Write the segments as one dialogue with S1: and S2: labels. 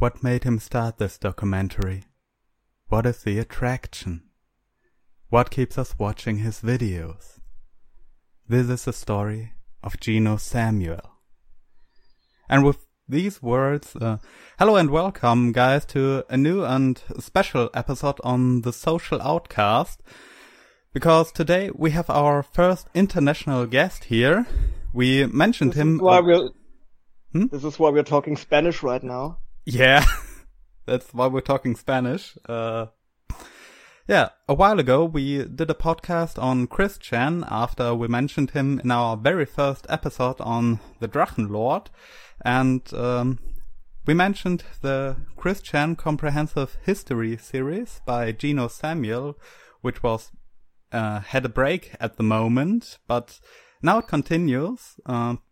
S1: What made him start this documentary? What is the attraction? What keeps us watching his videos? This is the story of Geno Samuel. And with these words, uh, hello and welcome, guys, to a new and special episode on the Social Outcast. Because today we have our first international guest here. We mentioned
S2: This
S1: him.
S2: is why
S1: uh,
S2: we're
S1: Hmm?
S2: this is why we're talking Spanish right now.
S1: Yeah, that's why we're talking Spanish. Uh, yeah, a while ago we did a podcast on Chris Chan after we mentioned him in our very first episode on the Drachenlord, and um, we mentioned the Chris Chan Comprehensive History series by Geno Samuel, which was uh, had a break at the moment, but now it continues. Um,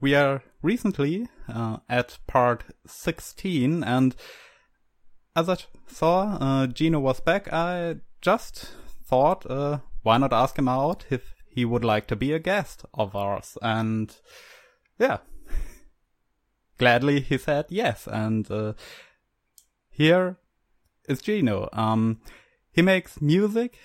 S1: we are recently uh, at part 16 and as I saw uh, Geno was back, I just thought, uh, why not ask him out if he would like to be a guest of ours? And yeah, gladly he said yes. And uh, here is Geno. Um, he makes music,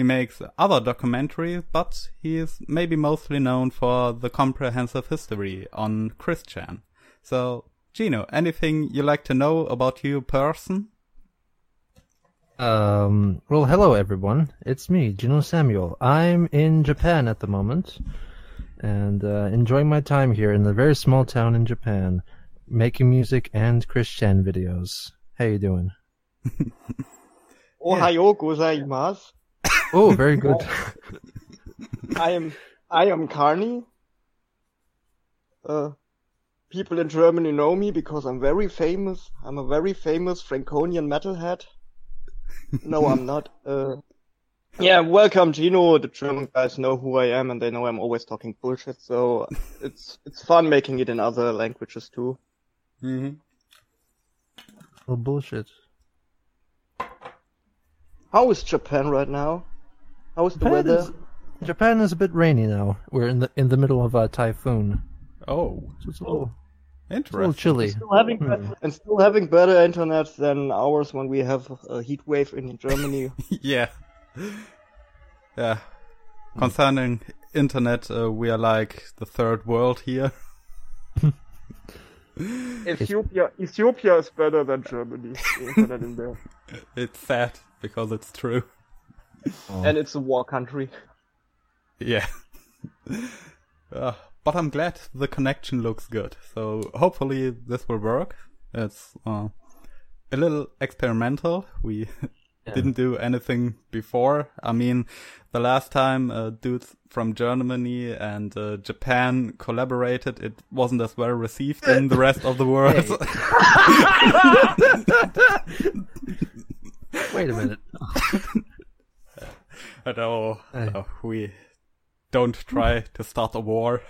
S1: he makes other documentaries, but he is maybe mostly known for the comprehensive history on Chris Chan. So, Geno, anything you like to know about you person?
S3: Um, well, hello everyone. It's me, Geno Samuel. I'm in Japan at the moment and uh, enjoying my time here in the very small town in Japan, making music and Chris Chan videos. How you doing?
S2: Ohayo gozaimasu.
S3: Oh, very good.
S2: I am I am Carni. Uh, people in Germany know me because I'm very famous. I'm a very famous Franconian metalhead. No, I'm not. Uh, yeah, welcome, Geno. The German guys know who I am, and they know I'm always talking bullshit. So it's it's fun making it in other languages too.
S1: Mm-hmm.
S3: well, bullshit.
S2: How is Japan right now? How is the
S3: Japan
S2: weather?
S3: is, Japan is a bit rainy now. We're in the in the middle of a typhoon,
S1: Oh,
S3: so it's a little, it's a little
S1: interesting.
S3: chilly.
S2: Still having
S3: Hmm.
S2: and still having better internet than ours when we have a heat wave in Germany.
S1: yeah. Yeah. Concerning internet, uh, we are like the third world here.
S2: Ethiopia, Ethiopia is better than Germany. The internet in there,
S1: It's sad because it's true.
S3: Oh.
S2: and it's a war country.
S1: Yeah. uh, but I'm glad the connection looks good. So hopefully this will work. It's uh, a little experimental. We didn't do anything before. I mean, the last time uh, dudes from Germany and uh, Japan collaborated, it wasn't as well received in the rest of the world.
S3: Wait a minute.
S1: I know
S3: Hey.
S1: uh, we don't try to start a war.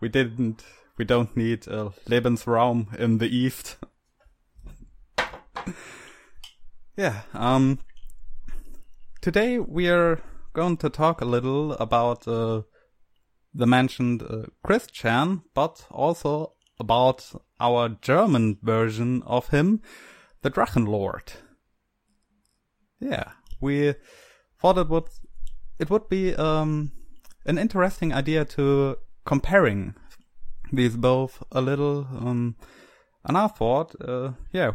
S1: We didn't. We don't need a Lebensraum in the east. yeah. Um. Today we are going to talk a little about uh, the mentioned uh, Chris Chan, but also about our German version of him, the Drachenlord. Yeah, we thought it would it would be um, an interesting idea to comparing these both a little. Um, and I thought, uh, yeah,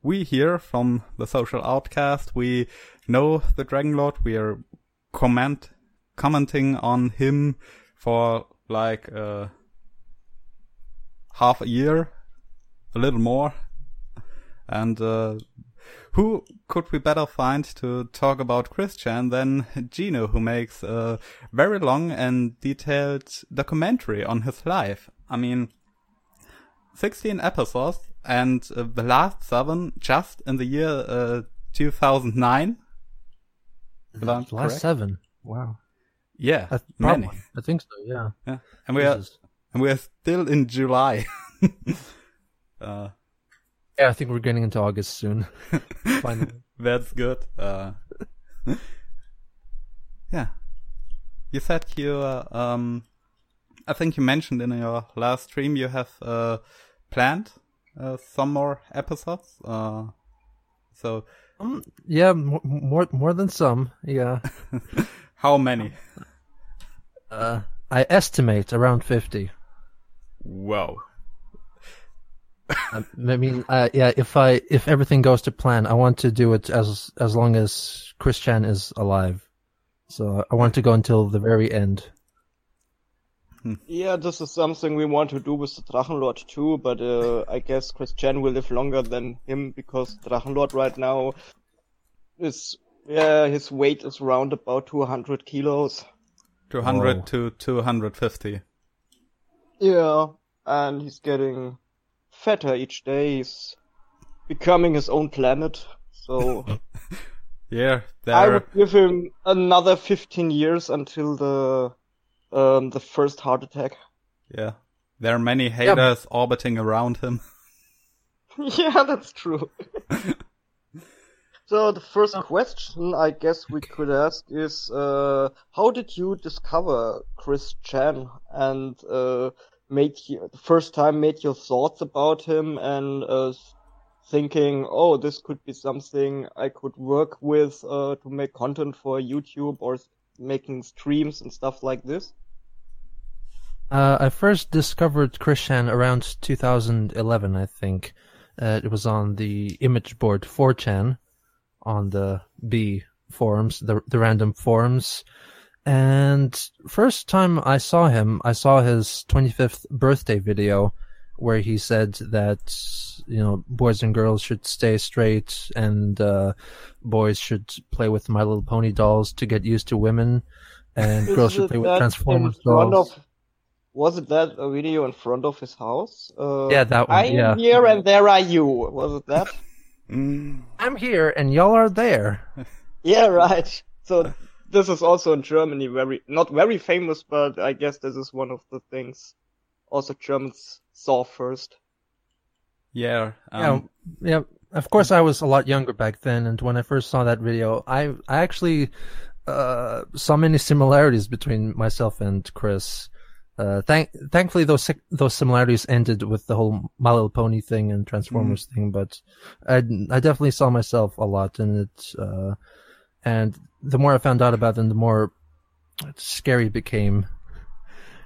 S1: we here from the Social Outcast, we know the Dragon Lord. We are comment commenting on him for like uh, half a year, a little more, and uh, who could we better find to talk about Chris Chan than Geno, who makes a very long and detailed documentary on his life? I mean, 16 episodes, and uh, the last seven just in the year uh, 2009. If I'm
S3: Last
S1: correct.
S3: seven. Wow.
S1: Yeah,
S3: I,
S1: many.
S3: probably. I think so. Yeah.
S1: Yeah. And we are and we are still in July. uh,
S3: Yeah, I think we're getting into August soon. Finally.
S1: That's good. Uh, yeah. You said you, uh, um, I think you mentioned in your last stream you have uh, planned uh, some more episodes. Uh, so
S3: Um, yeah, more, more more than some. Yeah.
S1: how many?
S3: Uh, I estimate around fifty.
S1: Whoa.
S3: I mean, uh, yeah. If I if everything goes to plan, I want to do it as as long as Chris Chan is alive. So I want to go until the very end.
S2: Yeah, this is something we want to do with the Drachenlord too, but uh, I guess Chris Chan will live longer than him because Drachenlord right now is, yeah, his weight is around about 200 kilos.
S1: 200 to 250.
S2: Yeah, and he's getting fatter each day. He's becoming his own planet. So
S1: Yeah,
S2: I
S1: there.
S2: would give him another 15 years until the um, the first heart attack.
S1: Yeah, there are many haters orbiting around him.
S2: Yeah, that's true. so the first question I guess we could ask is, uh, how did you discover Chris Chan and uh, made you, the first time made your thoughts about him and uh, thinking, oh, this could be something I could work with uh, to make content for YouTube or making streams and stuff like this?
S3: Uh, I first discovered Chris Chan around 2011, I think. Uh, it was on the image board 4chan on the B forums, the the random forums. And first time I saw him, I saw his 25th birthday video where he said that you know boys and girls should stay straight and uh, boys should play with My Little Pony dolls to get used to women, and girls should play with Transformers dolls.
S2: Of, was it that a video in front of his house? Uh,
S3: Yeah, that one,
S2: I'm
S3: yeah.
S2: here and there are you. Was it that?
S1: Mm,
S3: I'm here and y'all are there.
S2: yeah, right. So this is also in Germany very not very famous, but I guess this is one of the things also Germans saw first.
S1: yeah, um,
S3: yeah, yeah. Of course, I was a lot younger back then, and when I first saw that video, I I actually uh, saw many similarities between myself and Chris. Uh, thank thankfully those those similarities ended with the whole My Little Pony thing and Transformers thing, but I I definitely saw myself a lot in it. Uh, and the more I found out about them, the more scary it became.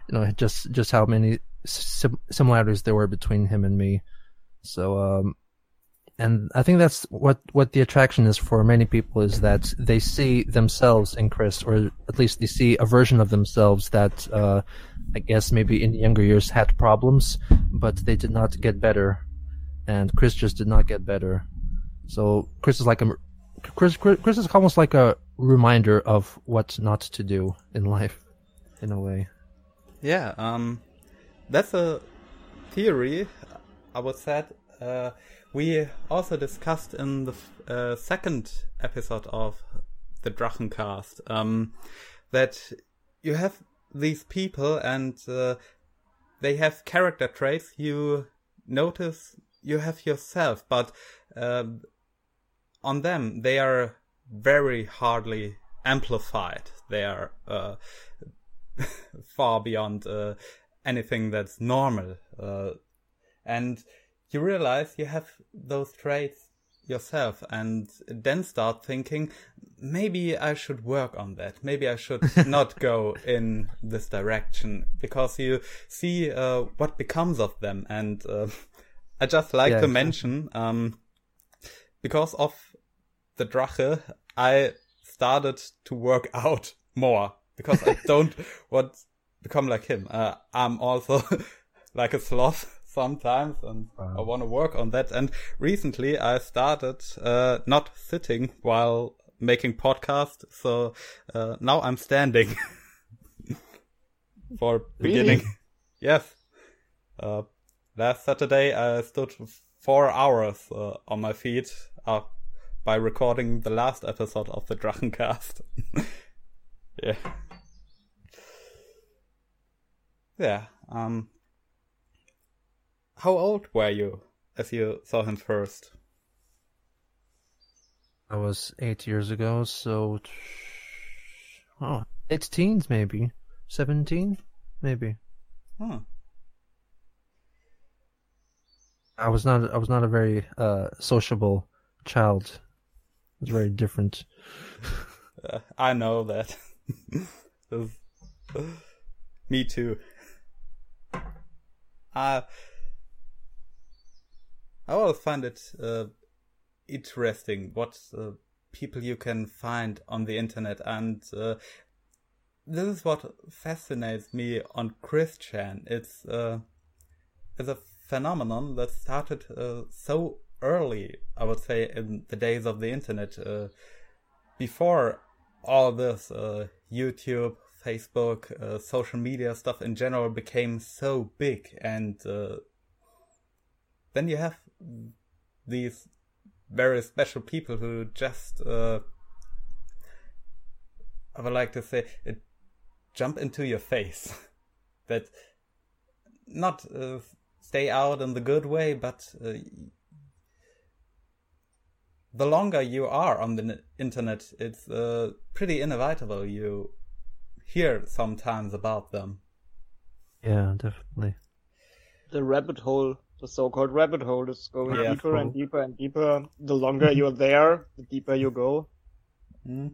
S3: You know, just just how many sim- similarities there were between him and me. So, um, and I think that's what what the attraction is for many people is that they see themselves in Chris, or at least they see a version of themselves that uh, I guess maybe in younger years had problems, but they did not get better, and Chris just did not get better. So Chris is like a Chris Chris Chris is almost like a reminder of what not to do in life, in a way.
S1: yeah. Um, that's a theory. I would say. Uh, we also discussed in the uh, second episode of the Drachencast um, that you have these people and uh, they have character traits you notice you have yourself, but um on them they are very hardly amplified. They are uh, far beyond uh, anything that's normal, uh, and you realize you have those traits yourself and then start thinking maybe I should work on that. Maybe I should not go in this direction because you see uh, what becomes of them. And uh, I just like
S3: Yeah,
S1: to mention um, because of the Drache, I started to work out more because I don't want to become like him. Uh, I'm also like a sloth sometimes and I want to work on that. And recently I started, uh, not sitting while making podcast. So, uh, now I'm standing for beginning. Yes. Uh, last Saturday I stood four hours, uh, on my feet, uh, by recording the last episode of the Drachencast. yeah. Yeah. Um. How old were you as you saw him first?
S3: I was eight years ago, so oh, it's teens maybe, seventeen, maybe.
S1: Hmm.
S3: I was not. I was not a very uh, sociable child. It was very different.
S1: Uh, I know that. Me too. Uh, I always find it uh, interesting what uh, people you can find on the internet, and uh, this is what fascinates me on Chris Chan. It's uh, it's a phenomenon that started uh, so early, I would say, in the days of the internet, uh, before all this uh, YouTube, Facebook, uh, social media stuff in general became so big, and uh, then you have these very special people who just, uh, I would like to say, jump into your face. that not uh, stay out in the good way, but uh, the longer you are on the internet, it's uh, pretty inevitable. You hear sometimes about them.
S3: Yeah, definitely.
S2: The rabbit hole, the so-called rabbit hole, is going
S1: Yeah.
S2: deeper and deeper and deeper. The longer you're there, the deeper you go.
S1: Mm.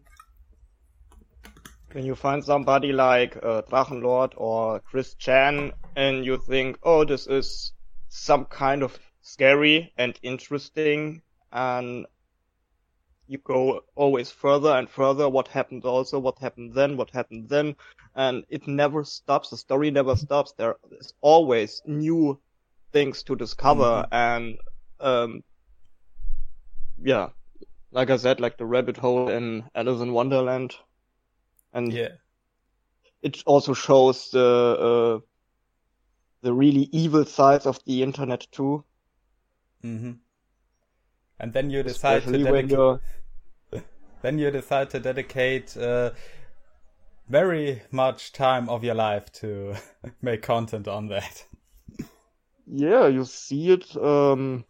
S2: When you find somebody like uh, Drachenlord or Chris Chan, and you think, oh, this is some kind of scary and interesting, and you go always further and further. What happened also? What happened then? What happened then? And it never stops. The story never stops. There is always new things to discover, and um, yeah, like I said, like the rabbit hole in Alice in Wonderland, and
S1: Yeah.
S2: it also shows the uh, the really evil sides of the internet too.
S1: hmm And then you decide to
S2: Especially when
S1: dedicate. Then you decide to dedicate uh, very much time of your life to make content on that.
S2: Yeah, you see it um,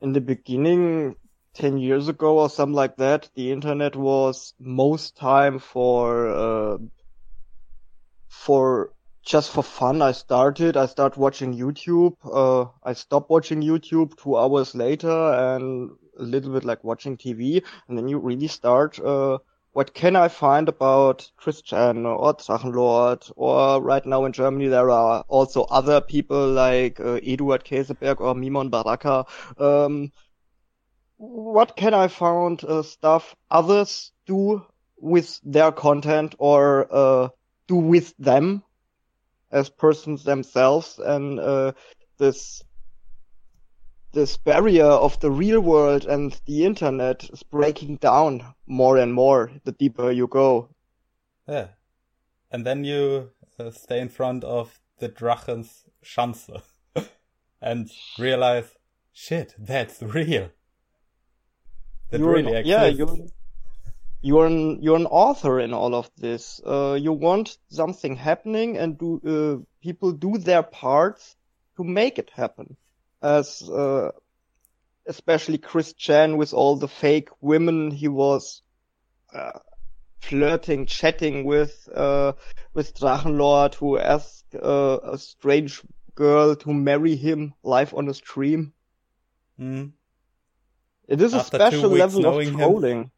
S2: in the beginning, 10 years ago or something like that. The internet was most time for uh, for just for fun. I started, I started watching YouTube. Uh, I stopped watching YouTube two hours later and a little bit like watching TV. And then you really start, uh, what can I find about Chris Chan or Drachenlord? Or right now in Germany, there are also other people like uh, Eduard Käseberg or Mimon Baraka. Um, what can I find uh, stuff others do with their content or uh, do with them as persons themselves and uh, this this barrier of the real world and the internet is breaking down more and more the deeper you go.
S1: Yeah. And then you uh, stay in front of the Drachen's Schanze and realize, shit, that's real. That
S2: You're an-
S1: really exists.
S2: yeah, you're you're an you're an author in all of this. Uh, you want something happening, and do uh, people do their parts to make it happen? As uh, especially Chris Chan with all the fake women he was uh, flirting, chatting with uh, with Drachenlord, who asked uh, a strange girl to marry him live on a stream.
S1: Mm.
S2: It is a
S1: After two
S2: special level of
S1: him.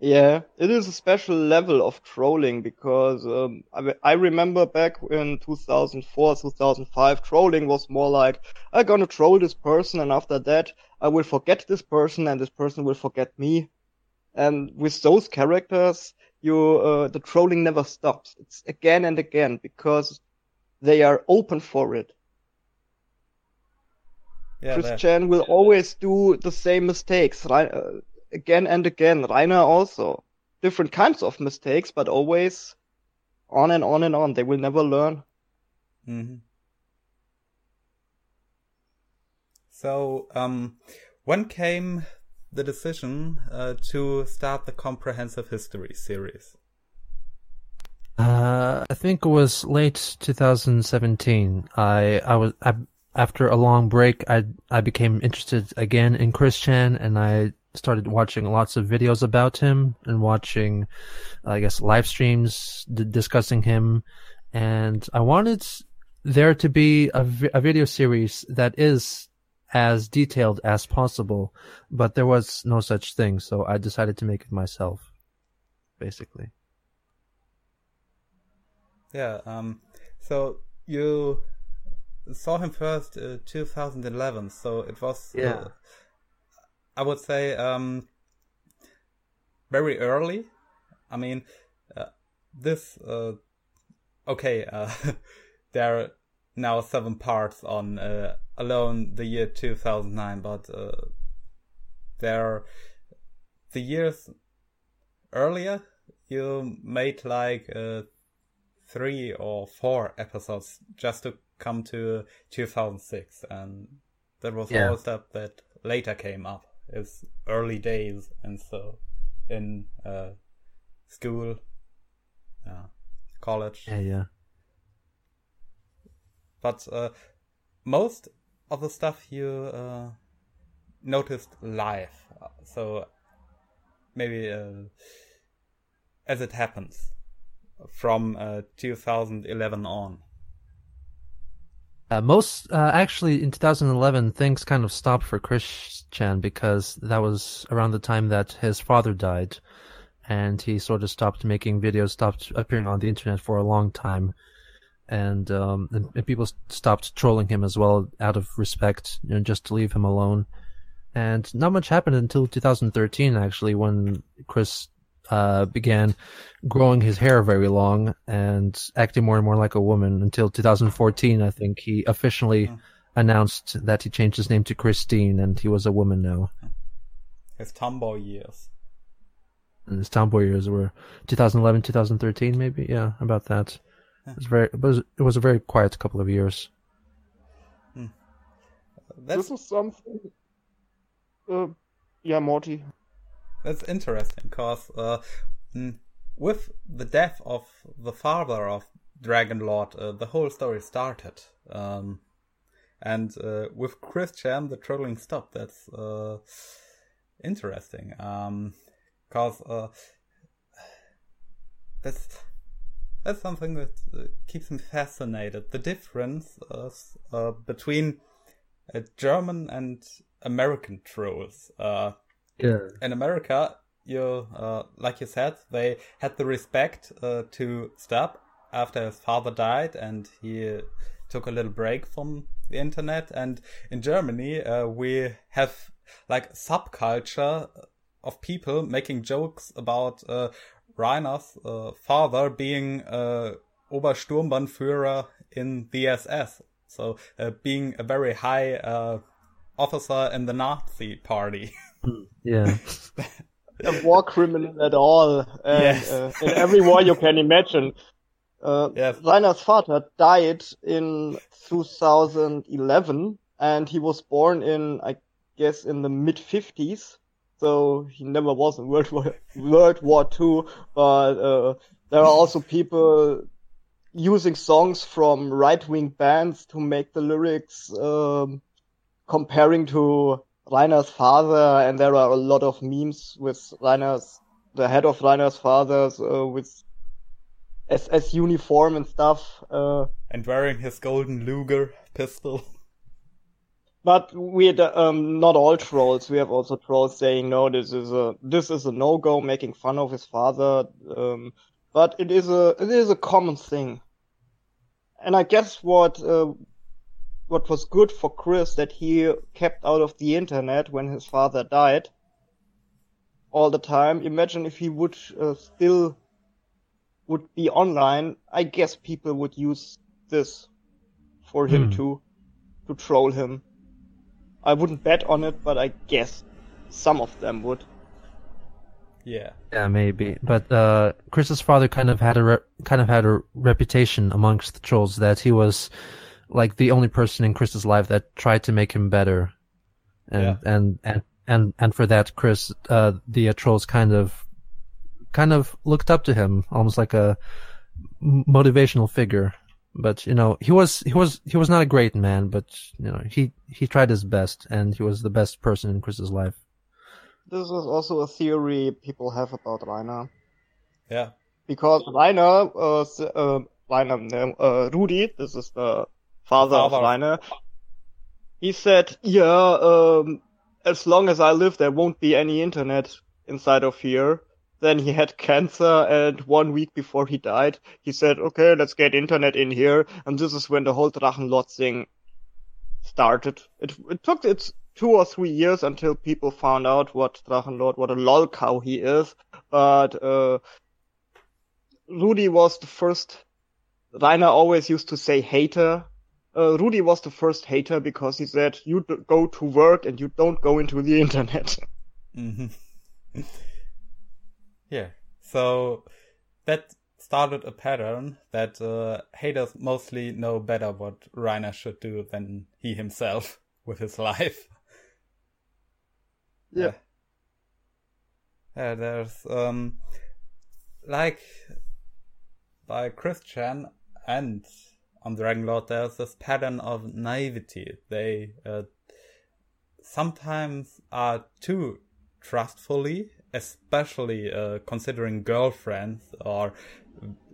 S2: Yeah, it is a special level of trolling because um, I, I remember back in 2004, 2005, trolling was more like, I'm gonna troll this person and after that I will forget this person and this person will forget me. And with those characters, you, uh, the trolling never stops. It's again and again because they are open for it.
S1: Yeah. Chris
S2: Chan will always do the same mistakes right, uh, again and again. Rainer also. Different kinds of mistakes, but always on and on and on. They will never learn.
S1: hmm So, um, when came the decision uh, to start the comprehensive history series?
S3: Uh, I think it was late 2017. I I was I, after a long break. I I became interested again in Chris Chan, and I started watching lots of videos about him and watching, I guess, live streams d- discussing him. And I wanted there to be a, vi- a video series that is as detailed as possible, but there was no such thing, so I decided to make it myself, basically.
S1: Yeah. Um. So you saw him first, uh, 2011. So it was.
S3: Yeah.
S1: Uh, I would say um. Very early. I mean, uh, this. Uh, okay. Uh, there are now seven parts on uh, alone the year 2009, but uh, there the years earlier you made like uh, three or four episodes just to come to 2006 and that was
S3: Yeah.
S1: all stuff that later came up it's early days and so in uh, school uh, college
S3: Yeah, yeah.
S1: but uh, most of the stuff you uh, noticed live. So maybe uh, as it happens from uh, 2011 on.
S3: Uh, most uh, actually in 2011 things kind of stopped for Chris Chan because that was around the time that his father died, and he sort of stopped making videos, stopped appearing on the internet for a long time, and um, and, and people stopped trolling him as well out of respect, you know, just to leave him alone. And not much happened until 2013 actually when Chris uh, began growing his hair very long and acting more and more like a woman until 2014. I think he officially
S1: Mm.
S3: announced that he changed his name to Christine and he was a woman now.
S1: His tomboy years.
S3: And his tomboy years were 2011, 2013, maybe. Yeah, about that. It was very. It was, it was a very quiet couple of years.
S1: That's
S2: This is something. Uh, yeah, Morty.
S1: That's interesting because uh, mm, with the death of the father of Dragon Lord, uh, the whole story started. Um, and uh, with Chris Chan, the trolling stopped. That's uh, interesting. Um, cause uh, that's that's something that uh, keeps me fascinated. The difference between German and American trolls.
S3: Yeah.
S1: in America, you uh, like you said, they had the respect uh, to stop after his father died, and he took a little break from the internet. And in Germany, uh, we have like subculture of people making jokes about uh, Rainer's uh, father being uh, Obersturmbannführer in the SS, so uh, being a very high officer in the Nazi party.
S3: Yeah.
S2: a war criminal at all, and
S1: Yes.
S2: uh, in every war you can imagine. Uh,
S1: Yes.
S2: Rainer's father died in 2011, and he was born in, I guess, in the mid 50s. So he never was in World War World War Two, but uh, there are also people using songs from right wing bands to make the lyrics um, comparing to Rainer's father, and there are a lot of memes with Rainer's, the head of Rainer's father's, uh, with SS uniform and stuff. Uh,
S1: and wearing his golden Luger pistol.
S2: but we had, um, not all trolls. We have also trolls saying, no, this is a, this is a no-go, making fun of his father. Um, but it is a, it is a common thing. And I guess what, uh, what was good for Chris that he kept out of the internet when his father died all the time. Imagine if he would uh, still would be online. I guess people would use this for him
S3: Hmm.
S2: to to troll him. I wouldn't bet on it, but I guess some of them would.
S1: Yeah.
S3: Yeah, maybe. But uh, Chris's father kind of had a re- kind of had a reputation amongst the trolls that he was like the only person in Chris's life that tried to make him better, and
S1: Yeah.
S3: and and and and for that, Chris, uh, the uh, trolls kind of kind of looked up to him, almost like a motivational figure. But you know, he was he was he was not a great man, but you know, he he tried his best, and he was the best person in Chris's life.
S2: This is also a theory people have about Rainer.
S1: Yeah.
S2: Because Rainer, uh, s- uh, Rainer, uh, Rudi, this is the father, of
S1: Father.
S2: Rainer, he said, "Yeah, um, as long as I live, there won't be any internet inside of here." Then he had cancer, and one week before he died, he said, "Okay, let's get internet in here." And this is when the whole Drachenlord thing started. It it took its two or three years until people found out what Drachenlord, what a lol cow he is. But uh, Rudi was the first. Rainer always used to say hater. Uh, Rudi was the first hater because he said, "You d- go to work and you don't go into the internet."
S1: Mm-hmm. yeah. So that started a pattern that uh, haters mostly know better what Rainer should do than he himself with his life.
S2: Yeah.
S1: Yeah, there's um like by Chris Chan and on Dragonlord there's this pattern of naivety. They uh, sometimes are too trustfully, especially uh, considering girlfriends or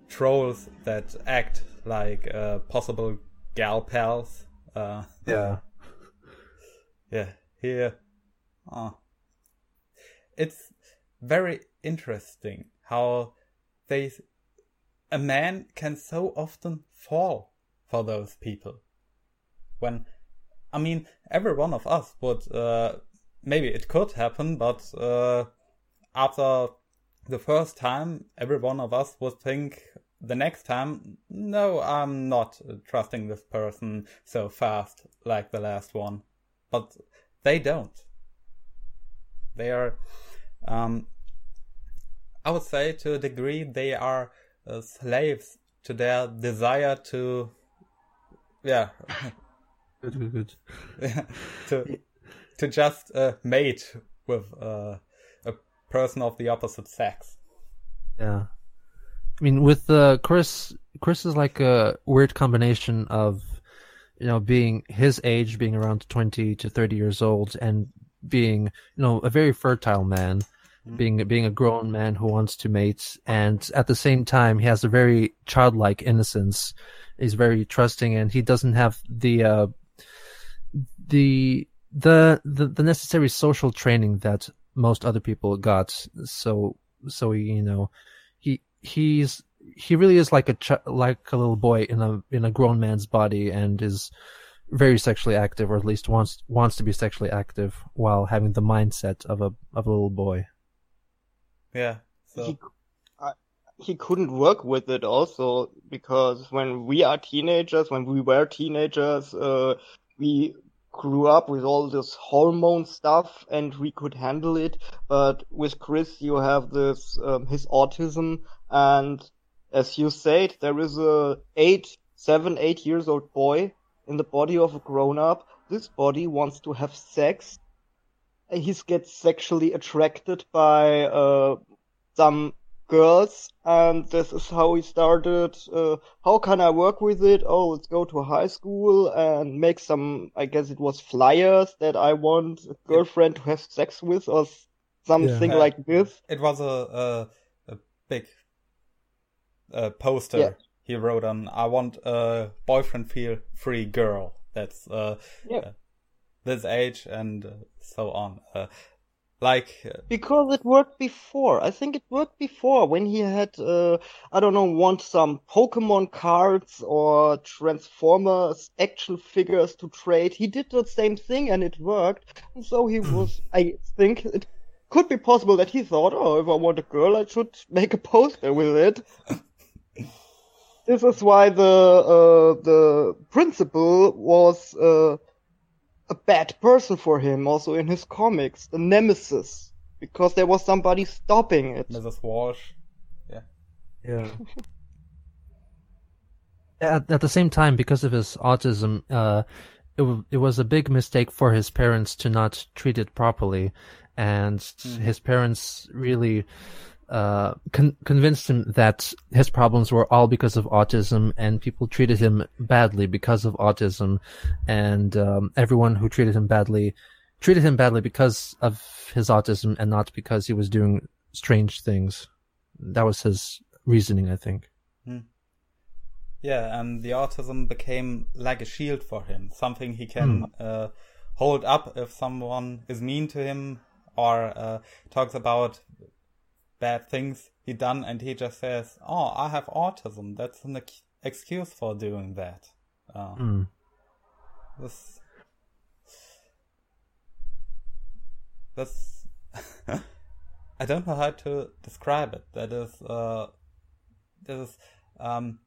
S1: trolls that act like uh, possible gal pals. Uh,
S3: Yeah.
S1: yeah, here. Oh. It's very interesting how they a man can so often fall for those people. When I mean every one of us would uh maybe it could happen, but uh after the first time every one of us would think the next time, no, I'm not trusting this person so fast like the last one. But they don't. They are, um, I would say to a degree, they are uh, slaves to their desire to, yeah,
S3: Good, good, good.
S1: to to just uh, mate with uh, a person of the opposite sex.
S3: Yeah. I mean, with uh, Chris, Chris is like a weird combination of, you know, being his age, being around 20 to 30 years old, and being, you know, a very fertile man, being being a grown man who wants to mate, and at the same time, he has a very childlike innocence. He's very trusting, and he doesn't have the uh, the the the, necessary social training that most other people got. So so you know, he he's he really is like a ch- like a little boy in a in a grown man's body and is very sexually active or at least wants wants to be sexually active while having the mindset of a of a little boy.
S1: Yeah. So
S2: he, I, he couldn't work with it also because when we are teenagers, when we were teenagers, uh, we grew up with all this hormone stuff and we could handle it. But with Chris, you have this, um, his autism and as you said, there is a eight, seven, eight years old boy in the body of a grown up. This body wants to have sex. He gets sexually attracted by, uh, some girls and this is how he started uh, how can i work with it oh let's go to high school and make some i guess it was flyers that i want a girlfriend to have sex with or something
S1: Yeah.
S2: like this
S1: it was a a, a big uh, poster
S2: Yeah.
S1: he wrote on. I want a boyfriend feel free girl. That's uh,
S2: Yeah.
S1: This age and uh, so on. Uh, like uh,
S2: because it worked before. I think it worked before when he had uh, i don't know want some pokemon cards or transformers action figures to trade. He did the same thing and it worked. And so he was i think it could be possible that he thought oh if i want a girl i should make a poster with it. This is why the uh, the principal was uh, a bad person for him also in his comics the nemesis because there was somebody stopping it
S1: Mrs. Walsh.
S3: Yeah. at, at the same time, because of his autism, uh, it, w- it was a big mistake for his parents to not treat it properly. And his parents really uh, con- convinced him that his problems were all because of autism, and people treated him badly because of autism. And um, everyone who treated him badly treated him badly because of his autism and not because he was doing strange things. That was his reasoning, I think.
S1: Yeah, and the autism became like a shield for him, something he can uh, hold up if someone is mean to him or uh, talks about bad things he done, and he just says, "Oh, I have autism. That's an ex- excuse for doing that." Uh,
S3: Mm.
S1: This. This. I don't know how to describe it. That is, uh, that is, um,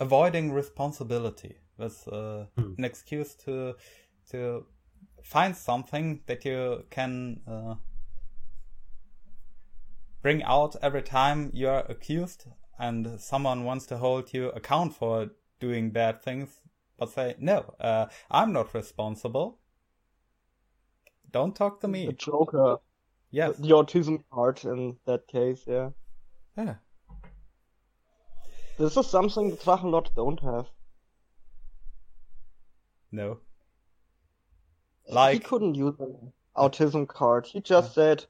S1: avoiding responsibility. That's uh, an excuse to to find something that you can uh, bring out every time you're accused, and someone wants to hold you account for doing bad things, but say no, uh, I'm not responsible. Don't talk to me. The.
S2: Joker,
S1: Yes.
S2: the autism part in that case, yeah.
S1: Yeah.
S2: This is something the Drachenlord don't have.
S1: No. Like he
S2: couldn't use an autism card. He just said,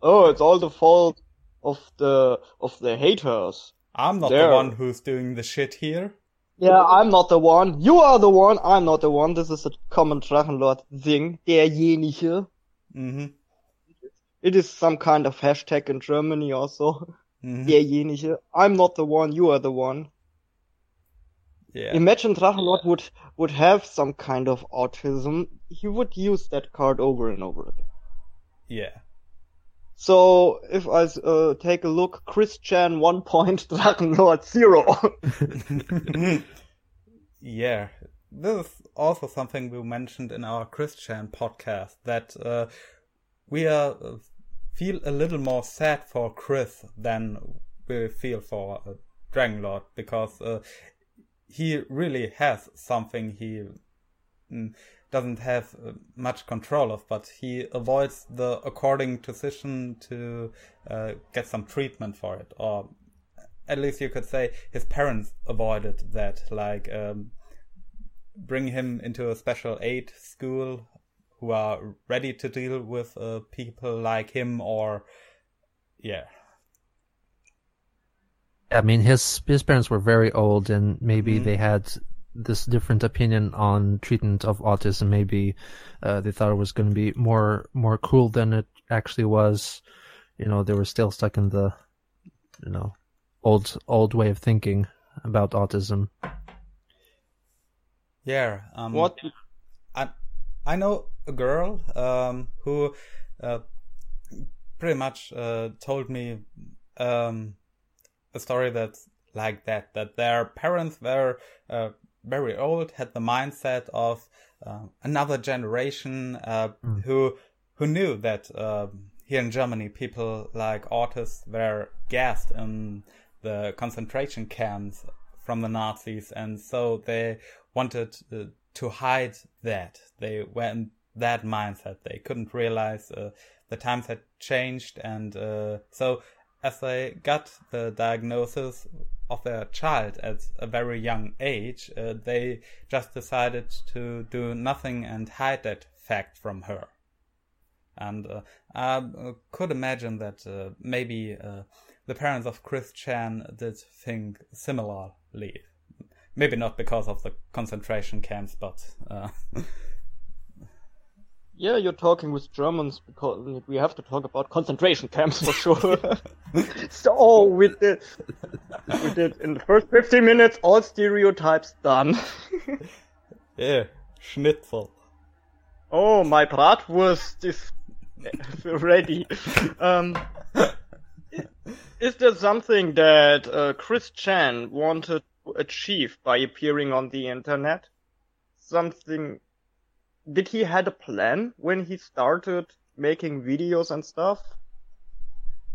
S2: "Oh, it's all the fault of the of the haters."
S1: I'm not the one who's doing the shit here.
S2: Yeah, I'm not the one. You are the one. I'm not the one. This is a common Drachenlord thing. Derjenige.
S1: hmm
S2: It is some kind of hashtag in Germany also.
S1: hmm
S2: Derjenige. I'm not the one. You are the one.
S1: Yeah.
S2: Imagine Drachenlord would would have some kind of autism. He would use that card over and over again.
S1: Yeah.
S2: So if I uh, take a look, Chris Chan one point, Drachenlord zero.
S1: yeah. This is also something we mentioned in our Chris Chan podcast that uh, we are uh, feel a little more sad for Chris than we feel for uh, Dragonlord because uh, he really has something he mm, doesn't have uh, much control of, but he avoids the according decision to uh, get some treatment for it, or at least you could say his parents avoided that, like um, bring him into a special aid school who are ready to deal with uh, people like him, or yeah,
S3: I mean, his his parents were very old, and maybe
S1: Mhm.
S3: they had this different opinion on treatment of autism. Maybe uh, they thought it was going to be more more cruel than it actually was. You know, they were still stuck in the, you know, old old way of thinking about autism.
S1: yeah. Um,
S2: what?
S1: I I know a girl um, who uh, pretty much uh, told me um, a story that's like that. That their parents were uh, very old, had the mindset of uh, another generation uh, who who knew that um here in Germany people like artists were gassed in the concentration camps from the Nazis, and so they wanted uh, to hide that. They were in that mindset. They couldn't realize uh, the times had changed, and uh, so as they got the diagnosis of their child at a very young age, uh, they just decided to do nothing and hide that fact from her. And uh, I uh, could imagine that uh, maybe uh, the parents of Chris Chan did think similarly. Maybe not because of the concentration camps, but uh,
S2: Yeah, you're talking with Germans because we have to talk about concentration camps for sure. so we did, we did in the first 15 minutes all stereotypes done.
S1: yeah, Schnitzel.
S2: oh, my bratwurst is ready. Um, is there something that uh, Chris Chan wanted to achieve by appearing on the internet? Something did he had a plan when he started making videos and stuff?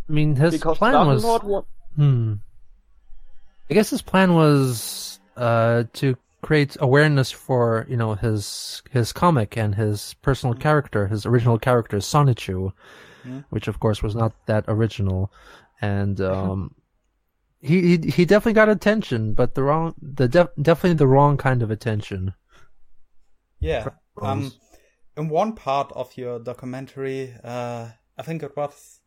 S3: I mean, his
S2: Because
S3: plan was.
S2: Drachenlord wa-
S3: Hmm. I guess his plan was uh, to create awareness for you know his his comic and his personal character, his original character Sonichu,
S1: Hmm.
S3: which of course was not that original, and um, he, he he definitely got attention, but the wrong the def- definitely the wrong kind of attention.
S1: Yeah. Um, in one part of your documentary, uh, I think it was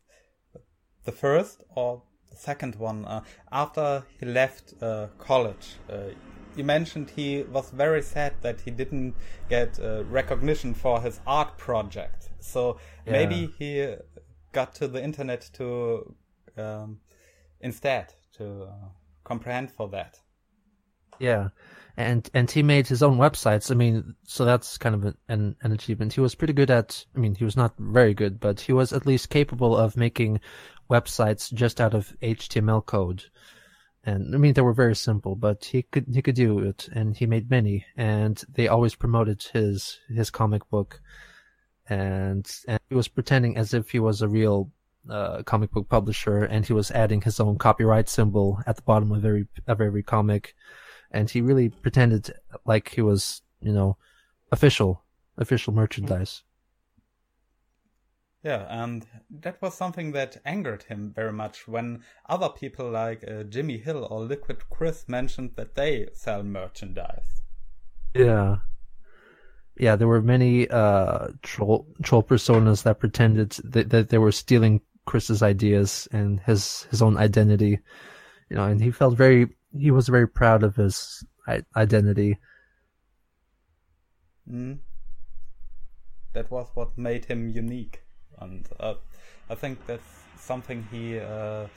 S1: the first or the second one, uh, after he left uh, college, uh, you mentioned he was very sad that he didn't get uh, recognition for his art project. So
S3: Yeah.
S1: maybe he got to the internet to um, instead to uh, comprehend for that.
S3: Yeah, and and he made his own websites. I mean, so that's kind of an an achievement. He was pretty good at. I mean, he was not very good, but he was at least capable of making websites just out of HTML code. And I mean, they were very simple, but he could he could do it, and he made many. And they always promoted his his comic book, and and he was pretending as if he was a real uh, comic book publisher, and he was adding his own copyright symbol at the bottom of every of every comic and he really pretended like he was, you know, official, official merchandise.
S1: Yeah, and that was something that angered him very much when other people like uh, Jimmy Hill or Liquid Chris mentioned that they sell merchandise.
S3: Yeah. Yeah, there were many uh, troll troll personas that pretended that, that they were stealing Chris's ideas and his his own identity, you know, and he felt very he was very proud of his identity.
S1: Mm. That was what made him unique, and uh, I think that's something he. Uh,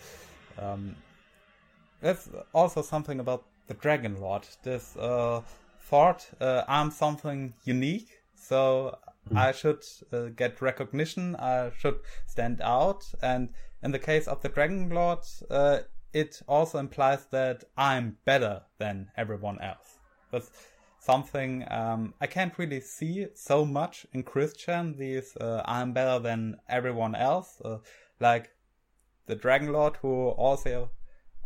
S1: um, that's also something about the Dragon Lord. This uh, thought uh, I'm something unique, so I should uh, get recognition. I should stand out, and in the case of the Dragon Lord, uh, it also implies that I'm better than everyone else. That's something um, I can't really see so much in Christian. These uh, I'm better than everyone else, uh, like the Dragon Lord, who also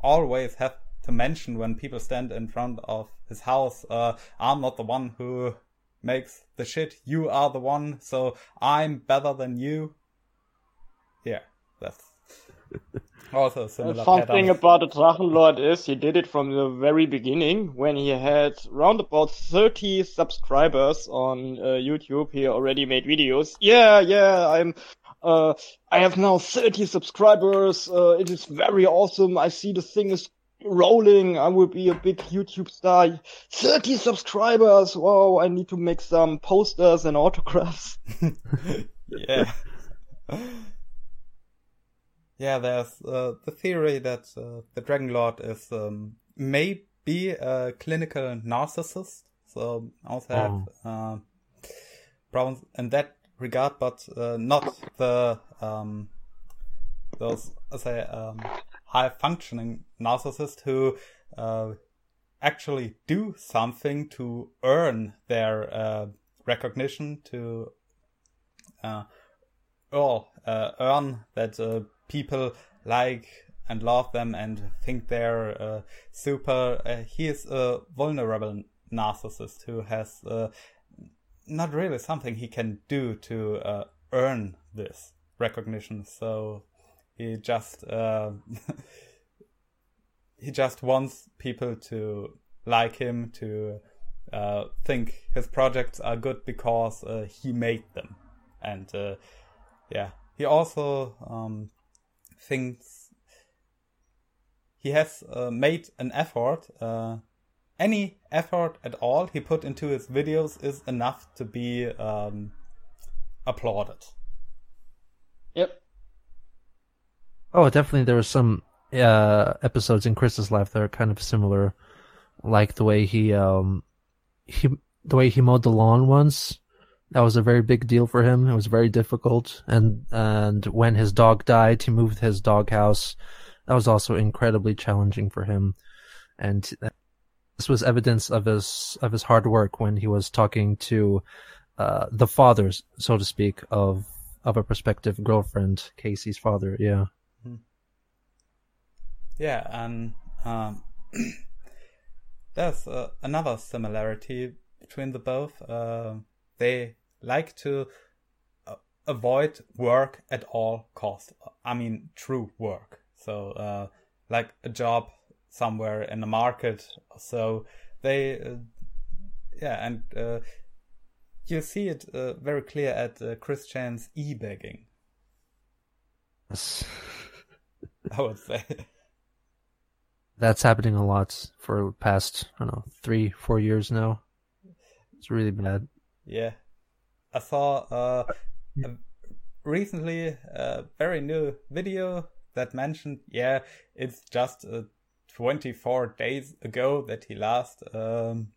S1: always have to mention when people stand in front of his house, uh, I'm not the one who makes the shit. You are the one, so I'm better than you. Yeah, that's also
S2: The
S1: similar
S2: fun
S1: pattern.
S2: thing about the Drachenlord is he did it from the very beginning when he had round about 30 subscribers on uh, YouTube. He already made videos. Yeah, yeah, I'm. Uh, I have now 30 subscribers. Uh, it is very awesome. I see the thing is rolling. I will be a big YouTube star. 30 subscribers. Wow, I need to make some posters and autographs.
S1: yeah. Yeah, there's uh, the theory that uh, the Dragon Lord is um, maybe a clinical narcissist, so also have uh, problems in that regard, but uh, not the um, those I say um, high functioning narcissists who uh, actually do something to earn their uh, recognition to uh, uh, earn that uh, people like and love them and think they're uh, super. Uh, he is a vulnerable narcissist who has uh, not really something he can do to uh, earn this recognition. So he just uh, he just wants people to like him to uh, think his projects are good because he made them and yeah he also um, thinks he has uh, made an effort uh, any effort at all he put into his videos is enough to be um, applauded
S2: Yep.
S3: Oh, definitely. There were some uh, episodes in Chris's life that are kind of similar, like the way he um he the way he mowed the lawn once. That was a very big deal for him. It was very difficult, and and when his dog died, he moved his doghouse. That was also incredibly challenging for him, and this was evidence of his of his hard work when he was talking to uh, the fathers, so to speak, of of a prospective girlfriend, Casey's father. Yeah.
S1: Yeah, and um, there's uh, another similarity between the both. Uh, they like to uh, avoid work at all cost. I mean, true work. So, uh, like a job somewhere in the market. So they, uh, yeah, and uh, you see it uh, very clear at uh, Chris Chan's e-begging. I would say.
S3: That's happening a lot for past I don't know three four years now. It's really bad.
S1: Yeah, I saw uh, recently a very new video that mentioned yeah it's just uh, 24 days ago that he last um,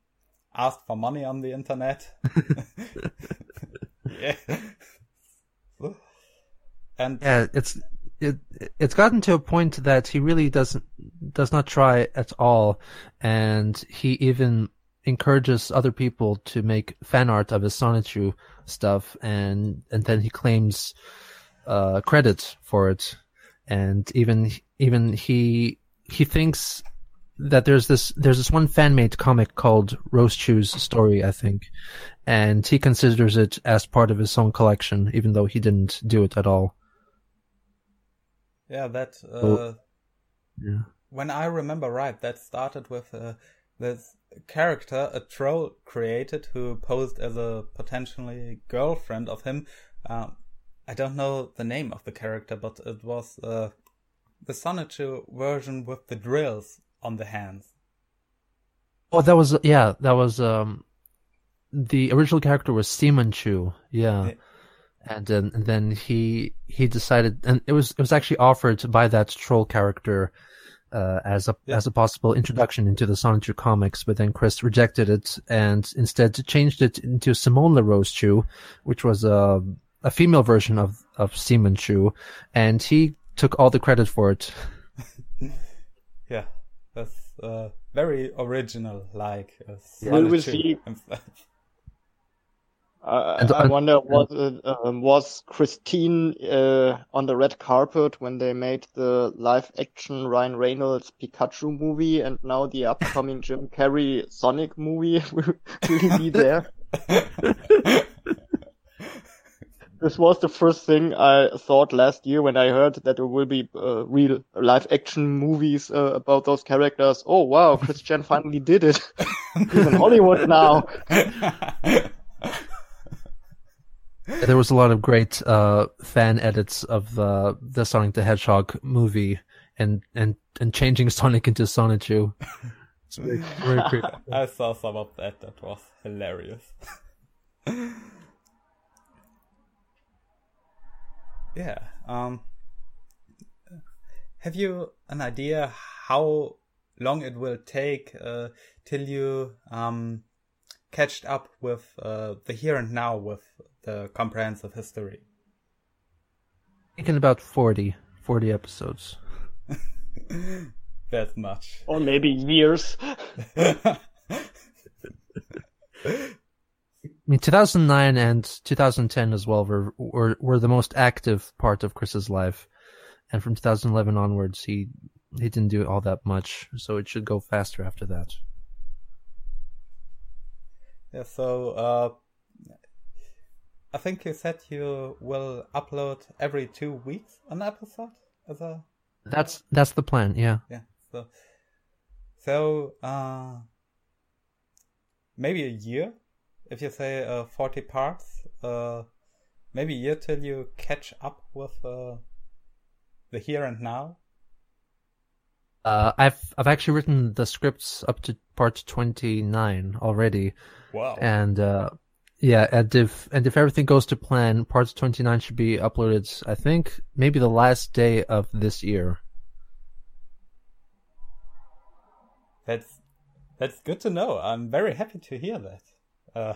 S1: asked for money on the internet. yeah. and
S3: yeah, it's it it's gotten to a point that he really doesn't does not try at all, and he even encourages other people to make fan art of his Sonichu stuff, and and then he claims uh, credit for it, and even even he he thinks that there's this there's this one fan made comic called Rosechu's Story, I think, and he considers it as part of his own collection, even though he didn't do it at all.
S1: Yeah, that. Uh, yeah. When I remember right, that started with uh, this character a troll created who posed as a potentially girlfriend of him. Um, I don't know the name of the character, but it was uh, the Sonichu version with the drills on the hands.
S3: Oh, that was yeah, that was um, the original character was Simonechu, yeah. yeah. And then, and then he he decided, and it was it was actually offered by that troll character uh, as a yeah. as a possible introduction into the Sonichu comics, but then Chris rejected it and instead changed it into Simone Rosechu, which was a a female version of of Simonechu, and he took all the credit for it.
S1: yeah, that's uh, very original. Like uh,
S2: yeah. we will see. Uh, I wonder was um, was Christine uh, on the red carpet when they made the live action Ryan Reynolds Pikachu movie, and now the upcoming Jim Carrey Sonic movie will, will be there. this was the first thing I thought last year when I heard that there will be uh, real live action movies uh, about those characters. Oh wow, Chris Chan finally did it. He's in Hollywood now.
S3: There was a lot of great uh, fan edits of uh, the Sonic the Hedgehog movie and and and changing Sonic into Sonichu.
S1: very, very I saw some of that. That was hilarious. yeah. Um, have you an idea how long it will take uh, till you um, catched up with uh, the here and now with the comprehensive history?
S3: Thinking about 40, 40 episodes.
S1: that much.
S2: Or maybe years.
S3: I mean, 2009 and 2010 as well were, were were the most active part of Chris's life, and from 2011 onwards, he he didn't do all that much, so it should go faster after that.
S1: Yeah, so uh, I think you said you will upload every two weeks an episode as a.
S3: That's that's the plan. Yeah.
S1: Yeah. So, so uh, maybe a year, if you say uh, forty parts. Uh, maybe a year till you catch up with uh, the here and now.
S3: Uh, I've I've actually written the scripts up to part twenty nine already.
S1: Wow.
S3: And uh, yeah, and if and if everything goes to plan, parts twenty nine should be uploaded. I think maybe the last day of this year.
S1: That's that's good to know. I'm very happy to hear that. Uh,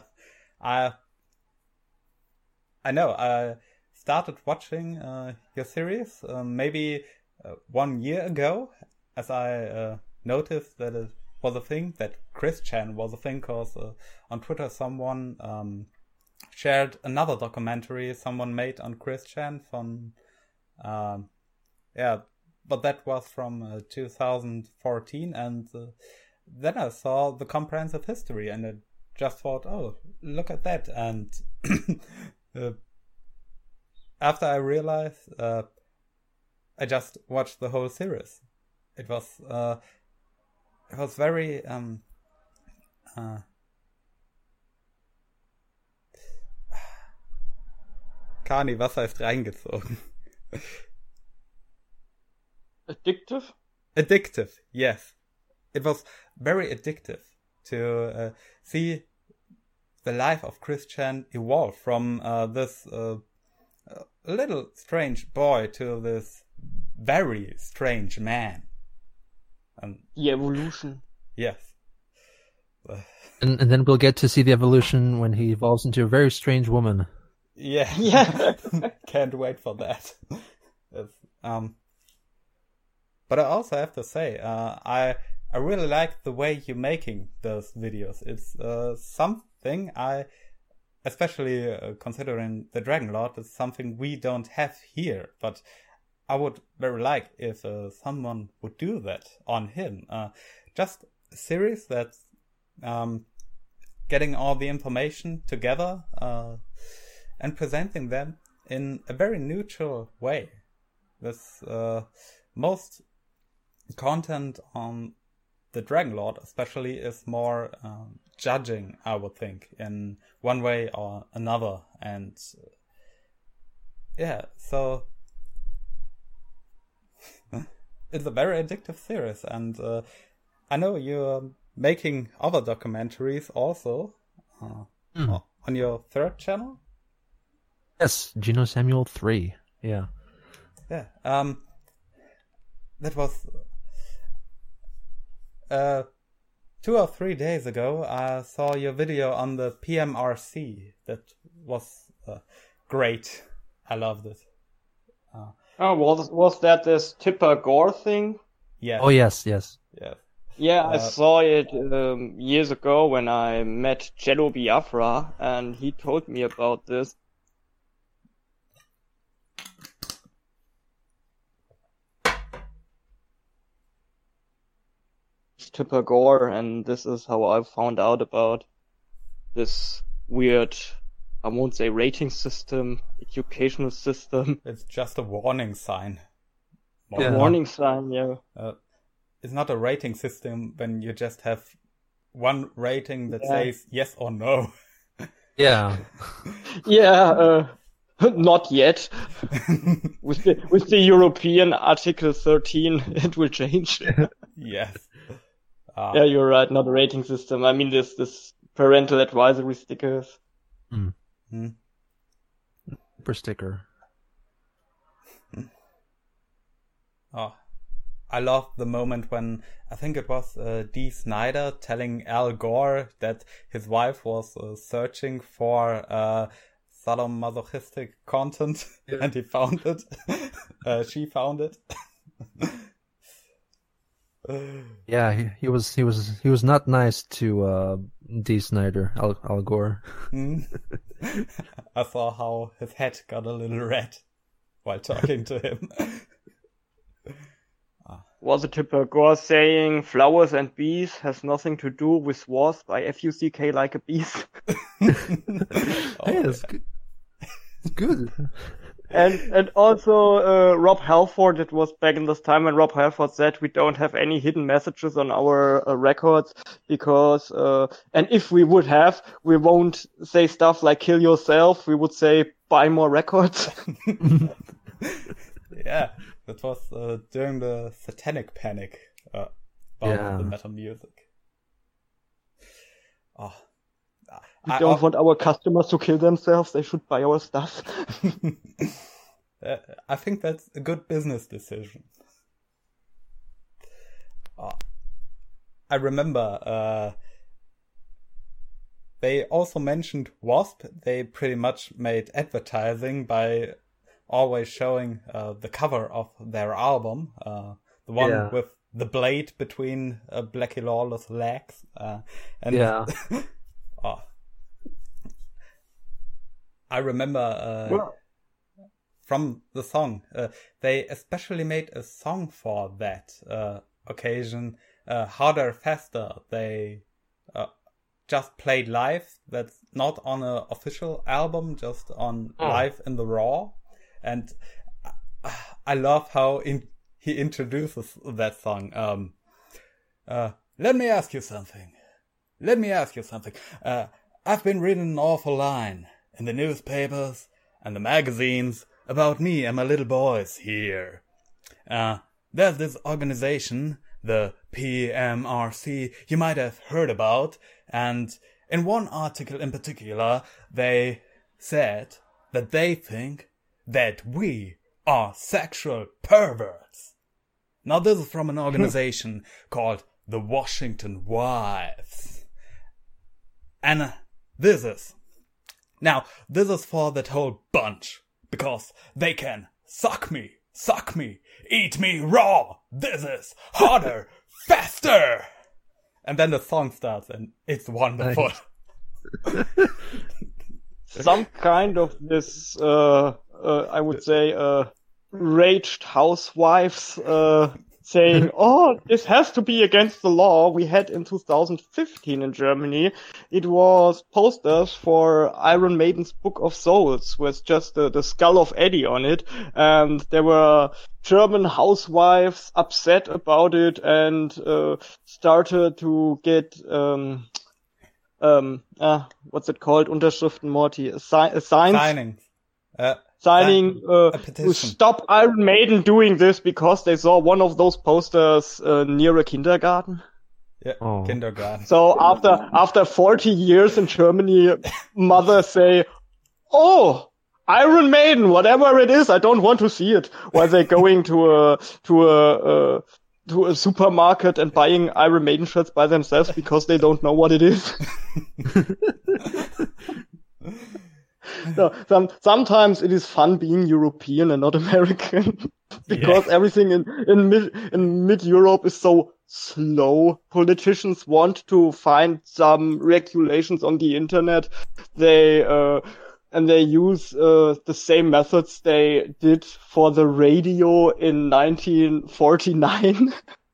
S1: I I know I started watching uh, your series um, maybe uh, one year ago, as I uh, noticed that it was a thing, that Chris Chan was a thing, because uh, on Twitter someone um, shared another documentary someone made on Chris Chan from, um, yeah, but that was from uh, 2014, and uh, then I saw the comprehensive history, and I just thought, oh, look at that, and uh, after I realized, uh, I just watched the whole series. It was uh, it was very um, uh, Carni, was heißt reingezogen?
S2: Addictive?
S1: addictive. Yes, it was very addictive to uh, see the life of Christian evolve from uh, this uh, little strange boy to this very strange man.
S2: And the evolution.
S1: Yes.
S3: And, and then we'll get to see the evolution when he evolves into a very strange woman.
S1: Yeah.
S2: Yeah.
S1: Can't wait for that. um, but I also have to say, uh, I I really like the way you're making those videos. It's uh, something I, especially uh, considering the Dragon Lord, is something we don't have here. But I would very like if uh, someone would do that on him. Uh, just a series that's um, getting all the information together uh, and presenting them in a very neutral way. This uh, most content on the Dragon Lord, especially, is more um, judging, I would think, in one way or another. And yeah, so it's a very addictive series. And uh, I know you're making other documentaries also uh, mm. on your third channel.
S3: Yes, Geno Samuel 3. Yeah.
S1: Yeah. Um, that was uh, two or three days ago. I saw your video on the PMRC. That was uh, great. I loved it.
S2: Oh, was was that this Tipper Gore thing?
S1: Yeah.
S3: Oh yes, yes.
S1: Yeah.
S2: Yeah, I uh, saw it um, years ago when I met Jello Biafra, and he told me about this. Tipper Gore, and this is how I found out about this weird, I won't say rating system, educational system.
S1: It's just a warning sign.
S2: A warning sign, yeah.
S1: Uh, it's not a rating system when you just have one rating that yeah. says yes or no.
S3: Yeah.
S2: yeah, uh, not yet. with the with the European Article 13, it will change.
S1: yes.
S2: Uh, yeah, you're right. Not a rating system. I mean, this this parental advisory stickers.
S3: Mm. Mm. Per sticker.
S1: Oh, I love the moment when I think it was uh, Dee Snider telling Al Gore that his wife was uh, searching for uh, sadomasochistic content yeah. and he found it. Uh, she found it.
S3: yeah, he, he, was he was he was not nice to uh, Dee Al, Al Gore.
S1: mm. I saw how his head got a little red while talking to him.
S2: Was it Tipper Gore saying flowers and bees has nothing to do with wasp by F U C K like a bees?
S3: oh, hey, it's good. It's good
S2: and and also uh, Rob Halford. It was back in this time when Rob Halford said we don't have any hidden messages on our uh, records because uh, and if we would have, we won't say stuff like kill yourself. We would say buy more records.
S1: yeah, that was uh, during the Satanic Panic uh, about yeah. the metal music. Oh,
S2: we I, don't want our customers to kill themselves. They should buy our stuff.
S1: uh, I think that's a good business decision. Uh, I remember uh, they also mentioned Wasp. They pretty much made advertising by always showing uh, the cover of their album, uh, the one yeah. with the blade between uh, Blackie Lawless legs. Uh, and
S3: yeah.
S1: oh, I remember uh, well, from the song. Uh, they especially made a song for that uh, occasion. Uh, Harder, faster. They uh, just played live. That's not on an official album, just on oh. live in the raw. And I love how in, he introduces that song. Um, uh, let me ask you something. Let me ask you something. I've been reading an awful line in the newspapers and the magazines about me and my little boys here. Uh, there's this organization, the PMRC, you might have heard about, and in one article in particular, they said that they think that we are sexual perverts. Now this is from an organization called the Washington Wives. And uh, this is, now this is for that whole bunch, because they can suck me, suck me, eat me raw. This is harder, faster. And then the song starts and it's wonderful.
S2: Some kind of this, uh, uh, I would say, uh, raged housewives, uh, saying, oh, this has to be against the law. We had in 2015 in Germany, it was posters for Iron Maiden's Book of Souls with just the, the skull of Eddie on it. And there were German housewives upset about it and, uh, started to get, um, um, uh, what's it called? Unterschriften, Morty. Si- uh, signs
S1: Signing. Uh,
S2: signing uh,
S1: a
S2: to stop Iron Maiden doing this because they saw one of those posters uh, near a kindergarten.
S1: yeah,
S3: Oh.
S1: kindergarten.
S2: So after after 40 years in Germany, mothers say, "Oh, Iron Maiden, whatever it is, I don't want to see it." While they're going to a to a uh, to a supermarket and buying Iron Maiden shirts by themselves because they don't know what it is. no, some, sometimes it is fun being European and not American because everything in, in mid, in mid Europe is so slow. Politicians want to find some regulations on the internet. They, uh, and they use, uh, the same methods they did for the radio in 1949.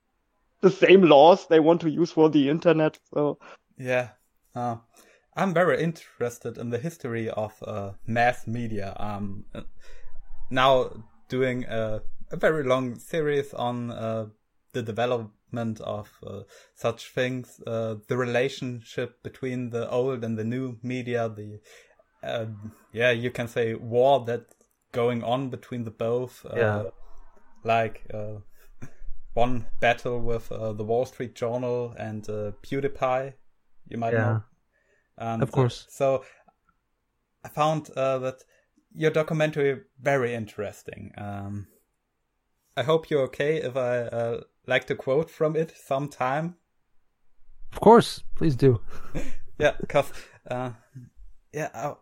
S2: the same laws they want to use for the internet. So,
S1: Yeah. Uh, I'm very interested in the history of uh, mass media. Um, now doing a, a very long series on uh, the development of uh, such things, uh, the relationship between the old and the new media, the uh, yeah, you can say war that's going on between the both. Uh,
S3: Yeah.
S1: Like uh, one battle with uh, the Wall Street Journal and uh, PewDiePie. You might
S3: Yeah.
S1: know. And,
S3: Of course.
S1: uh, so I found uh, that your documentary very interesting. Um, I hope you're okay if I uh, like to quote from it sometime.
S3: Of course, please do.
S1: Yeah, because uh, yeah, I,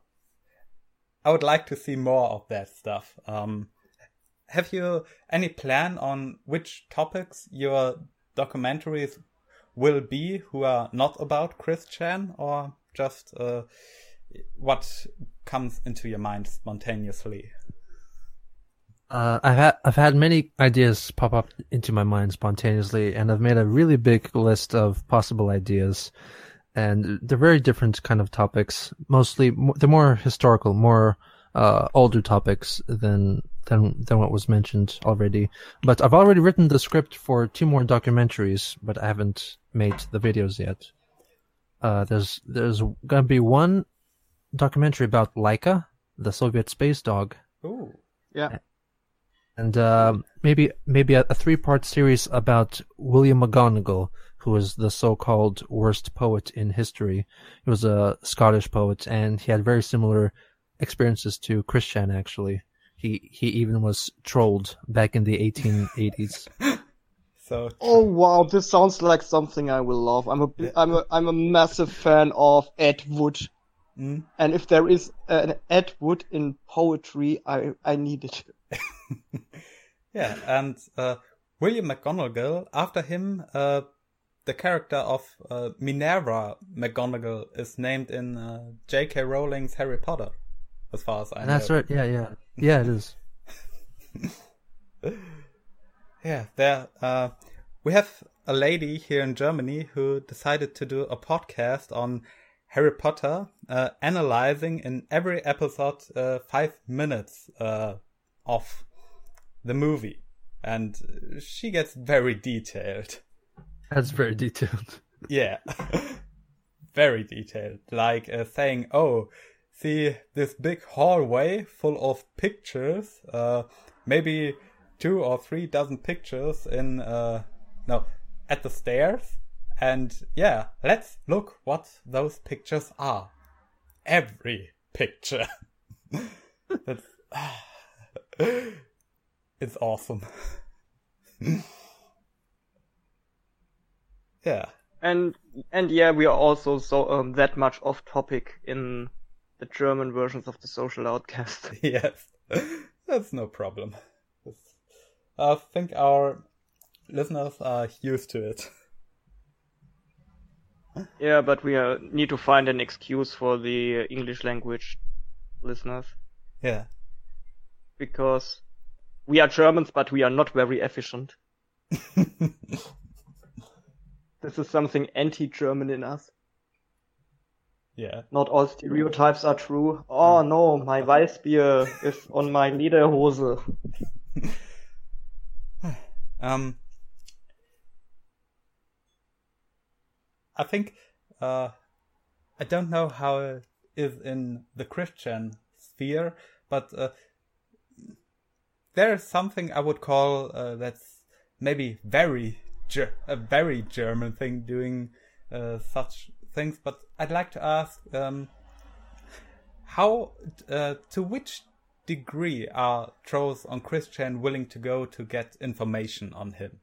S1: I would like to see more of that stuff. Um, have you any plan on which topics your documentaries will be who are not about Christian or just uh, what comes into your mind spontaneously?
S3: Uh, I've had I've had many ideas pop up into my mind spontaneously, and I've made a really big list of possible ideas, and they're very different kind of topics. Mostly, they're more historical, more uh, older topics than than than what was mentioned already. But I've already written the script for two more documentaries, but I haven't made the videos yet. Uh, there's there's gonna be one documentary about Laika, the Soviet space dog,
S1: Ooh,
S2: yeah.
S3: and uh, maybe maybe a, a three part series about William McGonagall, who was the so called worst poet in history. He was a Scottish poet, and he had very similar experiences to Christian. Actually, he he even was trolled back in the 1880s.
S1: So
S2: Oh wow, this sounds like something I will love. I'm a I'm a I'm a massive fan of Ed Wood,
S1: mm,
S2: and if there is an Ed Wood in poetry, I I need it.
S1: yeah, and uh, William McGonagall. After him, uh, the character of uh, Minerva McGonagall is named in uh, J.K. Rowling's Harry Potter, as far as I
S3: And
S1: know.
S3: that's right. Yeah, yeah, yeah. It is.
S1: Yeah, there. Uh, we have a lady here in Germany who decided to do a podcast on Harry Potter, uh, analyzing in every episode uh, five minutes uh, of the movie, and she gets very detailed.
S3: That's very detailed.
S1: Yeah, very detailed. Like uh, saying, "Oh, see this big hallway full of pictures. Uh, maybe two or three dozen pictures in uh no at the stairs. And yeah let's look what those pictures are. Every picture. That's it's awesome. Yeah.
S2: And and yeah, we are also so um, that much off topic in the German versions of the Social Outcast.
S1: yes, that's no problem. I think our listeners are used to it.
S2: yeah, but we uh, need to find an excuse for the English language listeners
S1: Yeah,
S2: because we are Germans, but we are not very efficient. This is something anti-German in us.
S1: yeah.
S2: Not all stereotypes are true. Oh no, my Weißbier is on my Lederhose.
S1: Um, I think uh, I don't know how it is in the Christian sphere, but uh, there is something I would call uh, that's maybe very ger- a very German thing doing uh, such things. But I'd like to ask, um, how uh, to which degree are trolls on Christian willing to go to get information on him?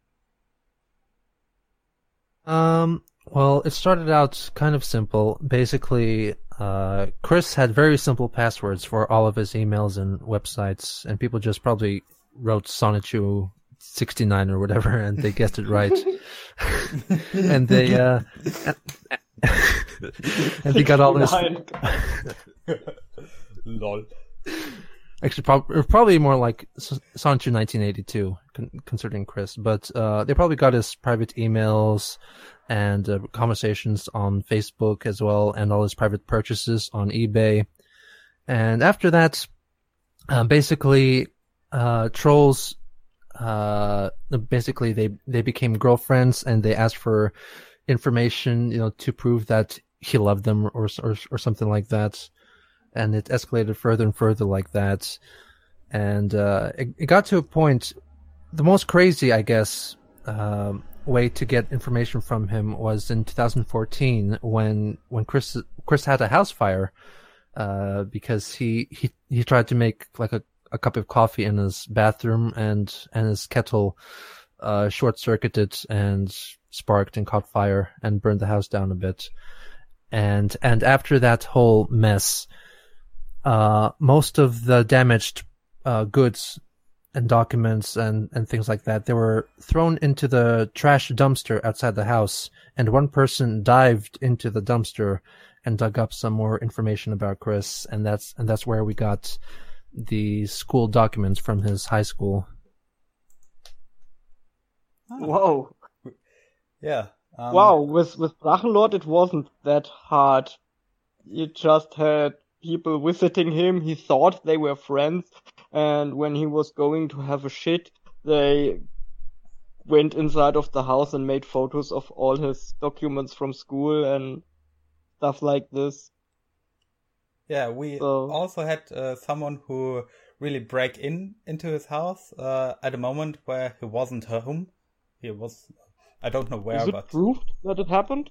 S3: Um, well, it started out kind of simple. Basically, uh, Chris had very simple passwords for all of his emails and websites, and people just probably wrote Sonichu 69 or whatever, and they guessed it right. and they, uh, and they got all this.
S1: Lol.
S3: Actually, prob- probably more like S- Sonichu 1982, con- Chris. But uh, they probably got his private emails and uh, conversations on Facebook as well, and all his private purchases on eBay. And after that, uh, basically, trolls, uh, basically they they became girlfriends, and they asked for information, you know, to prove that he loved them or or, or something like that and it escalated further and further like that. And uh, it, it got to a point. The most crazy, I guess, um, way to get information from him was in 2014 when when Chris Chris had a house fire uh, because he, he he tried to make like a, a cup of coffee in his bathroom and and his kettle uh, short circuited and sparked and caught fire and burned the house down a bit. And and after that whole mess, uh, most of the damaged uh, goods and documents and, and things like that, they were thrown into the trash dumpster outside the house, and one person dived into the dumpster and dug up some more information about Chris, and that's and that's where we got the school documents from his high school.
S2: Whoa.
S1: Yeah. Um,
S2: Wow, with with Drachenlord it wasn't that hard. You just had people visiting him, he thought they were friends, and when he was going to have a shit, they went inside of the house and made photos of all his documents from school and stuff like this.
S1: Yeah, we
S2: So-
S1: also had uh, someone who really break in into his house uh, at a moment where he wasn't home. He was, I don't know where,
S2: Is it
S1: but
S2: proved that it happened?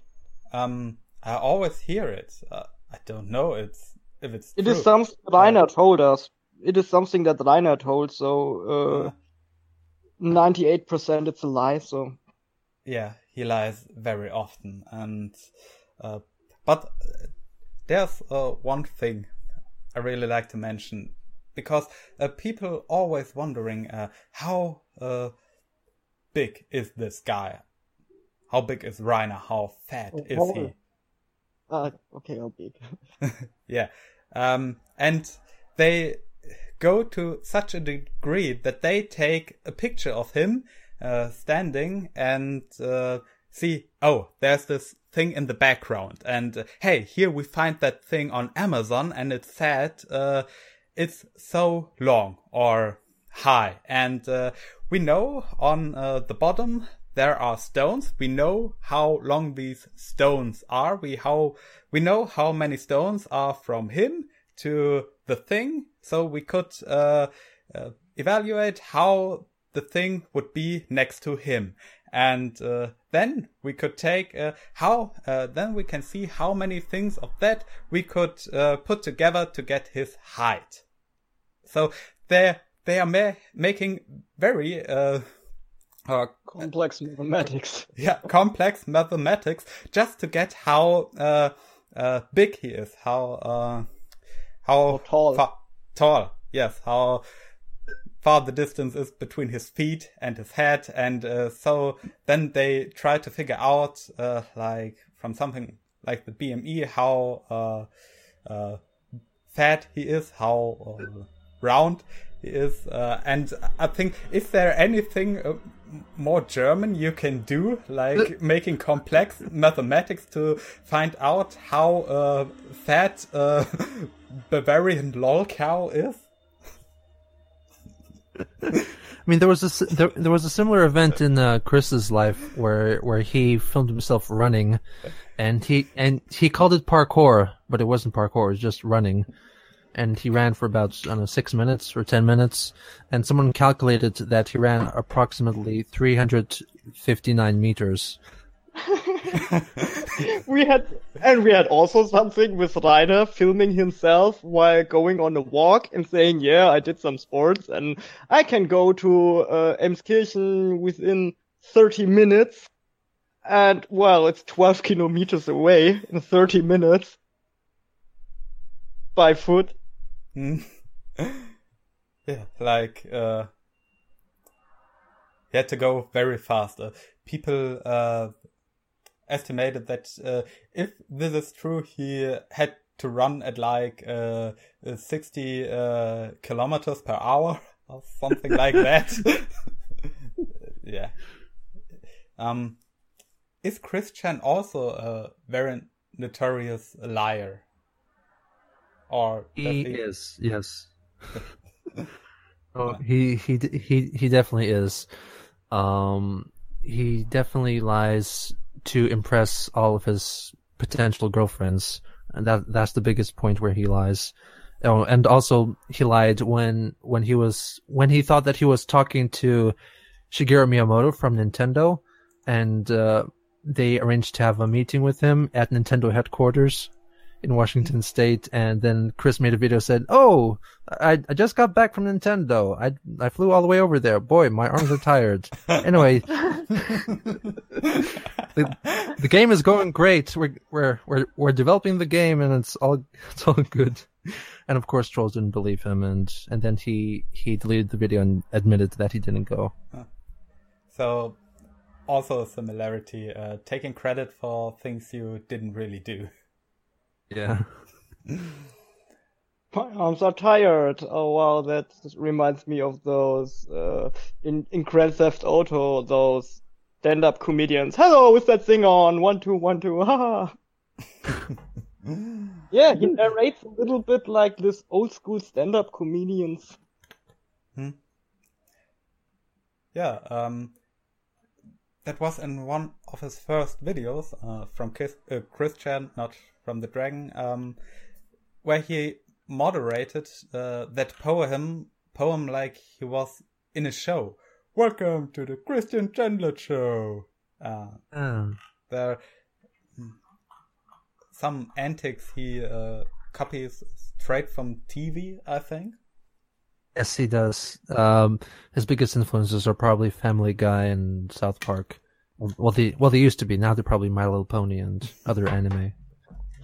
S1: um, I always hear it. Uh, I don't know it's if it's
S2: It
S1: true.
S2: is something that Rainer told us. It is something that Rainer told, so uh, 98% it's a lie, so.
S1: yeah, he lies very often, and uh, but there's uh, one thing I really like to mention because uh, people always wondering uh, how uh, big is this guy? How big is Rainer? How fat is
S2: Oh.
S1: he?
S2: Uh, okay, I'll be.
S1: yeah. Um, and they go to such a degree that they take a picture of him uh, standing and uh, see, oh, there's this thing in the background. And uh, hey, here we find that thing on Amazon and it said uh, it's so long or high. And uh, we know on uh, the bottom there are stones. We know how long these stones are. We how we know how many stones are from him to the thing, so we could uh, uh, evaluate how the thing would be next to him. And uh, then we could take uh, how, uh, then we can see how many things of that we could uh, put together to get his height. So they they are ma- making very uh, uh,
S2: complex mathematics.
S1: Yeah, complex mathematics just to get how uh, uh, big he is, how uh, how,
S2: how tall.
S1: Fa- tall, yes, how far the distance is between his feet and his head, and uh, so then they try to figure out, uh, like from something like the BMI, how uh, fat he is, how round he is, and I think is there anything more German you can do, like making complex mathematics to find out how uh, fat uh, Bavarian lol cow is?
S3: I mean, there was a there, there was a similar event in uh, Chris's life where where he filmed himself running, and he and he called it parkour, but it wasn't parkour; it was just running and he ran for about I don't know six minutes or ten minutes, and someone calculated that he ran approximately 359 meters.
S2: we had and we had also something with Rainer filming himself while going on a walk and saying, "Yeah, I did some sports and I can go to uh, Emskirchen within 30 minutes." And well, it's 12 kilometers away in 30 minutes by foot.
S1: yeah, like uh, he had to go very fast. Uh, people uh, estimated that uh, if this is true, he had to run at like uh, 60 uh, kilometers per hour or something like that. yeah. Um, is Chris Chan also a very notorious liar? Or
S3: he, he is yes. Oh he he he he definitely is. Um he definitely lies to impress all of his potential girlfriends. And that that's the biggest point where he lies. Oh and also he lied when when he was when he thought that he was talking to Shigeru Miyamoto from Nintendo. And uh, they arranged to have a meeting with him at Nintendo headquarters in Washington State, and then Chris made a video said, "Oh, I I just got back from Nintendo. I I flew all the way over there. Boy, my arms are tired." anyway, the, the game is going great. We're we're we're we're developing the game, and it's all it's all good. And of course, trolls didn't believe him, and and then he he deleted the video and admitted that he didn't go.
S1: So, also a similarity, uh, taking credit for things you didn't really do.
S3: Yeah.
S2: My arms are tired. Oh wow, that reminds me of those uh, in in Grand Theft Auto, those stand-up comedians. Hello, with that thing on? One two one two. Ha. yeah, he narrates a little bit like this old school stand-up comedians.
S1: Hmm. Yeah. Um. That was in one of his first videos uh, from Chris, uh, Chris Chan, not from the Dragon, um, where he moderated uh, that poem poem like he was in a show. Welcome to the Christian Chandler Show. Uh,
S3: oh.
S1: There, some antics he uh, copies straight from TV, I think.
S3: Yes, he does. Um, his biggest influences are probably Family Guy and South Park. Well, they well they used to be. Now they're probably My Little Pony and other anime.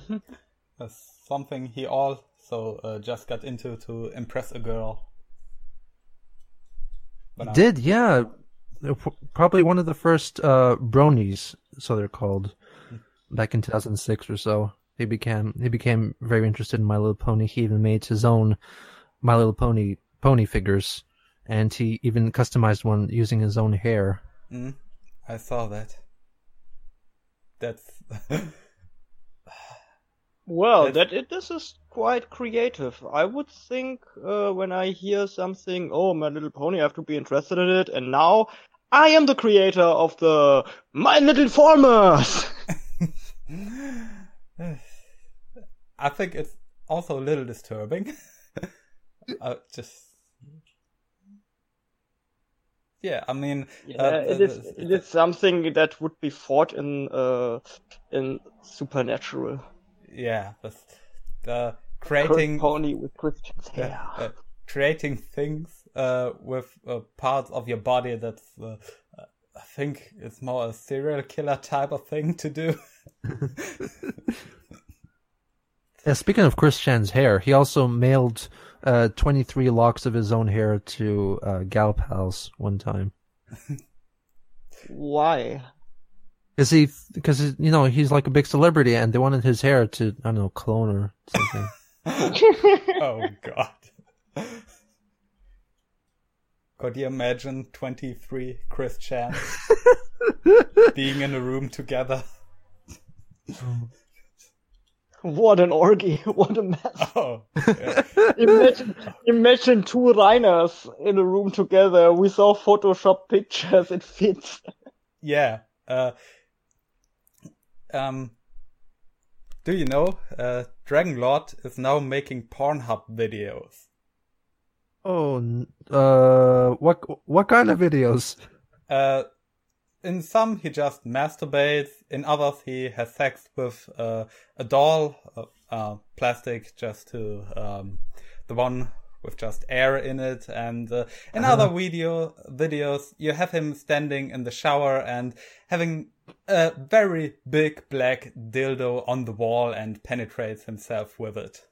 S1: That's something he also uh, just got into to impress a girl.
S3: But he did, yeah. Probably one of the first uh, bronies, so they're called, back in 2006 or so. He became he became very interested in My Little Pony. He even made his own My Little Pony pony figures, and he even customized one using his own hair.
S1: Mm, I saw that. That's
S2: Well, that it, this is quite creative. I would think uh, when I hear something, oh, My Little Pony, I have to be interested in it, and now I am the creator of the My Little Farmers.
S1: I think it's also a little disturbing. uh, just Yeah, I mean,
S2: Yeah,
S1: uh,
S2: it is. It is something that would be fought in uh in Supernatural.
S1: Yeah, that's the
S2: Kurt
S1: creating
S2: Pony with Christian's hair.
S1: uh, creating things uh, with uh, parts of your body that's uh, uh, I think it's more a serial killer type of thing to do.
S3: Yeah, speaking of Christian's hair, he also mailed uh, 23 locks of his own hair to uh, Gal Pals one time.
S2: Why?
S3: Is he? Because you know he's like a big celebrity, and they wanted his hair to I don't know clone or something.
S1: oh god. Could you imagine 23 Chris Chan being in a room together?
S2: What an orgy! What a mess!
S1: Oh, yeah.
S2: imagine, imagine two Rainers in a room together. We saw Photoshop pictures. It fits.
S1: yeah. Uh, um, do you know uh, Dragon Lord is now making Pornhub videos?
S3: oh, uh, what what kind of videos?
S1: Uh, in some, he just masturbates. In others, he has sex with uh, a doll, uh, uh, plastic, just to um, the one with just air in it. And uh, in other video videos, you have him standing in the shower and having a very big black dildo on the wall and penetrates himself with it.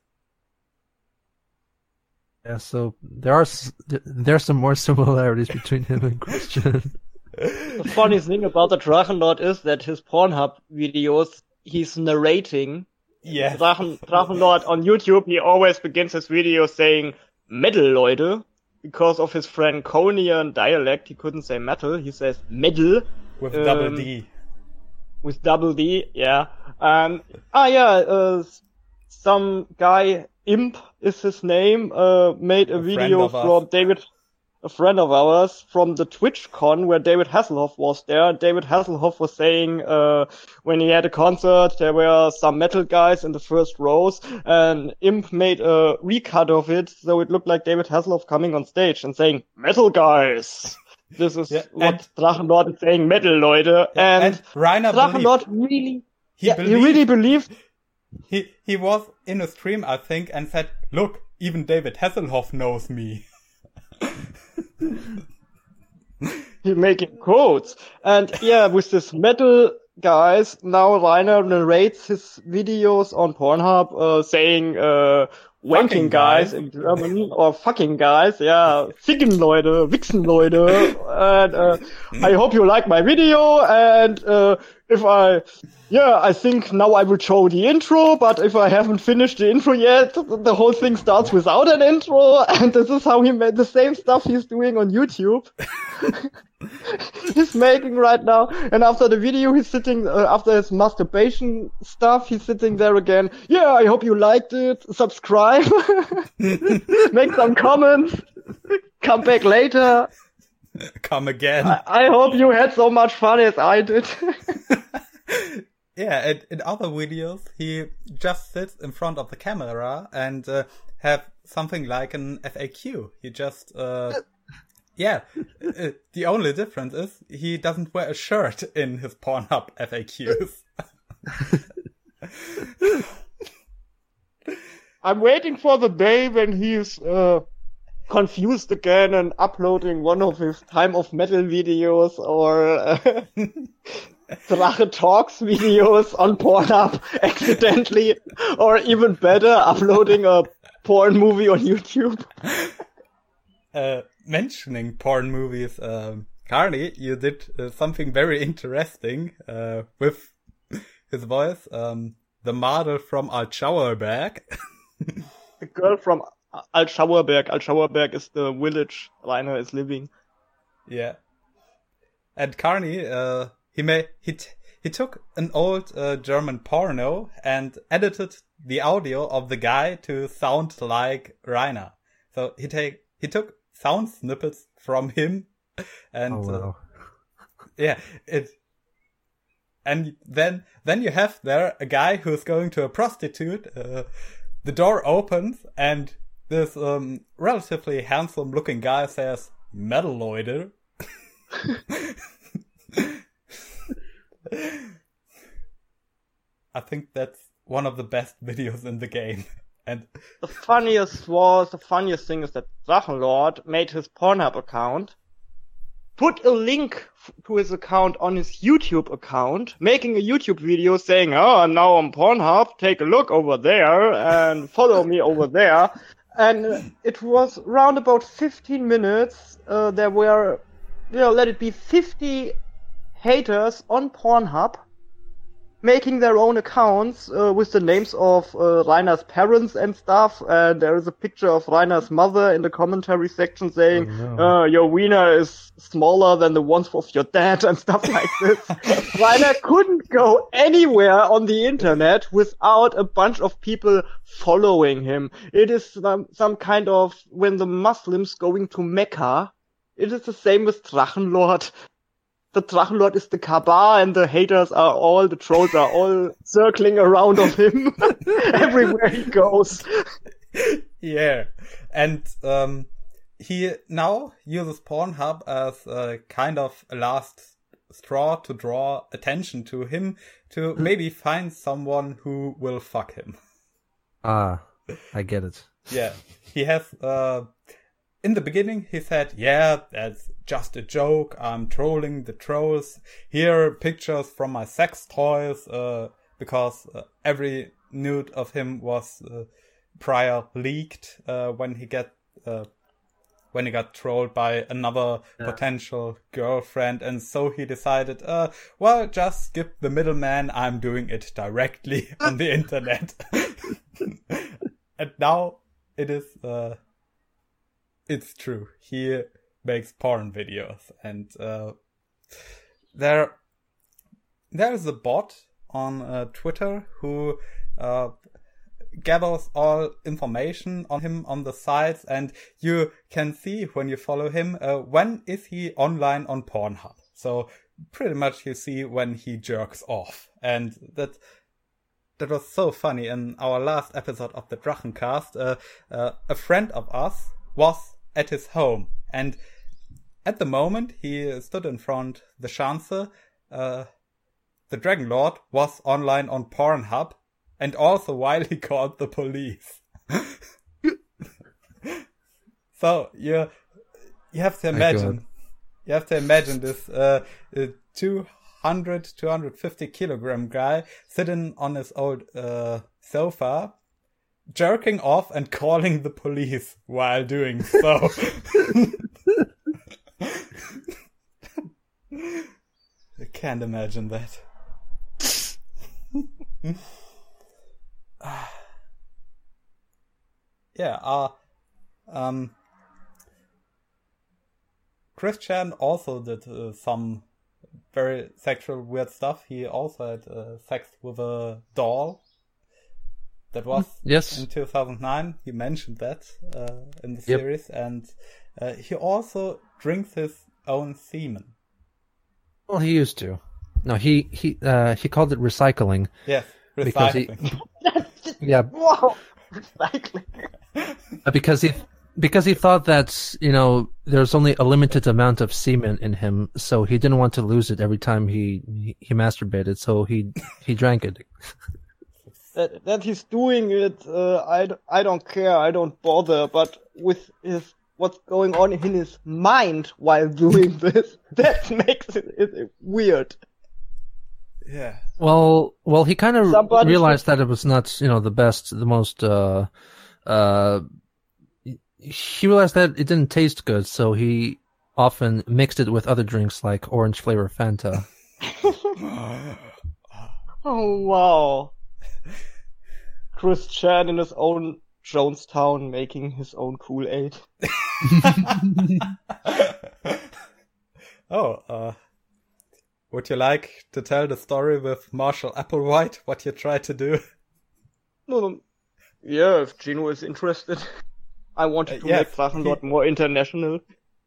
S3: Yeah, so there are s- there are some more similarities between him and Christian.
S2: The funny thing about the Drachenlord is that his Pornhub videos, he's narrating.
S1: Yeah.
S2: Drachen, Drachenlord on YouTube, he always begins his video saying Metal, Leute. Because of his Franconian dialect, he couldn't say metal, he says metal.
S1: With double
S2: Um,
S1: D.
S2: with double D, yeah. Um, ah, yeah, uh, some guy, Imp is his name, uh, made a,
S1: A
S2: video
S1: of us.
S2: from David, a friend of ours, from the TwitchCon where David Hasselhoff was there. David Hasselhoff was saying, uh, when he had a concert, there were some metal guys in the first rows, and Imp made a recut of it, so it looked like David Hasselhoff coming on stage and saying, metal guys! This is
S1: Yeah,
S2: what Drachenlord is saying, metal, Leute.
S1: And,
S2: and
S1: believed,
S2: Drachenlord really,
S1: he
S2: yeah,
S1: believed
S2: he really believed.
S1: He he was in a stream, I think, and said, "Look, even David Hasselhoff knows me."
S2: He's making quotes, and yeah, with this metal guys, now Rainer narrates his videos on Pornhub, uh, saying, uh, wanking guys. in German, or fucking guys, yeah, ficken Leute, wichsen Leute, and, uh, I hope you like my video, and, uh, if I, yeah, I think now I will show the intro, but if I haven't finished the intro yet, the whole thing starts without an intro, and this is how he made the same stuff he's doing on YouTube. he's making right now, and after the video, he's sitting, uh, after his masturbation stuff, he's sitting there again. Yeah, I hope you liked it. Subscribe. Make some comments. Come back later.
S1: Come again.
S2: I hope you had so much fun as I did.
S1: yeah, and in other videos, he just sits in front of the camera and uh, have something like an FAQ. He just, uh, yeah. uh, the only difference is he doesn't wear a shirt in his Pornhub FAQs.
S2: I'm waiting for the day when he's uh, confused again and uploading one of his time of metal videos or uh, Drache Talks videos on Pornhub accidentally, or even better, uploading a porn movie on YouTube.
S1: uh, mentioning porn movies, um, Carni, you did uh, something very interesting uh, with his voice. Um, the model from Altschauerberg.
S2: The girl from Altschauerberg. Altschauerberg is the village Rainer is living.
S1: yeah, and Carni, uh, he made he t- he took an old uh, German porno and edited the audio of the guy to sound like Rainer. So he take he took sound snippets from him and
S3: Oh
S1: uh, yeah it and then then you have there a guy who's going to a prostitute uh, the door opens and this um, relatively handsome looking guy says metal Leute I think that's one of the best videos in the game. And
S2: The funniest was, the funniest thing is that Drachenlord made his Pornhub account, put a link to his account on his YouTube account, making a YouTube video saying, oh, now I'm Pornhub, take a look over there and follow me over there. And it was round about 15 minutes. Uh, there were, you know, let it be 50 haters on Pornhub making their own accounts uh, with the names of uh, Rainer's parents and stuff. And there is a picture of Rainer's mother in the commentary section saying,
S3: Oh, no.
S2: uh, "Your wiener is smaller than the ones of your dad" and stuff like this. Reiner couldn't go anywhere on the internet without a bunch of people following him. It is some, some kind of when the Muslims going to Mecca. It is the same with Drachenlord the Drachenlord is the Kaaba and the haters are all, the trolls are all circling around of him everywhere he goes.
S1: yeah, and um, he now uses Pornhub as a kind of last straw to draw attention to him to maybe find someone who will fuck him.
S3: Ah, I get it.
S1: Yeah, he has. Uh, in the beginning, he said, "Yeah, that's just a joke. I'm trolling the trolls. Here are pictures from my sex toys, uh, because uh, every nude of him was uh, prior leaked uh, when he get uh, when he got trolled by another potential girlfriend, and so he decided, uh, well, just skip the middleman. I'm doing it directly on the internet." and now it is uh it's true he makes porn videos and uh there there's a bot on uh, twitter who uh gathers all information on him on the sites and you can see when you follow him uh, when is he online on pornhub so pretty much you see when he jerks off and that that was so funny in our last episode of the Drachencast. Uh, uh, a friend of us was at his home, and at the moment he stood in front the Schanze. Uh, the Dragon Lord was online on Pornhub, and also while he called the police. so you you have to imagine you have to imagine this uh, uh, 200 250 kilogram guy sitting on his old uh, sofa jerking off and calling the police while doing so i can't imagine that yeah uh um Christian also did uh, some very sexual weird stuff. He also had uh, sex with a doll. That was
S3: Yes.
S1: in 2009. He mentioned that uh, in the
S3: Yep.
S1: series, and uh, he also drinks his own semen.
S3: Well, he used to. No, he he uh, he called it recycling.
S1: Yes,
S3: Because he-
S1: recycling.
S3: Yeah,
S2: Wow! Recycling.
S3: uh, because he because he thought that you know there's only a limited amount of semen in him, so he didn't want to lose it every time he he, he masturbated. So he he drank it.
S2: That, that he's doing it, uh, I, d- I don't care, I don't bother, but with his, what's going on in his mind while doing this, that makes it, it weird.
S1: yeah.
S3: Well, well, he kind of
S2: Somebody
S3: realized that it was not, you know, the best, the most. uh uh He realized that it didn't taste good, so he often mixed it with other drinks like orange flavor Fanta.
S2: Oh wow. Chris Chan in his own Jonestown making his own Kool-Aid.
S1: oh, uh, would you like to tell the story with Marshall Applewhite? What you tried to do?
S2: No, no. Yeah, if Geno is interested. I wanted
S1: Uh,
S2: to
S1: yes,
S2: make Drachenlord more international.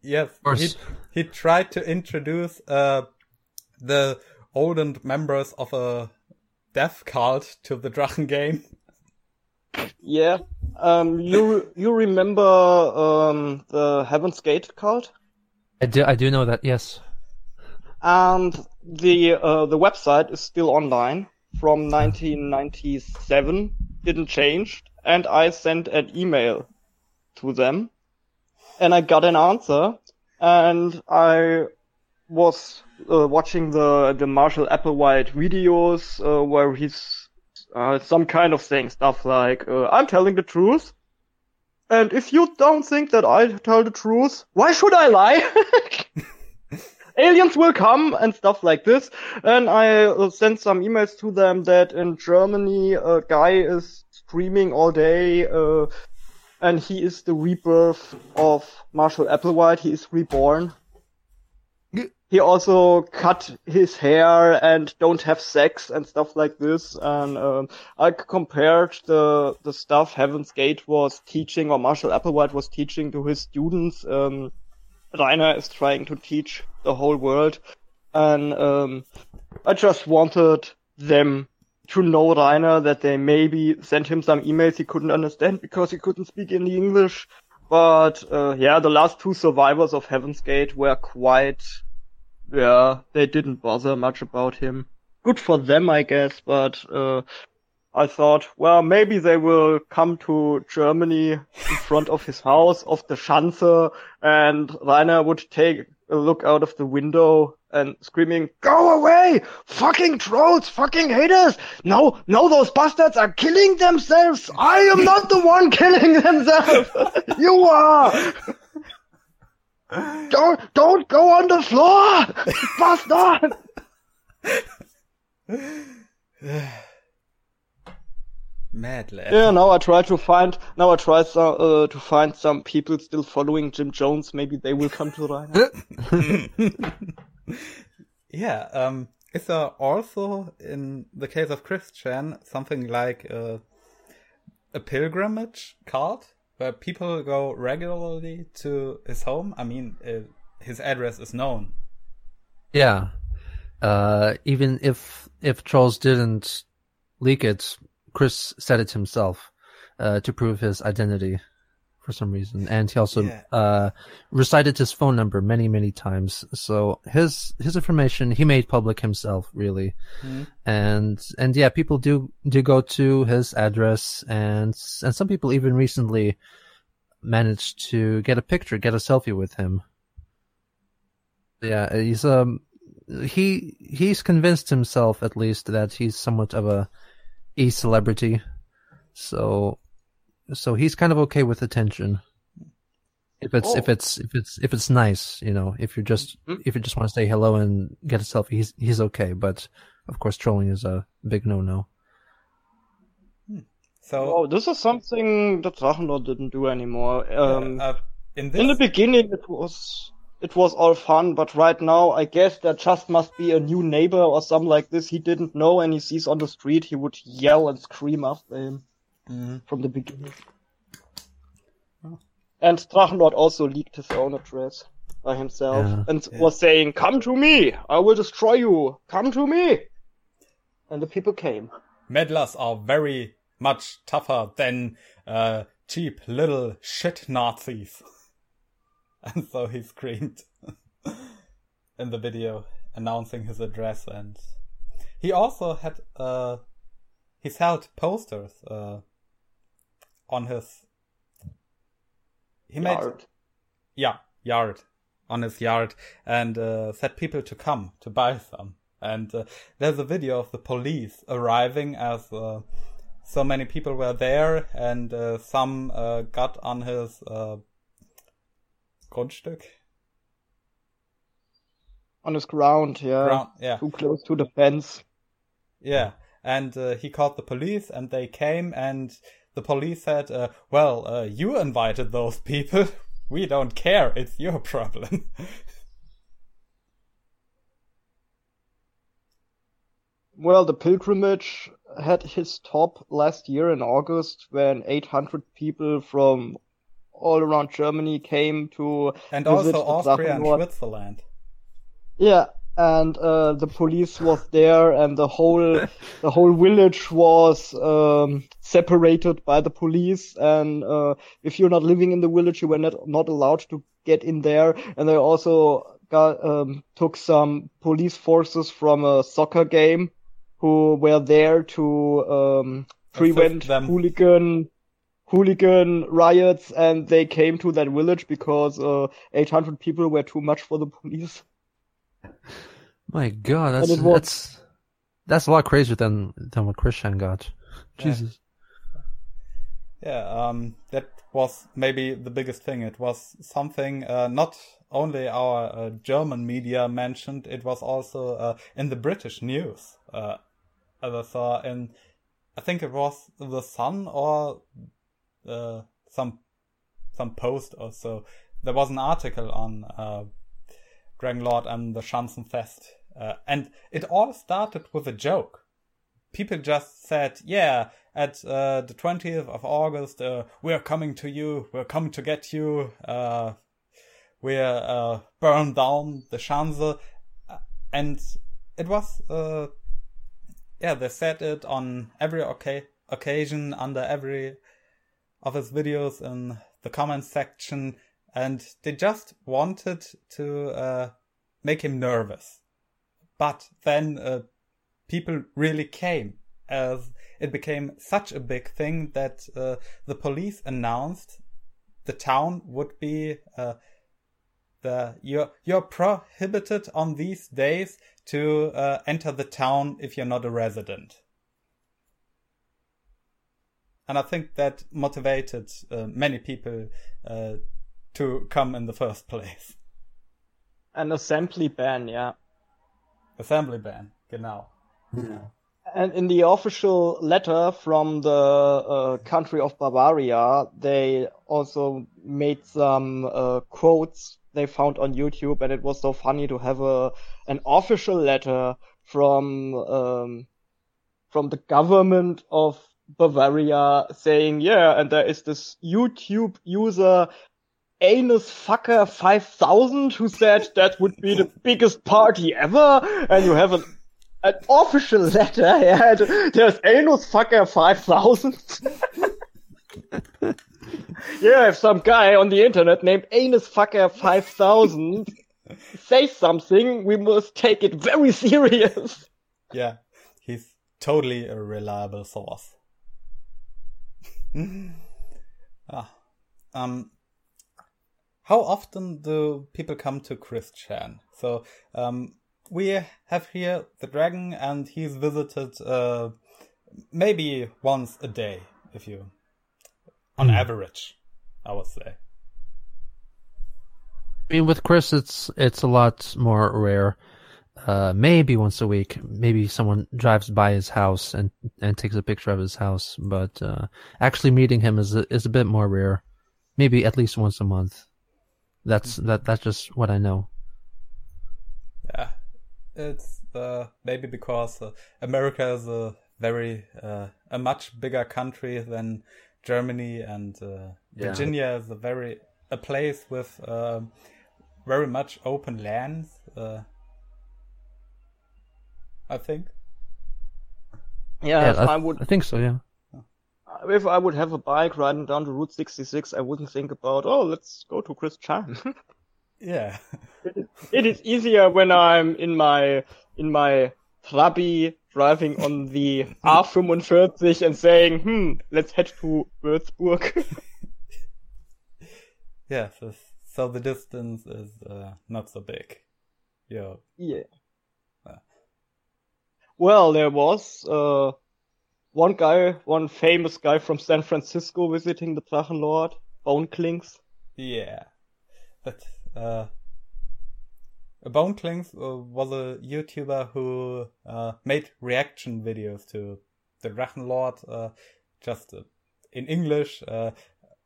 S1: Yes, he
S3: course.
S1: he tried to introduce uh the olden members of a death cult to the Drachen game.
S2: Yeah. Um, you you remember um the Heaven's Gate card?
S3: I do, I do know that. Yes.
S2: and the uh, the website is still online from 1997, didn't change, and I sent an email to them, and I got an answer, and I was uh, watching the the Marshall Applewhite videos uh, where he's uh, some kind of saying stuff like uh, "I'm telling the truth," and if you don't think that I tell the truth, why should I lie? Aliens will come and stuff like this. And I uh, sent some emails to them that in Germany a guy is screaming all day, uh, and he is the rebirth of Marshall Applewhite. He is reborn he also cut his hair and don't have sex and stuff like this. And um, I compared the the stuff Heaven's Gate was teaching or Marshall Applewhite was teaching to his students. Um, Rainer is trying to teach the whole world, and um, I just wanted them to know Rainer that they maybe sent him some emails he couldn't understand because he couldn't speak any English. But uh, yeah, the last two survivors of Heaven's Gate were quite yeah, they didn't bother much about him. Good for them, I guess, but uh, I thought, well, maybe they will come to Germany in front of his house, of the Schanze, and Rainer would take a look out of the window and screaming, go away! Fucking trolls! Fucking haters! No, no, those bastards are killing themselves! I am not the one killing themselves! you are! Don't don't go on the floor, bastard!
S1: Mad lad.
S2: Yeah, now I try to find now I try some, uh, to find some people still following Jim Jones. Maybe they will come to Rainer.
S1: yeah. Um. Is there also in the case of Christian something like a, a pilgrimage card where people go regularly to his home? I mean, uh, his address is known.
S3: Yeah. Uh, even if if Charles didn't leak it, Chris said it himself uh, to prove his identity for some reason, and he also
S1: Yeah.
S3: uh, recited his phone number many many times. So his his information he made public himself, really,
S1: Mhm.
S3: and and yeah, people do do go to his address, and and some people even recently managed to get a picture, get a selfie with him. Yeah, he's um he he's convinced himself at least that he's somewhat of a a celebrity. So so he's kind of okay with attention. If it's if
S2: Oh.
S3: it's if it's if it's nice, you know, if you're just
S2: Mhm.
S3: if you just want to say hello and get a selfie, he's he's okay. But of course, trolling is a big no no.
S1: So
S2: oh, this is something that Drachenlord didn't do anymore. Um,
S1: uh, in this,
S2: in the beginning, it was it was all fun, but right now, I guess there just must be a new neighbor or something like this he didn't know, and he sees on the street, he would yell and scream after him
S1: Mhm.
S2: from the beginning.
S1: Oh.
S2: And Drachenlord also leaked his own address by himself
S3: Yeah.
S2: and
S1: Yeah.
S2: was saying, "Come to me, I will destroy you. Come to me." And the people came.
S1: meddlers are very much tougher than uh, cheap little shit Nazis. and so he screamed in the video announcing his address and he also had uh he sold posters uh on his he made
S2: Yard.
S1: yeah, yard on his yard and uh, set people to come to buy some. And uh, there's a video of the police arriving as uh, so many people were there, and uh, some uh, got on his uh, Grundstück.
S2: on his ground, yeah,
S1: Ground, yeah,
S2: too close to the fence.
S1: yeah. And uh, he called the police, and they came, and the police said, uh, "Well, uh, you invited those people. We don't care. It's your problem."
S2: Well, the pilgrimage had his top last year in August when 800 people from all around Germany came to
S1: and
S2: visit
S1: also Austria and Switzerland.
S2: Yeah, and uh, the police was there, and the whole the whole village was um, separated by the police. And uh, if you're not living in the village, you were not not allowed to get in there. And they also got, um, took some police forces from a soccer game who were there to um, prevent hooligan hooligan riots, and they came to that village because uh, 800 people were too much for the police.
S3: My God, that's was... that's that's a lot crazier than than what Christian got. Jesus.
S1: Yeah, um, that was maybe the biggest thing. It was something uh, not only our uh, German media mentioned, it was also uh, in the British news. Uh, as I saw in, I think it was the Sun or uh, some some post or so. There was an article on uh, Dragonlord and the Schanzenfest, uh, and it all started with a joke. People just said, "Yeah, at uh, the 20th of August, uh, we're coming to you. We're coming to get you. Uh, we're uh, burn down the Schanze," uh, and it was uh, yeah, they said it on every okay occasion under every of his videos in the comments section, and they just wanted to uh, make him nervous. But then uh, people really came, as it became such a big thing that uh, the police announced the town would be uh, the you're you're prohibited on these days to uh, enter the town if you're not a resident. And I think that motivated uh, many people to come in the first place.
S2: An assembly ban, yeah.
S1: Assembly ban, genau.
S2: Yeah. And in the official letter from the uh, country of Bavaria, they also made some uh, quotes they found on YouTube, and it was so funny to have a an official letter from um, from the government of Bavaria saying, yeah, and there is this YouTube user Anus Fucker 5000 who said that would be the biggest party ever, and you have an an official letter. Yeah, there's Anus Fucker 5000. yeah, if some guy on the internet named Anus Fucker 5000 says something, we must take it very serious.
S1: Yeah, he's totally a reliable source. ah, um, how often do people come to Chris Chan? So, um, we have here the dragon, and he's visited uh, maybe once a day, if you on mm. average, I would say.
S3: I mean, with Chris, it's it's a lot more rare. Uh, maybe once a week, maybe someone drives by his house and and takes a picture of his house. But uh, actually meeting him is a, is a bit more rare. Maybe at least once a month. That's that that's just what I know.
S1: Yeah, it's uh, maybe because uh, America is a very uh, a much bigger country than Germany and uh, yeah. Virginia is a very a place with uh, very much open lands. Uh, I think.
S2: Yeah, yeah I, I, would.
S3: I think so. Yeah.
S2: If I would have a bike riding down to Route 66, I wouldn't think about, oh, let's go to Chris Chan.
S1: yeah.
S2: it, is, it is easier when I'm in my in my Trabi driving on the A45 and saying, hmm, let's head to Würzburg.
S1: yeah, so, so, the distance is uh, not so big. Yeah.
S2: Yeah. Uh. Well, there was uh, one guy, one famous guy from San Francisco visiting the Drachenlord, Boneclings.
S1: Yeah. But uh, Boneclings uh, was a YouTuber who uh, made reaction videos to the Drachenlord, uh, just uh, in English. Uh,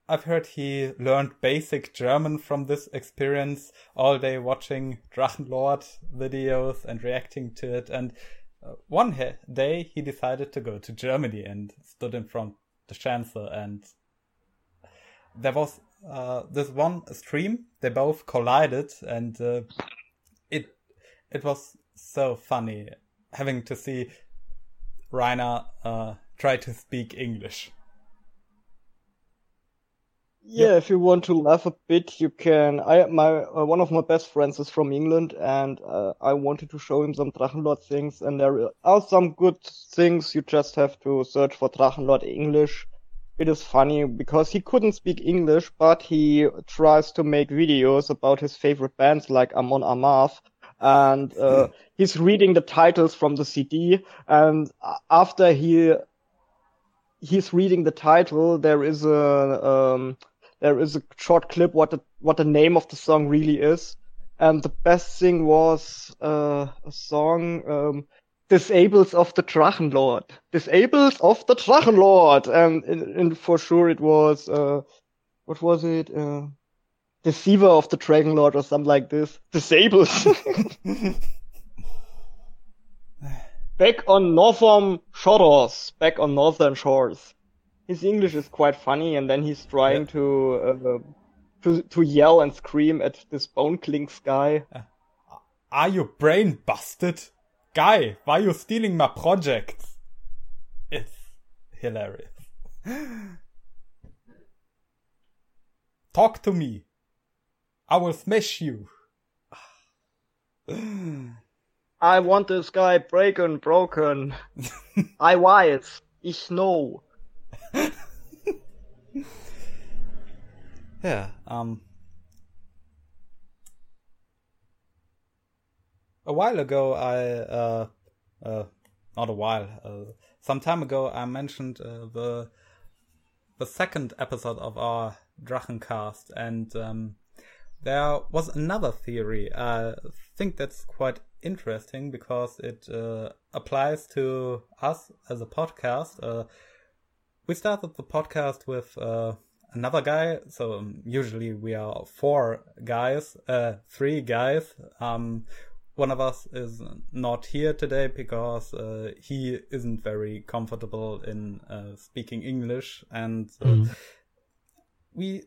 S1: I've heard he learned basic German from this experience all day watching Drachenlord videos and reacting to it. And one day he decided to go to Germany and stood in front the Chancellor and there was this one stream. They both collided and it it was so funny having to see Rainer uh, try to speak English.
S2: Yeah, if you want to laugh a bit, you can. I my uh, one of my best friends is from England, and uh, I wanted to show him some Drachenlord things, and there are some good things. You just have to search for Drachenlord English. It is funny because he couldn't speak English, but he tries to make videos about his favorite bands like Amon Amarth, and uh, he's reading the titles from the CD, and after he he's reading the title, there is a um, there is a short clip what the what the name of the song really is, and the best thing was uh, a song um, "Disables of the Drachenlord." Disables of the Drachenlord, and, and, and for sure it was uh, what was it? Uh, Deceiver of the Dragonlord or something like this. Disables. back on northern shores, back on northern shores his English is quite funny, and then he's trying yeah. to uh, to to yell and scream at this Bone Clinks guy. Uh,
S1: are you brain busted, guy? Why are you stealing my project? It's hilarious. Talk to me. I will smash you.
S2: I want this guy broken, broken. I weiß. Ich know.
S1: Yeah. Um. A while ago, I uh, uh, not a while, uh, some time ago, I mentioned uh, the the second episode of our Drachencast, and um, there was another theory. I think that's quite interesting because it uh, applies to us as a podcast. Uh, we started the podcast with uh, another guy. So um, usually we are four guys, uh, three guys. Um, one of us is not here today because uh, he isn't very comfortable in uh, speaking English, and mm. we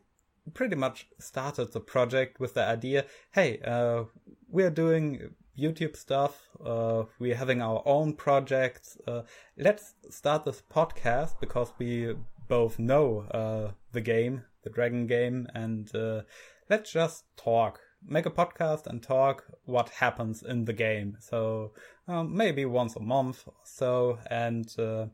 S1: pretty much started the project with the idea: hey, uh, we're doing YouTube stuff. Uh, we're having our own projects. Uh, let's start this podcast because we both know uh, the game, the Dragon game, and uh, let's just talk. Make a podcast and talk what happens in the game. So um, maybe once a month or so, and uh,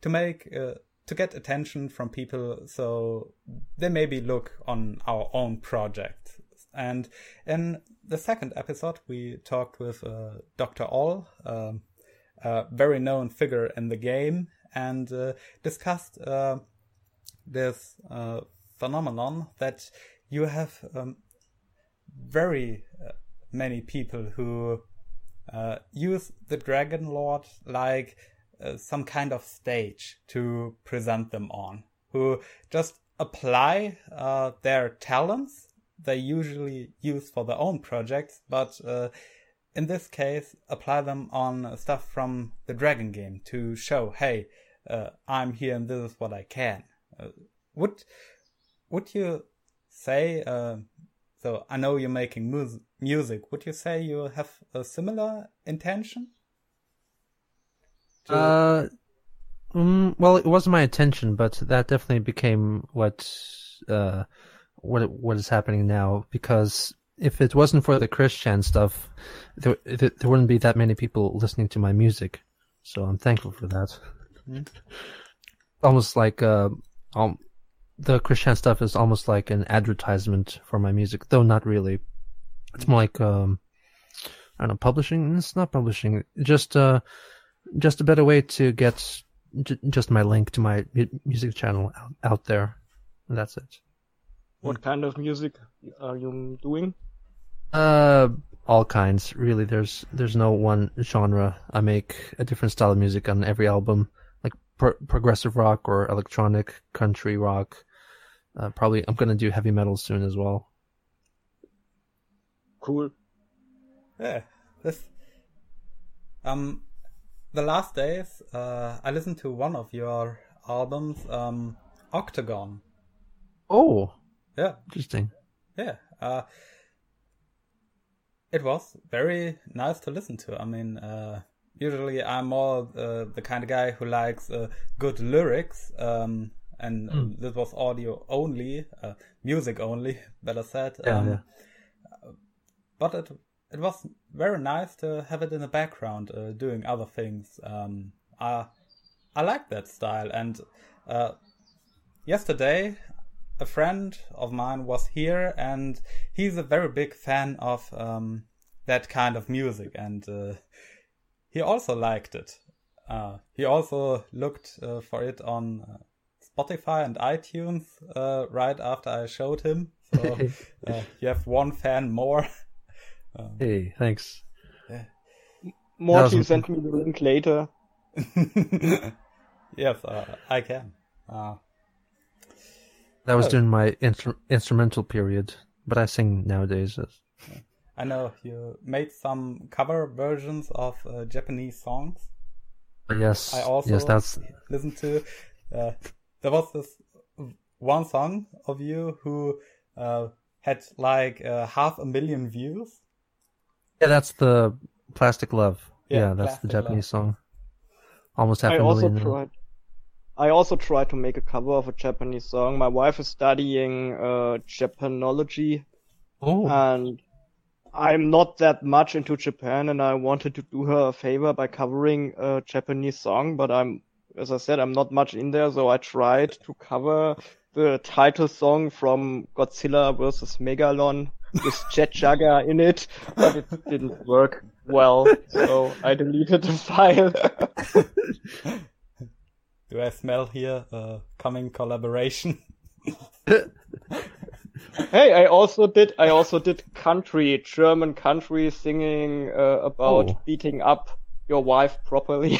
S1: to make uh, to get attention from people, so they maybe look on our own project. And in the second episode, we talked with uh, Dr. All, um, a very known figure in the game, and uh, discussed this uh, phenomenon that you have um, very uh, many people who uh, use the Dragon Lord like some kind of stage to present them on, who just apply their talents they usually use for their own projects, but uh, in this case, apply them on stuff from the Dragon game to show, hey, uh, I'm here and this is what I can. Uh, would would you say? Uh, so I know you're making mu- music. Would you say you have a similar intention?
S3: To... Uh, um, well, it wasn't my intention, but that definitely became what uh, what what is happening now because if it wasn't for the Christian stuff, there there wouldn't be that many people listening to my music. So I'm thankful for that. Mm-hmm. Almost like uh, um, the Christian stuff is almost like an advertisement for my music, though not really. It's more like um, I don't know, publishing. It's not publishing. Just uh, just a better way to get j- just my link to my music channel out, out there. And that's it.
S2: What kind of music are you doing?
S3: Uh, all kinds. Really, there's there's no one genre. I make a different style of music on every album, pro- progressive rock or electronic, country rock. Uh, probably I'm gonna do heavy metal soon as well.
S2: Cool.
S1: Yeah, this. Um, the last days, uh, I listened to one of your albums, um, Octagon.
S3: Oh,
S1: yeah.
S3: Interesting.
S1: Yeah. Uh, it was very nice to listen to. I mean, uh, usually I'm more uh, the kind of guy who likes uh, good lyrics. Um, and uh, this was audio only, uh, music only, better said.
S3: Yeah,
S1: um,
S3: yeah.
S1: But it it was very nice to have it in the background, uh, doing other things. Um, I I like that style, and uh, yesterday a friend of mine was here, and he's a very big fan of um, that kind of music, and uh, he also liked it. Uh, he also looked uh, for it on uh, Spotify and iTunes uh, right after I showed him. So uh, you have one fan more.
S3: Hey, thanks.
S2: Morty
S3: was-
S2: sent me the link later.
S1: yes, uh, I can. Uh,
S3: That was
S1: Oh.
S3: during my instru- instrumental period, but I sing nowadays.
S1: I know you made some cover versions of uh, Japanese songs.
S3: Yes,
S1: I also
S3: yes, that's
S1: listened to. Uh, there was this one song of you who uh, had like uh, half a million views.
S3: yeah, that's the Plastic Love.
S1: Yeah,
S3: Yeah, that's the
S1: Plastic
S3: Japanese song. Almost half
S2: I
S3: a
S2: also
S3: million. now.
S2: tried. I also tried to make a cover of a Japanese song. My wife is studying uh, Japanology,
S3: Oh,
S2: and I'm not that much into Japan, and I wanted to do her a favor by covering a Japanese song, but I'm, as I said, I'm not much in there, so I tried to cover the title song from Godzilla vs. Megalon with Jet Jaguar in it, but it didn't work well, so I deleted the file.
S1: Do I smell here a coming collaboration?
S2: Hey, I also did. I also did country, German country singing uh, about
S3: Oh.
S2: beating up your wife properly.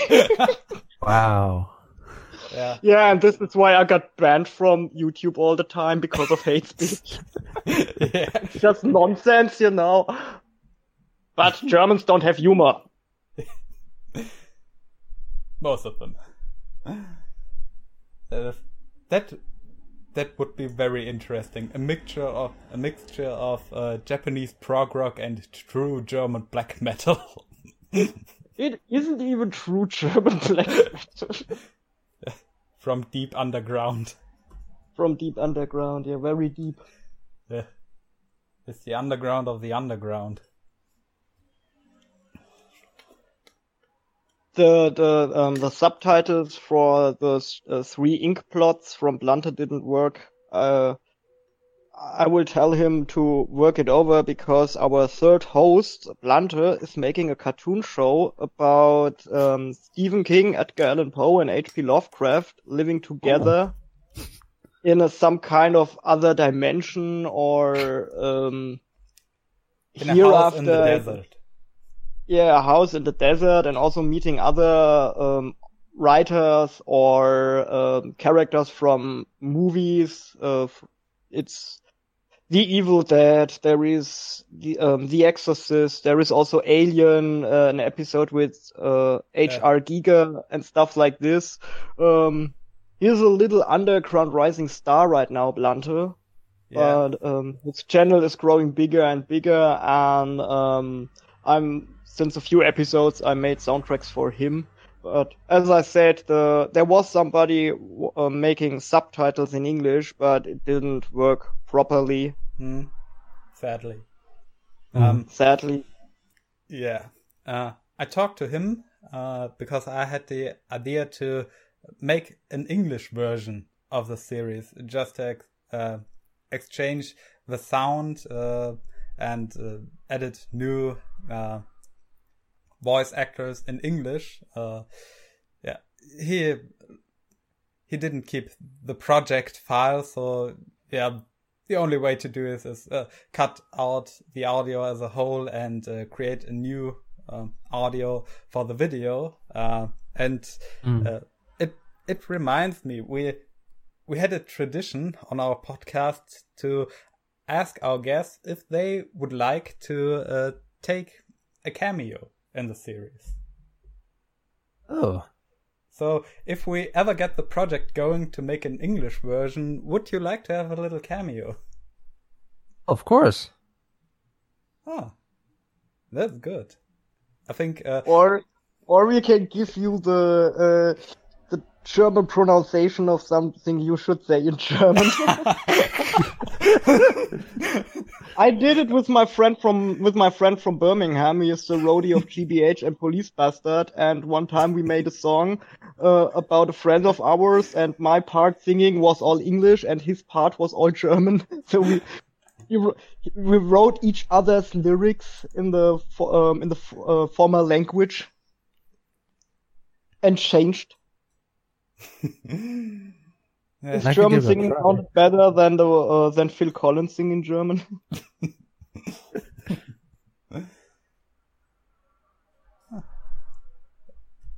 S3: wow.
S1: yeah,
S2: yeah, and this is why I got banned from YouTube all the time because of hate speech.
S1: yeah.
S2: Just nonsense, you know. But Germans don't have humor.
S1: Most of them. Uh, that that would be very interesting. A mixture of a mixture of uh, Japanese prog rock and true German black metal.
S2: It isn't even true German black metal
S1: from deep underground.
S2: from deep underground. Yeah, very deep.
S1: Yeah. It's the underground of the underground.
S2: The the um, the subtitles for the uh, three ink plots from Blunter didn't work. Uh, I will tell him to work it over because our third host, Blunter, is making a cartoon show about um, Stephen King, Edgar Allan Poe, and H.P. Lovecraft living together in a, some kind of other dimension or um,
S1: In a house
S2: hereafter
S1: in the desert.
S2: Yeah, a house in the desert and also meeting other um, writers or um, characters from movies. Uh, it's The Evil Dead. There is the um, The Exorcist. There is also Alien, uh, an episode with uh, H.R. Giger and stuff like this. Um, he's a little underground rising star right now, Blunter
S1: Yeah.
S2: but um, his channel is growing bigger and bigger, and um, I'm since a few episodes I made soundtracks for him. But as I said, the there was somebody uh, making subtitles in English, but it didn't work properly,
S1: Hmm. Sadly.
S3: Hmm.
S1: Um,
S2: sadly.
S1: Yeah. Uh, I talked to him uh, because I had the idea to make an English version of the series, just to ex- uh, exchange the sound uh, and uh, edit new uh, voice actors in English. Uh, yeah, he he didn't keep the project file, so yeah, the only way to do this is uh, cut out the audio as a whole and uh, create a new um, audio for the video. Uh, and
S3: Mm.
S1: uh, it it reminds me we we had a tradition on our podcast to ask our guests if they would like to uh, take a cameo in the series.
S3: Oh,
S1: So, if we ever get the project going to make an English version, would you like to have a little cameo?
S3: of course.
S1: Ah, that's good. I think uh,
S2: Or or we can give you the uh, the German pronunciation of something you should say in German. I did it with my friend from with my friend from Birmingham. He is the roadie of GBH and Police Bastard. And one time we made a song uh, about a friend of ours, and my part singing was all English, and his part was all German. so we we wrote each other's lyrics in the um, in the uh, former language and changed. His German singing sounded better than the uh, than Phil Collins singing German.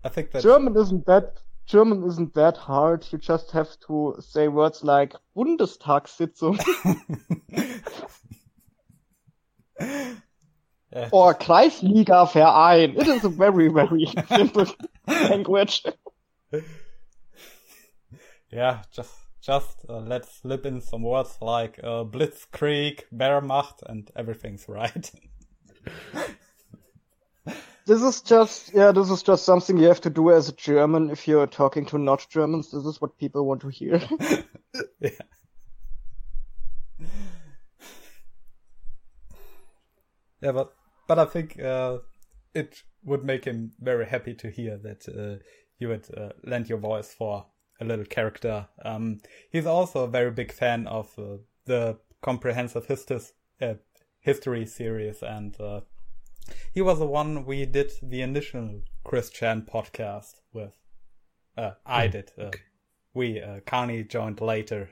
S1: I think that
S2: German isn't that German isn't that hard. You just have to say words like Bundestagssitzung or Kreisliga-Verein. It is a very very simple language
S1: yeah, just just uh, let's slip in some words like uh, Blitzkrieg, Wehrmacht, and everything's right.
S2: this is just yeah, this is just something you have to do as a German if you're talking to not Germans. This is what people want to hear. yeah.
S1: Yeah, but but I think uh, it would make him very happy to hear that uh, you would uh, lend your voice for a little character. Um, he's also a very big fan of uh, the comprehensive histis- uh, history series, and uh, he was the one we did the initial Chris Chan podcast with. Uh, I hmm. did. Uh, okay. We, uh, Carni joined later.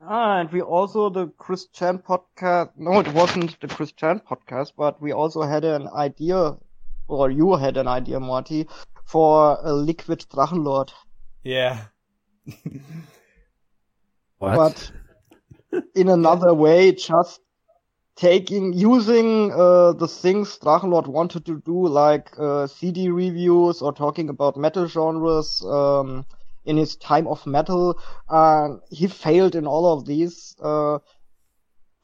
S2: Ah, and we also the Chris Chan podcast. No, it wasn't the Chris Chan podcast, but we also had an idea, or you had an idea, Morty, for a liquid Drachenlord.
S1: Yeah.
S3: what?
S2: But in another way, just taking using uh, the things Drachenlord wanted to do, like uh, CD reviews or talking about metal genres um, in his time of metal. Uh, he failed in all of these.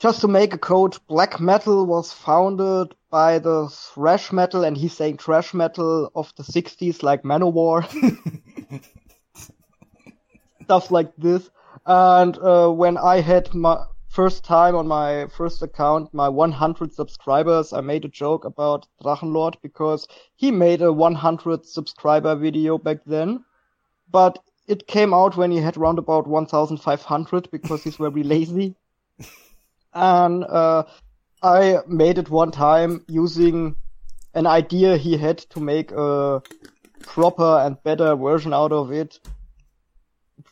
S2: Just to make a code, black metal was founded by the thrash metal, and he's saying thrash metal of the 60s, like Manowar. Stuff like this. And uh, when I had my first time on my first account, my 100 subscribers, I made a joke about Drachenlord because he made a 100 subscriber video back then. But it came out when he had around about 1,500 because he's very lazy and uh, I made it one time using an idea he had to make a proper and better version out of it.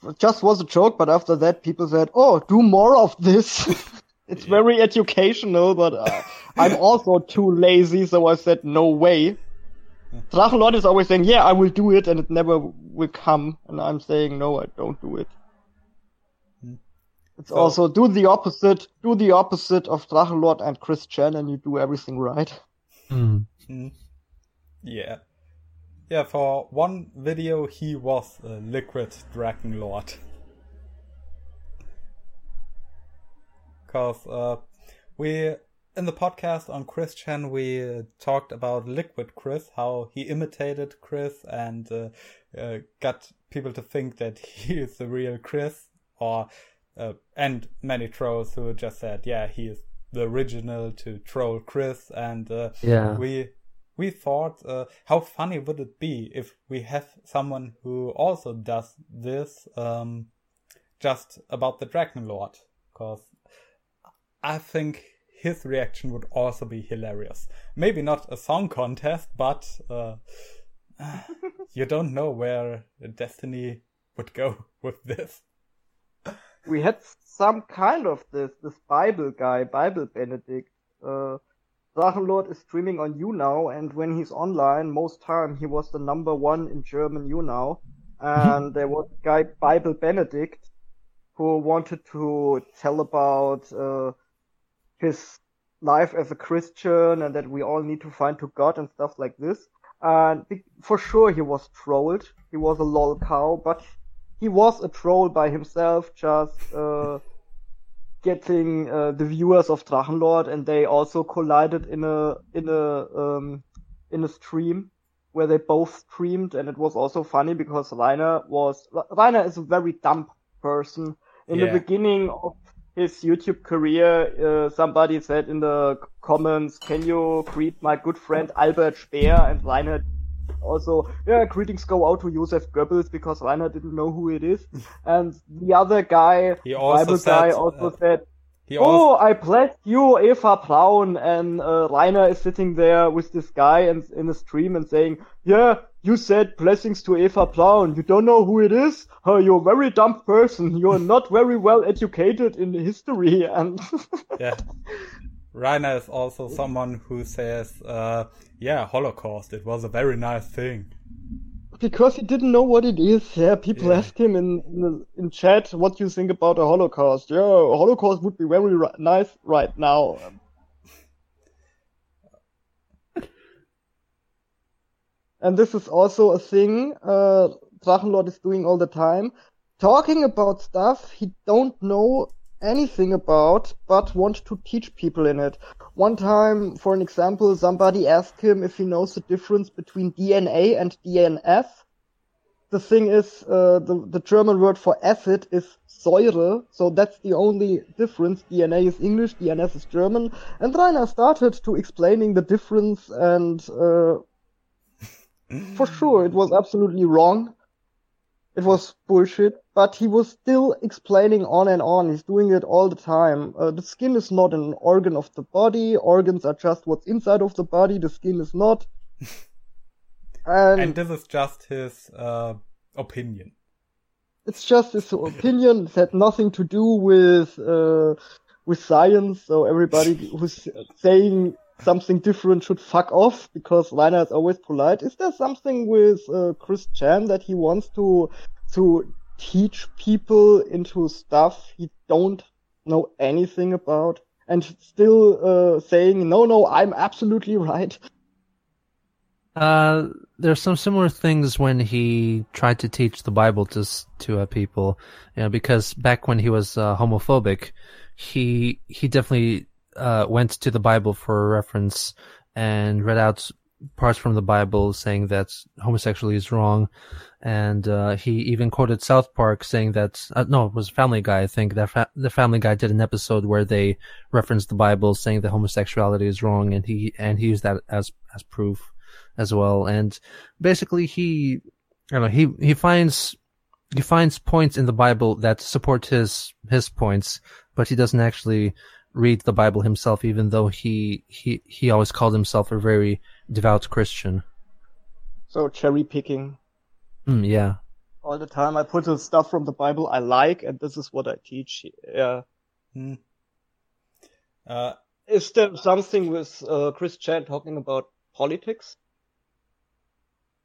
S2: It just was a joke, but after that, people said, "Oh, do more of this." it's yeah. very educational, but uh, I'm also too lazy, so I said, "No way." Drachenlord is always saying, "Yeah, I will do it," and it never will come, and I'm saying, "No, I don't do it." It's so, also do the opposite, do the opposite of Drachenlord and Chris Chan, and you do everything right.
S3: Mm.
S1: Yeah. Yeah, for one video, he was a liquid Dragon Lord. Because uh, we, in the podcast on Chris Chan, we uh, talked about Liquid Chris, how he imitated Chris and uh, uh got people to think that he is the real Chris, or uh, and many trolls who just said, "Yeah, he is the original to troll Chris," and uh,
S3: yeah,
S1: we we thought, uh, how funny would it be if we have someone who also does this, um, just about the Dragon Lord? Because I think his reaction would also be hilarious. Maybe not a song contest, but uh, you don't know where Destiny would go with this
S2: we had some kind of this this Bible guy, Bible Benedict. Uh, Drachenlord is streaming on YouNow, and when he's online, most time he was the number one in German you YouNow. And there was a guy, Bible Benedict, who wanted to tell about uh, his life as a Christian and that we all need to find to God and stuff like this. And for sure he was trolled. He was a lol cow, but he was a troll by himself, just uh, getting uh, the viewers of Drachenlord, and they also collided in a in a um, in a stream. where they both streamed, and it was also funny because Rainer was Rainer is a very dumb person. In
S1: Yeah.
S2: the beginning of his YouTube career, uh, somebody said in the comments, "Can you greet my good friend Albert Speer?" And Rainer also, yeah, greetings go out to Joseph Goebbels because Rainer didn't know who it is. And the other guy,
S1: He also
S2: Bible
S1: said,
S2: guy, also
S1: uh,
S2: said,
S1: He also
S2: Oh, I bless you, Eva Braun. And uh, Rainer is sitting there with this guy and in a stream and saying, Yeah, you said blessings to Eva Braun. You don't know who it is? Oh, you're a very dumb person. You're not very well educated in history. And
S1: yeah. Rainer is also someone who says, uh, yeah, Holocaust, it was a very nice thing.
S2: because he didn't know what it is, yeah, people
S1: Yeah.
S2: asked him in, in in chat, what do you think about a Holocaust? Yeah, a Holocaust would be very ri- nice right now. And this is also a thing uh, Drachenlord is doing all the time, talking about stuff he don't know anything about, but want to teach people in it. One time, for an example, somebody asked him if he knows the difference between DNA and DNS. The thing is, uh, the, the German word for acid is Säure, so that's the only difference. DNA is English, DNS is German. And Rainer started to explaining the difference and, uh, for sure, it was absolutely wrong. It was bullshit, but he was still explaining on and on. He's doing it all the time. Uh, the skin is not an organ of the body. Organs are just what's inside of the body. The skin is not. And,
S1: And this is just his uh, opinion.
S2: it's just his opinion. It had nothing to do with uh, with science. So everybody who's saying something different should fuck off because Rainer is always polite. Is there something with uh, Chris Chan that he wants to to teach people into stuff he don't know anything about and still uh, saying no, no, I'm absolutely right.
S3: Uh, there's some similar things when he tried to teach the Bible to to uh, people, you know, because back when he was uh, homophobic, he he definitely uh, went to the Bible for a reference and read out parts from the Bible saying that homosexuality is wrong, and uh, he even quoted South Park saying that uh, no, it was Family Guy. I think that fa- the Family Guy did an episode where they referenced the Bible saying that homosexuality is wrong, and he and he used that as as proof as well. And basically, he, I don't know, he he finds he finds points in the Bible that support his his points, but he doesn't actually read the Bible himself, even though he he he always called himself a very devout Christian.
S2: So cherry picking.
S3: Mm, yeah.
S2: all the time. I put the stuff from the Bible I like, and this is what I teach. Yeah.
S1: Hmm. Uh,
S2: Is there something with uh, Chris Chan talking about politics?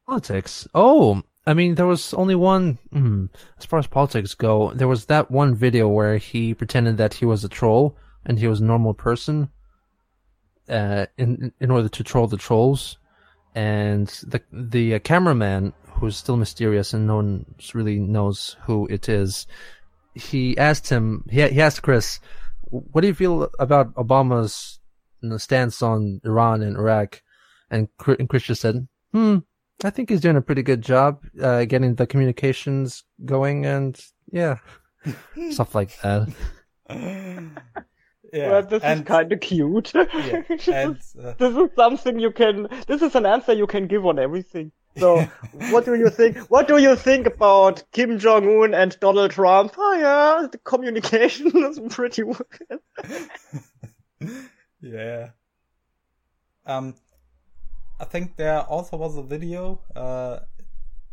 S3: Politics. Oh, I mean, there was only one. Mm, as far as politics go, there was that one video where he pretended that he was a troll and he was a normal person, uh, in in order to troll the trolls, and the the uh, cameraman, who's still mysterious and no one really knows who it is, he asked him. He he asked Chris, "What do you feel about Obama's you know, stance on Iran and Iraq?" And, and Chris just said, "Hmm." I think he's doing a pretty good job uh, getting the communications going, and yeah, stuff like that.
S1: yeah,
S2: well, this
S1: and,
S2: is kind of cute.
S1: yeah, and uh,
S2: this is something you can. This is an answer you can give on everything. So, what do you think? What do you think about Kim Jong Un and Donald Trump? Oh yeah, the communication is pretty. good.
S1: yeah. Um, I think there also was a video, uh,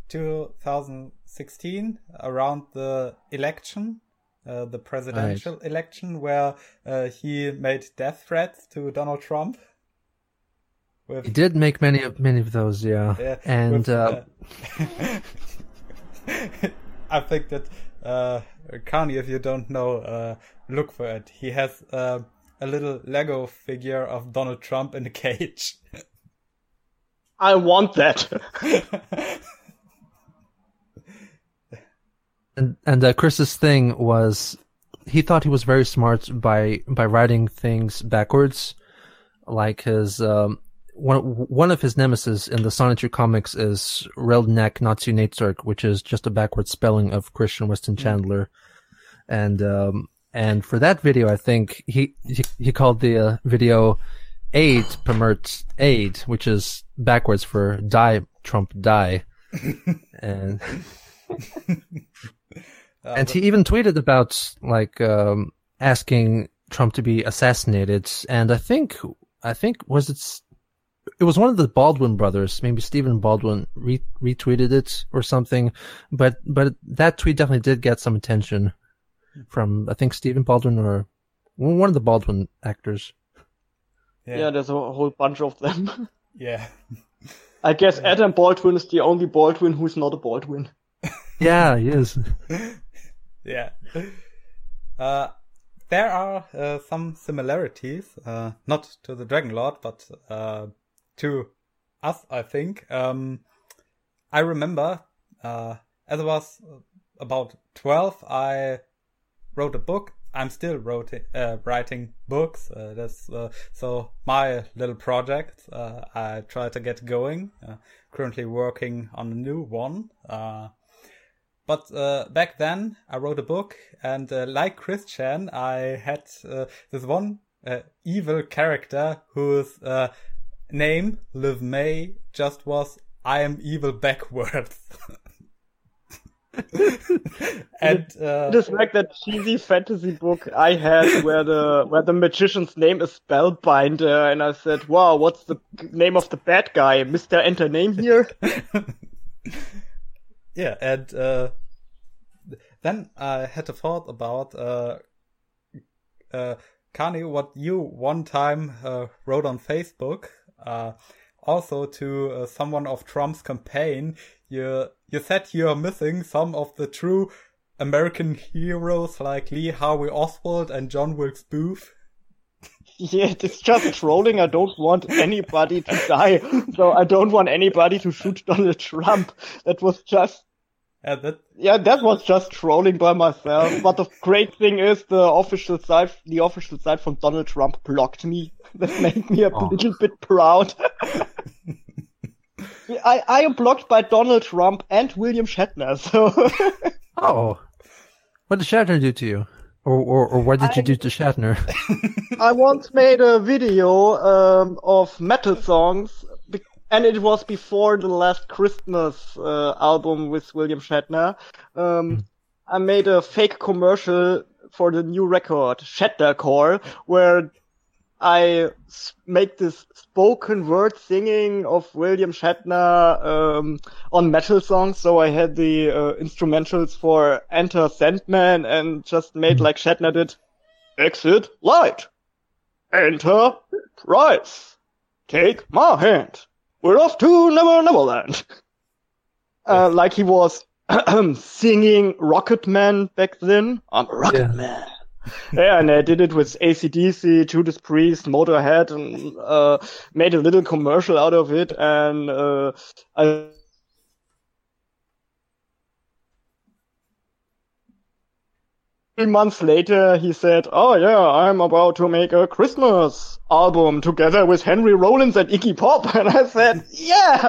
S1: 2016 around the election, uh, the presidential election, where uh, he made death threats to Donald Trump.
S3: He did make many of many of those, yeah.
S1: yeah,
S3: and
S1: with,
S3: uh,
S1: uh, I think that uh, Carni, if you don't know, uh, look for it. He has uh, a little Lego figure of Donald Trump in a cage.
S2: I want that.
S3: and and uh, Chris's thing was he thought he was very smart by by writing things backwards, like his um, one one of his nemesis in the Sonic comics is Reldnahc Notsew Naitsirhc, which is just a backward spelling of Christian Weston Chandler, and um, and for that video, I think he he, he called the uh, video "Aid Permert Aid," which is backwards for "Die Trump Die," and and he even tweeted about like um, asking Trump to be assassinated, and I think I think was it it was one of the Baldwin brothers, maybe Stephen Baldwin re- retweeted it or something, but but that tweet definitely did get some attention from I think Stephen Baldwin or one of the Baldwin actors.
S2: Yeah, yeah there's a whole bunch of them.
S1: yeah.
S2: I guess Adam Baldwin is the only Baldwin who's not a Baldwin.
S3: yeah, he is.
S1: yeah. Uh, there are uh, some similarities, uh, not to the Dragon Lord, but uh, to us, I think. Um, I remember, uh, as I was about 12, I wrote a book. I'm still wrote, uh, writing books. Uh, that's uh, so my little project. Uh, I try to get going. Uh, currently working on a new one. Uh, but back then, I wrote a book, and like Christian, I had this one evil character whose name, Liv May, just was I am evil backwards. and uh,
S2: just like that cheesy fantasy book I had where the where the magician's name is Spellbinder, and I said, "Wow, what's the name of the bad guy? Mister Enter Name here."
S1: yeah, and uh, then I had a thought about uh, uh, Carni, what you one time uh, wrote on Facebook. Uh, also to uh, someone of Trump's campaign, you you said you're missing some of the true American heroes like Lee Harvey Oswald and John Wilkes Booth.
S2: Yeah, it's just trolling. I don't want anybody to die, so I don't want anybody to shoot Donald Trump. That was just
S1: yeah, that...
S2: yeah, that was just trolling by myself. But the great thing is the official site, the official site from Donald Trump blocked me. That made me a oh. little bit proud. I, I am blocked by Donald Trump and William Shatner. So.
S3: oh, what did Shatner do to you? Or, or, or what did I, you do to Shatner?
S2: I once made a video um, of metal songs, and it was before the last Christmas uh, album with William Shatner. Um, mm. I made a fake commercial for the new record, Shatnercore, where I make this spoken word singing of William Shatner um, on metal songs. So I had the uh, instrumentals for Enter Sandman and just made like Shatner did. Exit light. Enter price. Take my hand. We're off to Never Neverland. Uh, like he was singing Rocket Man back then. I'm a Rocket yeah. Man yeah, and I did it with ACDC, Judas Priest, Motorhead, and uh, made a little commercial out of it. And uh, I three months later, he said, "Oh yeah, I'm about to make a Christmas album together with Henry Rollins and Iggy Pop." And I said, "Yeah,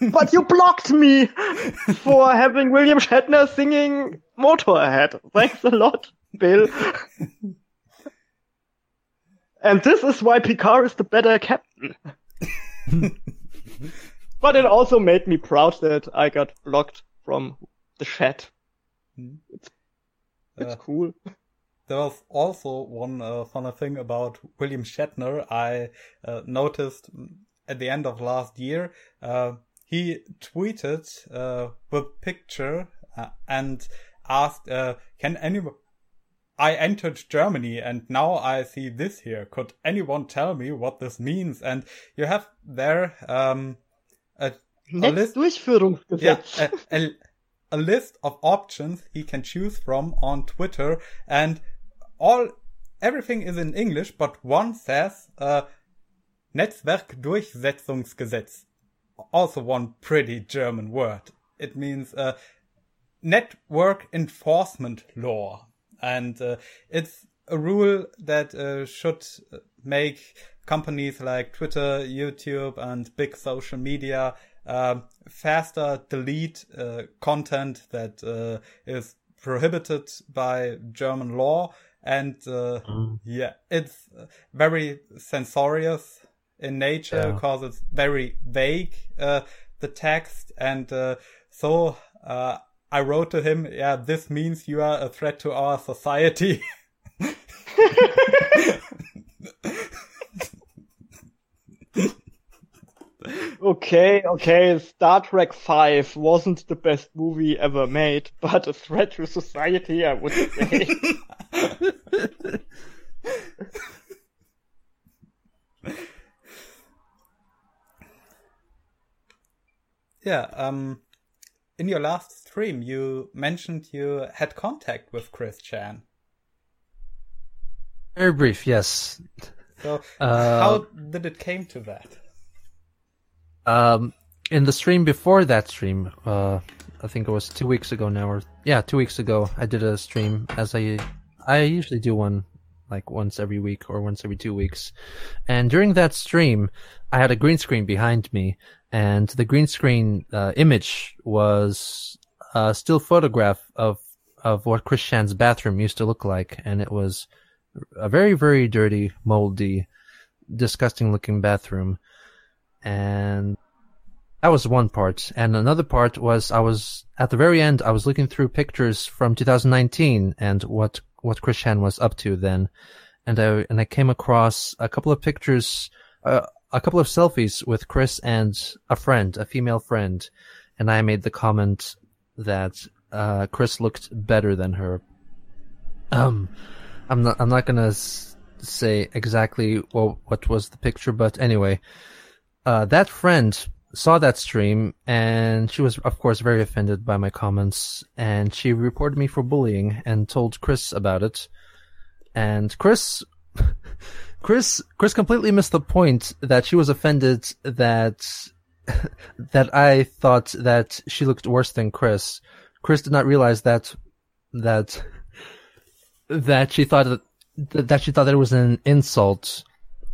S2: but you blocked me for having William Shatner singing Motorhead. Thanks a lot." Bill. and this is why Picard is the better captain. but it also made me proud that I got blocked from the chat. Hmm. It's, it's uh, cool.
S1: There was also one uh, funny thing about William Shatner. I uh, noticed at the end of last year, uh, he tweeted uh, the picture uh, and asked, uh, "Can anyone I entered Germany and now I see this here. Could anyone tell me what this means? And you have there um, a, a list, yeah, a, a, a list of options he can choose from on Twitter, and all everything is in English, but one says uh, Netzwerkdurchsetzungsgesetz. Also one pretty German word. It means uh, network enforcement law and uh, it's a rule that uh, should make companies like Twitter, YouTube, and big social media uh, faster delete uh, content that uh, is prohibited by German law. And mm. yeah, it's very censorious in nature yeah. because it's very vague, the text. And so I wrote to him, yeah, this means you are a threat to our society.
S2: okay, okay, Star Trek 5 wasn't the best movie ever made, but a threat to society, I would say.
S1: yeah, um, in your last stream, you mentioned you had contact with Chris Chan.
S3: Very brief, yes.
S1: So, uh, how did it came to that?
S3: Um, in the stream before that stream, uh, I think it was two weeks ago now, or yeah, two weeks ago, I did a stream as I, I usually do one like once every week or once every two weeks. And during that stream, I had a green screen behind me, and the green screen uh, image was a still photograph of of what Chris Chan's bathroom used to look like, and it was a very very dirty, moldy, disgusting looking bathroom and that was one part. And another part was I was at the very end. I was looking through pictures from 2019 and what what Chris Chan was up to then, and I and I came across a couple of pictures, uh, a couple of selfies with Chris and a friend, a female friend, and I made the comment that uh, Chris looked better than her. Um, I'm not I'm not gonna say exactly what what was the picture, but anyway uh, that friend saw that stream and she was, of course, very offended by my comments and she reported me for bullying and told Chris about it. And Chris, Chris, Chris completely missed the point that she was offended that, that I thought that she looked worse than Chris. Chris did not realize that, that, that she thought that, that she thought that it was an insult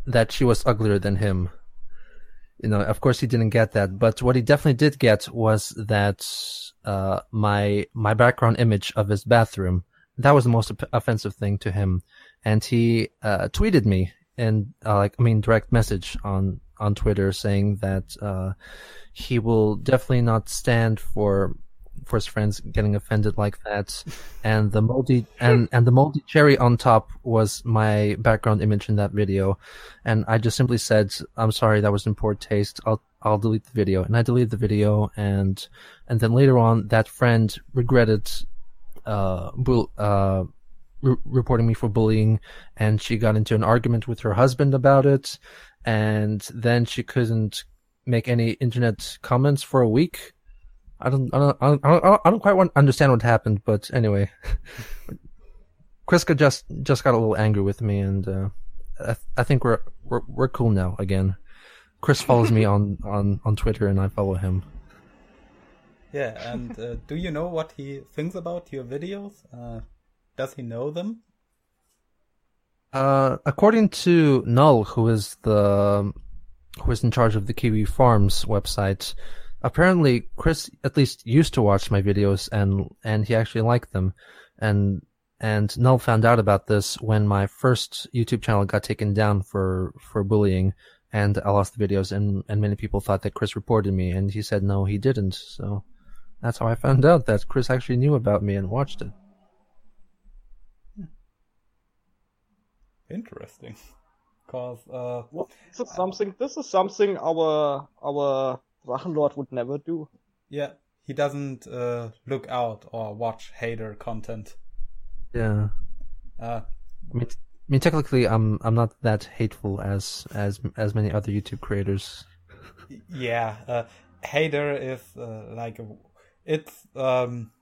S3: that she was uglier than him you know, of course he didn't get that, but what he definitely did get was that uh, my my background image of his bathroom. That was the most offensive thing to him, and he uh, tweeted me and uh, like I mean direct message on on Twitter saying that uh, he will definitely not stand for for his friends getting offended like that. And the moldy and and the moldy cherry on top was my background image in that video. And I just simply said, "I'm sorry, that was in poor taste. I'll I'll delete the video." And I deleted the video. And and then later on, that friend regretted uh, bull, uh, re- reporting me for bullying, and she got into an argument with her husband about it. And then she couldn't make any internet comments for a week I don't, I don't, I don't, I don't quite want, understand what happened, but anyway, Kriska just just got a little angry with me, and uh, I, I think we're we're we're cool now again. Chris follows me on on on Twitter, and I follow him.
S1: Yeah, and uh, do you know what he thinks about your videos? Uh, does he know them?
S3: Uh, according to Null, who is the who is in charge of the Kiwi Farms website, apparently Chris at least used to watch my videos and and he actually liked them and and Null found out about this when my first YouTube channel got taken down for for bullying and I lost the videos and and many people thought that Chris reported me and he said no he didn't so that's how I found out that Chris actually knew about me and watched it.
S1: Interesting. Cause uh
S2: well, this is something this is something our our Drachenlord would never do.
S1: Yeah, he doesn't uh, look out or watch hater content.
S3: Yeah. Uh, I mean, I mean, technically, I'm I'm not that hateful as as as many other YouTube creators.
S1: yeah, uh, hater is uh, like a, it's um,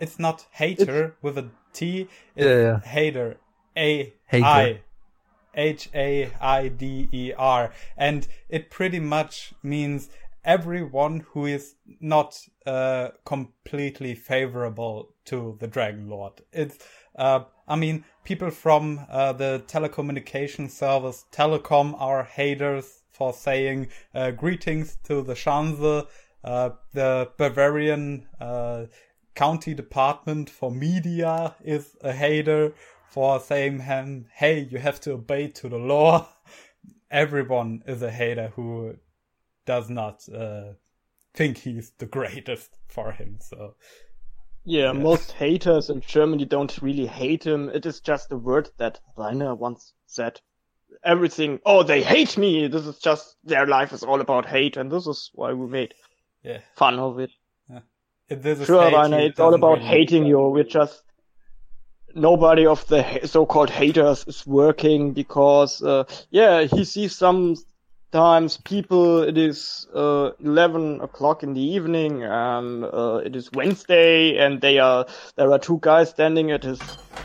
S1: it's not hater it's, with a T. It's yeah, yeah. hater. A hater. I H A I D E R, and it pretty much means everyone who is not uh, completely favorable to the Dragon Lord. It's Uh, I mean, people from uh, the telecommunication service Telekom are haters for saying uh, greetings to the Schanze. Uh, the Bavarian uh, county department for media is a hater for saying him, hey, you have to obey to the law. Everyone is a hater who does not uh, think he's the greatest for him. So
S2: yeah, most haters in Germany don't really hate him. It is just a word that Rainer once said. Everything, oh, they hate me. This is just their life is all about hate, and this is why we made
S1: yeah.
S2: fun of it.
S1: Yeah. If there's a
S2: Sure, Rainer, it's all about
S1: really-
S2: hating you. We're just nobody of the so-called haters is working because, uh, yeah, he sees sometimes people. It is uh, eleven o'clock in the evening, and uh, it is Wednesday, and they are there are two guys standing at his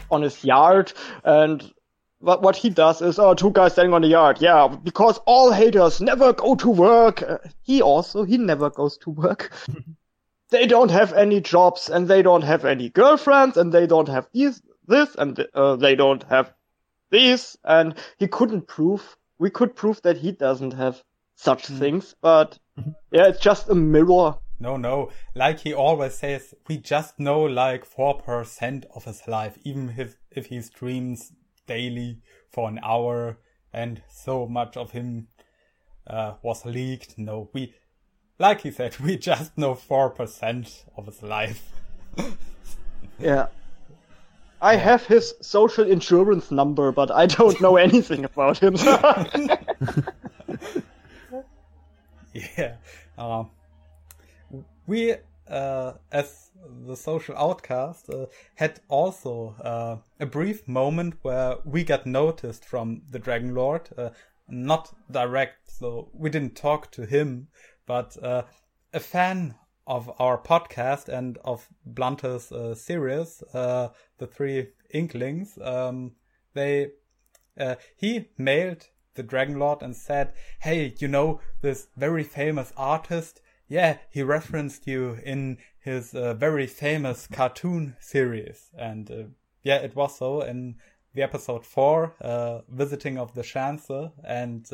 S2: on his yard, and what what he does is, oh, two guys standing on the yard, yeah, because all haters never go to work. Uh, he also he never goes to work they don't have any jobs and they don't have any girlfriends and they don't have these this and uh, they don't have these and he couldn't prove we could prove that he doesn't have such things but yeah it's just a mirror
S1: No, no. Like he always says, we just know like 4% of his life, even if, if he streams daily for an hour and so much of him uh, was leaked. No, we, like he said, we just know 4% of his life.
S2: yeah I have his social insurance number, but I don't know anything about him.
S1: Yeah. Um, we, uh, as the social outcast, uh, had also uh, a brief moment where we got noticed from the Dragon Lord. Uh, not direct, so we didn't talk to him, but uh, a fan of our podcast and of Blunter's uh, series, uh, the Three Inklings, um, they uh, he mailed the Dragon Lord and said, "Hey, you know this very famous artist? Yeah, he referenced you in his uh, very famous cartoon series." And uh, yeah, it was so in the episode four, uh, visiting of the Schanze, and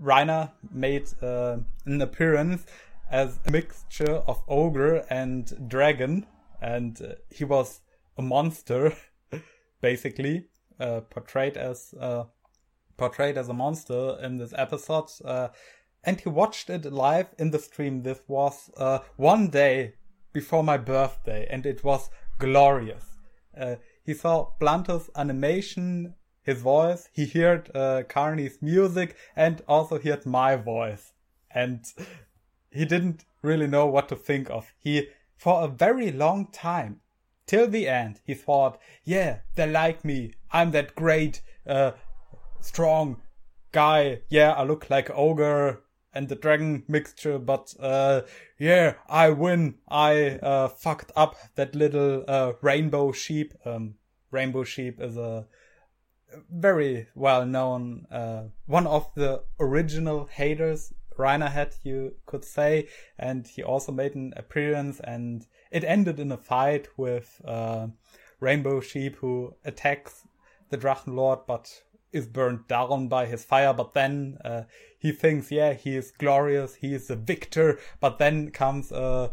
S1: Rainer made uh, an appearance as a mixture of ogre and dragon, and uh, he was a monster, basically uh, portrayed as uh, portrayed as a monster in this episode. Uh, and he watched it live in the stream. This was uh, one day before my birthday, and it was glorious. Uh, he saw Blunter's animation, his voice. He heard Carni's music, and also heard my voice. And he didn't really know what to think of. He, for a very long time, till the end, he thought, yeah, they like me. I'm that great, uh, strong guy. Yeah, I look like ogre and the dragon mixture, but, uh, yeah, I win. I, uh, fucked up that little, uh, rainbow sheep. Um, rainbow sheep is a very well known, uh, one of the original haters Rainer had, you could say, and he also made an appearance, and it ended in a fight with uh, Rainbow Sheep, who attacks the Drachenlord, but is burned down by his fire. But then uh, he thinks, yeah, he is glorious, he is a victor. But then comes uh,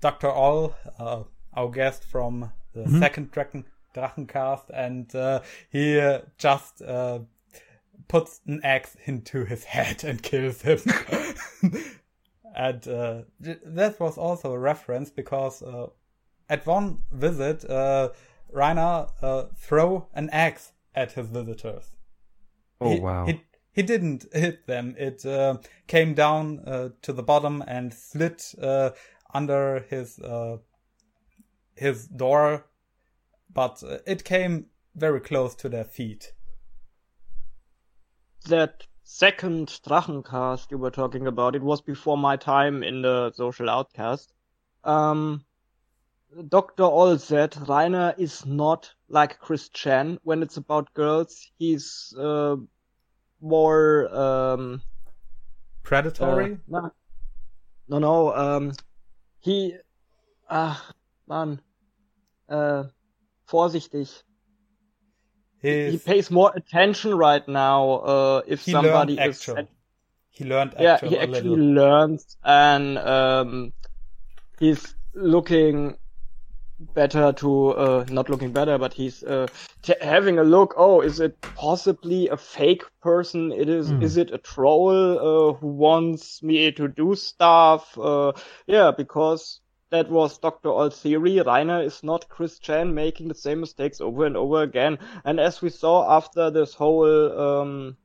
S1: Doctor All, uh, our guest from the second Drachen Drachencast, and uh, he uh, just uh, puts an axe into his head and kills him. and uh, that was also a reference because uh, at one visit, uh, Rainer uh, throw an axe at his visitors.
S3: Oh
S1: he,
S3: wow!
S1: He, he didn't hit them. It uh, came down uh, to the bottom and slid uh, under his uh, his door, but it came very close to their feet.
S2: That second Drachencast you were talking about, it was before my time in the social outcast. Um, Dr. All said Rainer is not like Chris Chan when it's about girls. He's uh, more um,
S1: Predatory.
S2: uh, no, no, no. Um, he, ah, man, uh, vorsichtig.
S1: His,
S2: He pays more attention right now uh, if somebody is.
S1: actual. He learned
S2: Yeah, he actually learns and um, he's looking better to uh, not looking better, but he's uh, t- having a look. Oh, is it possibly a fake person? It is.
S3: Hmm.
S2: Is it a troll uh, who wants me to do stuff? Uh, yeah, because that was Dr. All's theory. Rainer is not Chris Chan making the same mistakes over and over again. And as we saw after this whole um,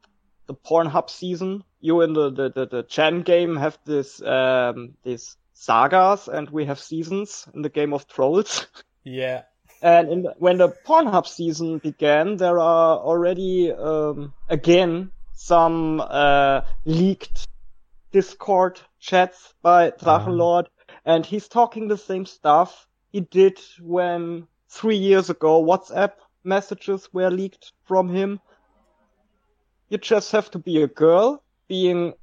S2: the Pornhub season, you in the the the, the Chan game have this um these sagas, and we have seasons in the Game of Trolls.
S1: Yeah.
S2: And in the, when the Pornhub season began, there are already um, again some uh, leaked Discord chats by Drachenlord, and he's talking the same stuff he did when three years ago WhatsApp messages were leaked from him. You just have to be a girl, being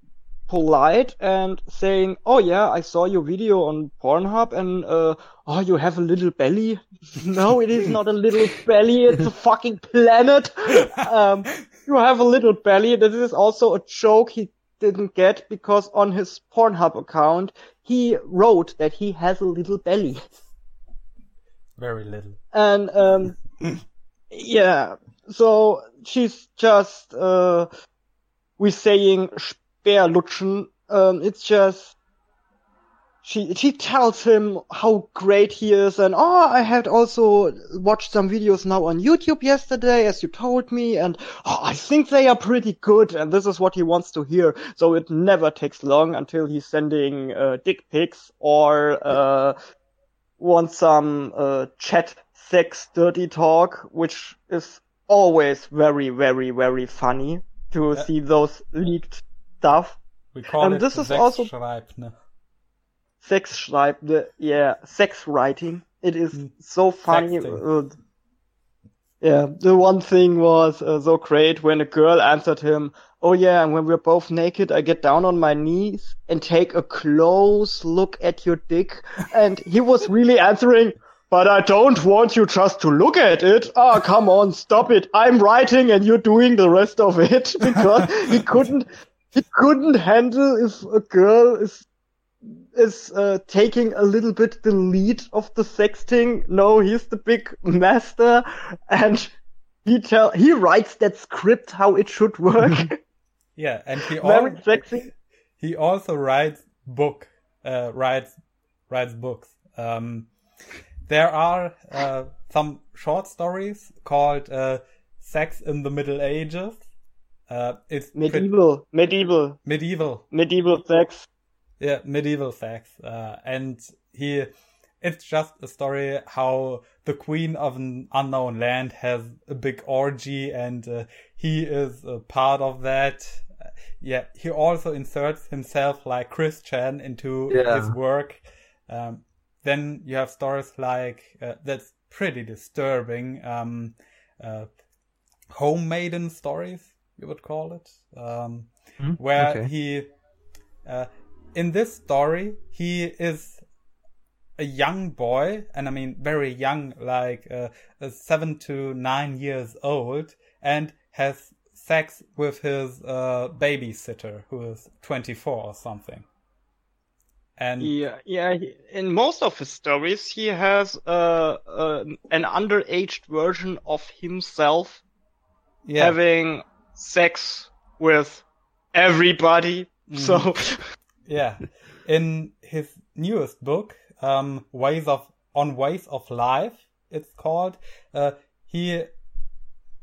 S2: polite and saying, "Oh yeah, I saw your video on Pornhub, and uh, oh, you have a little belly." no, it is not a little belly; it's a fucking planet. Um, you have a little belly. This is also a joke he didn't get because on his Pornhub account he wrote that he has a little belly.
S1: Very little.
S2: And um yeah, so she's just uh we saying Speerlutschen. Um it's just she she tells him how great he is and oh I had also watched some videos now on YouTube yesterday as you told me and oh, I think they are pretty good and this is what he wants to hear so it never takes long until he's sending uh, dick pics or uh want some uh, chat sex dirty talk, which is always very, very, very funny to
S1: Yeah.
S2: see those leaked stuff.
S1: We call
S2: And
S1: it
S2: this is also-
S1: Sexschreibne.
S2: Sex schreiben, yeah, sex writing. It is
S1: Mm.
S2: so funny. Uh, yeah, the one thing was uh, so great when a girl answered him, Oh yeah, and when we're both naked, I get down on my knees and take a close look at your dick. And he was really answering, but I don't want you just to look at it. Ah, come on, stop it. I'm writing and you're doing the rest of it because he couldn't, he couldn't handle if a girl is is uh, taking a little bit the lead of the sexting. No, he's the big master, and he tell he writes that script how it should work.
S1: Yeah, and he
S2: Very
S1: al-
S2: sexy.
S1: he also writes book uh, writes writes books. Um, there are uh, some short stories called uh, "Sex in the Middle Ages." Uh, it's pre-
S2: Medieval, medieval,
S1: medieval
S2: medieval sex.
S1: Yeah, medieval sex. Uh, and he, it's just a story how the queen of an unknown land has a big orgy and uh, he is a part of that. Uh, yeah, he also inserts himself like Chris Chan into
S3: Yeah.
S1: his work. Um, then you have stories like, uh, that's pretty disturbing, um, uh, home maiden stories, you would call it. Um,
S3: Hmm,
S1: where
S3: okay.
S1: he uh, in this story he is a young boy and i mean very young like uh, uh, seven to nine years old and has sex with his uh, babysitter who is 24 or something and
S2: Yeah, yeah. In most of his stories, he has uh, uh, an underaged version of himself
S1: yeah
S2: having sex with everybody. So
S1: Yeah. In his newest book, um, Ways of on Ways of Life, it's called. Uh, he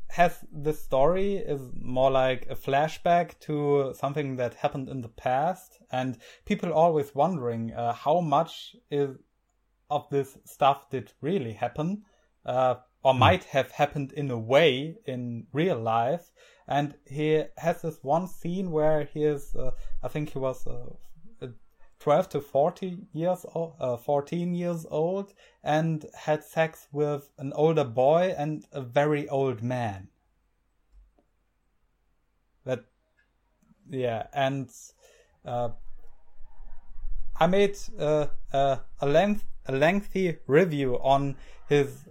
S1: has this story is more like a flashback to something that happened in the past, and people always wondering uh, how much is of this stuff did really happen, uh, or might have happened in a way in real life. And he has this one scene where he is, uh, I think he was uh, 12 to 40 years old, uh, 14 years old, and had sex with an older boy and a very old man. That, yeah, and uh, I made uh, uh, a length a lengthy review on his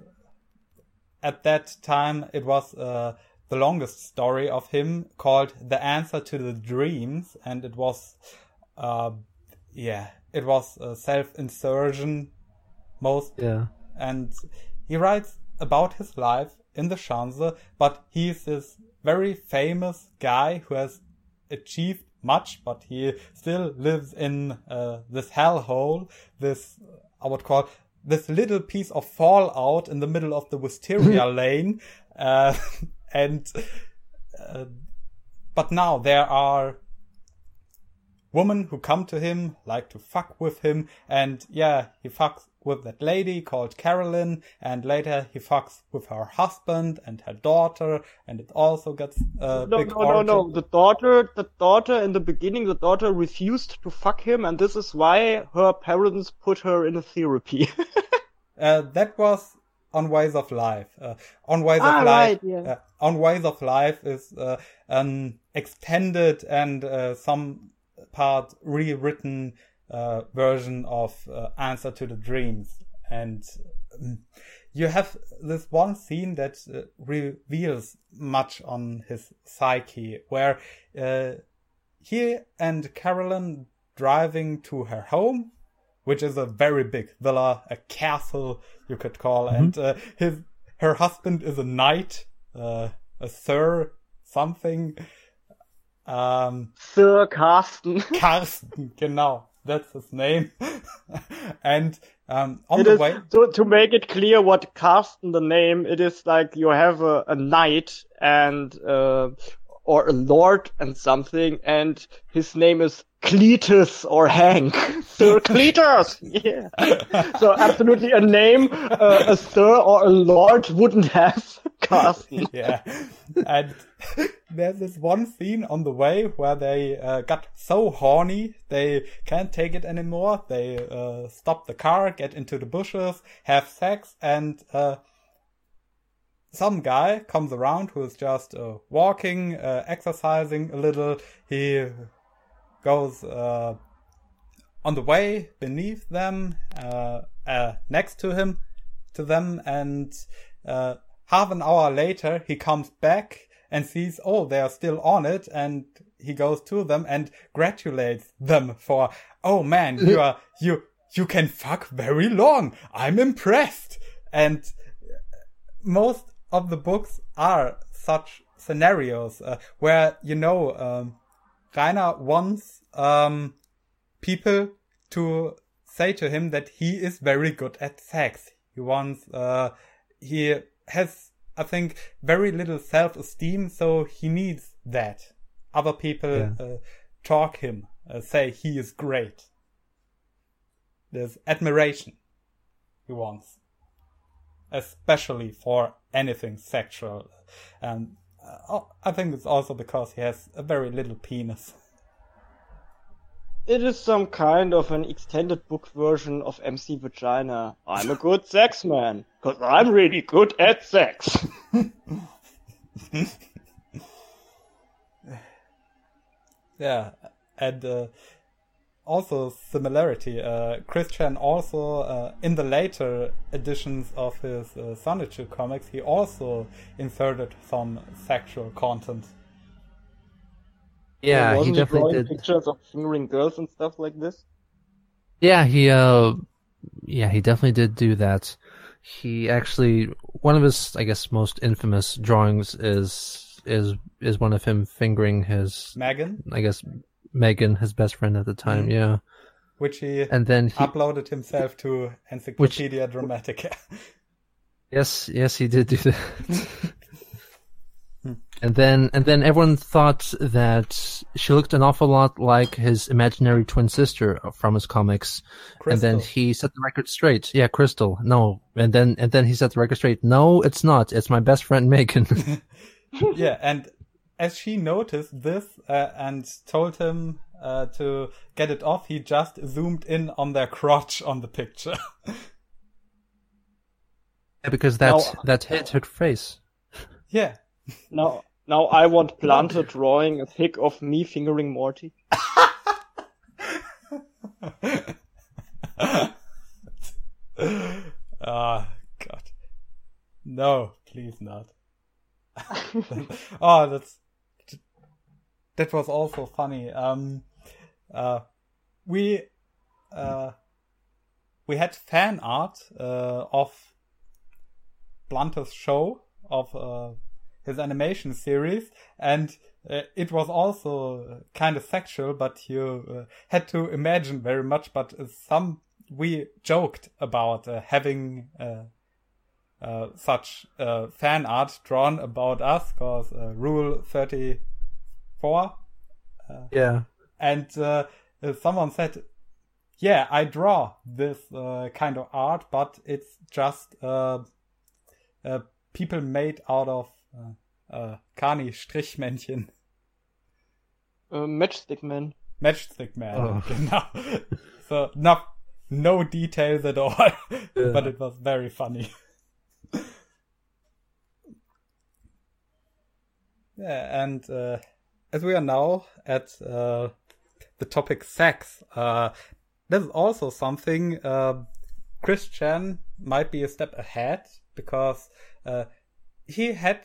S1: at that time it was uh, the longest story of him called The Answer to the Dreams, and it was, uh, yeah, it was a self-insertion most,
S3: Yeah.
S1: and he writes about his life in the Schanze, but he's this very famous guy who has achieved much, but he still lives in uh, this hellhole, this, I would call, this little piece of fallout in the middle of the wisteria lane, uh, and, uh, but now there are women who come to him, like to fuck with him, and yeah, he fucks with that lady called Carolyn, and later he fucks with her husband and her daughter, and it also gets a
S2: No,
S1: big
S2: no, no, no. The daughter, the daughter in the beginning, the daughter refused to fuck him, and this is why her parents put her in a therapy.
S1: Uh, that was on Ways of Life. Uh, on Ways
S2: Ah,
S1: of Life.
S2: right, yeah.
S1: uh, on Ways of Life is uh, an extended and uh, some part rewritten uh, version of uh, Answer to the Dreams, and um, you have this one scene that uh, reveals much on his psyche, where uh, he and Carolyn driving to her home which is a very big villa, a castle you could call, and uh, his her husband is a knight, uh, a sir something. Um,
S2: Sir Carsten.
S1: Karsten, genau, that's his name. and um, on
S2: It
S1: the
S2: is,
S1: way,
S2: so to make it clear what Carsten the name, it is like you have a, a knight and uh, or a lord and something, and his name is Cletus or Hank. Sir Cletus! Yeah. so absolutely a name uh, a sir or a lord wouldn't have. Carsten.
S1: yeah. And there's this one scene on the way where they uh, got so horny they can't take it anymore. They uh, stop the car, get into the bushes, have sex, and uh, some guy comes around who is just uh, walking, uh, exercising a little. He goes uh, on the way beneath them, uh, uh, next to him, to them, and uh, half an hour later he comes back and sees, oh, they are still on it, and he goes to them and gratulates them for, oh man, you are you you can fuck very long. I'm impressed. And most of the books are such scenarios uh, where you know um, Rainer wants um, people to say to him that he is very good at sex. He wants uh, he has I think very little self esteem, so he needs that. Other people
S3: Yeah.
S1: uh, talk him, uh, say he is great. There's admiration he wants, especially for anything sexual. And uh, I think it's also because he has a very little penis.
S2: It is some kind of an extended book version of MC Vagina. I'm a good sex man, cause I'm really good at sex.
S1: Yeah, and uh, also similarity. Uh, Christian also uh, in the later editions of his uh, Sonichu comics, he also inserted some sexual content.
S3: Yeah, he
S2: Wasn't
S3: definitely
S2: drawing
S3: did.
S2: pictures of fingering girls and stuff like this.
S3: Yeah, he uh yeah, he definitely did do that. He actually one of his I guess most infamous drawings is is is one of him fingering his
S1: Megan,
S3: I guess Megan, his best friend at the time,
S1: Mhm.
S3: yeah.
S1: which he
S3: And then he
S1: uploaded himself to Encyclopedia Dramatica.
S3: Yes, yes, he did do that. and then, and then everyone thought that she looked an awful lot like his imaginary twin sister from his comics. And then he set the record straight. Yeah, Crystal. No, and then, and then he set the record straight. No, it's not. It's my best friend Megan.
S1: yeah, and as she noticed this uh, and told him uh, to get it off, he just zoomed in on their crotch on the picture.
S3: Yeah, because that
S2: No.
S3: that hit her face.
S1: yeah.
S2: Now, now I want Plante drawing a pic of me fingering Morty.
S1: Ah, God. No, please not. oh, that's that was also funny. Um, uh, we uh, we had fan art uh, of Blunter's show of uh, his animation series, and uh, it was also kind of sexual, but you uh, had to imagine very much. But some we joked about having such fan art drawn about us, cause Rule Thirty Four.
S3: yeah,
S1: and uh, someone said, "Yeah, I draw this uh, kind of art, but it's just uh, people made out of." äh, Carni Strichmännchen.
S2: Uh, Matchstick Man.
S1: Matchstick Man, oh. genau. so no, no details at all, yeah. but it was very funny. yeah, and uh, as we are now at uh, the topic sex, uh, there's also something uh, Chris Chan might be a step ahead because uh, he had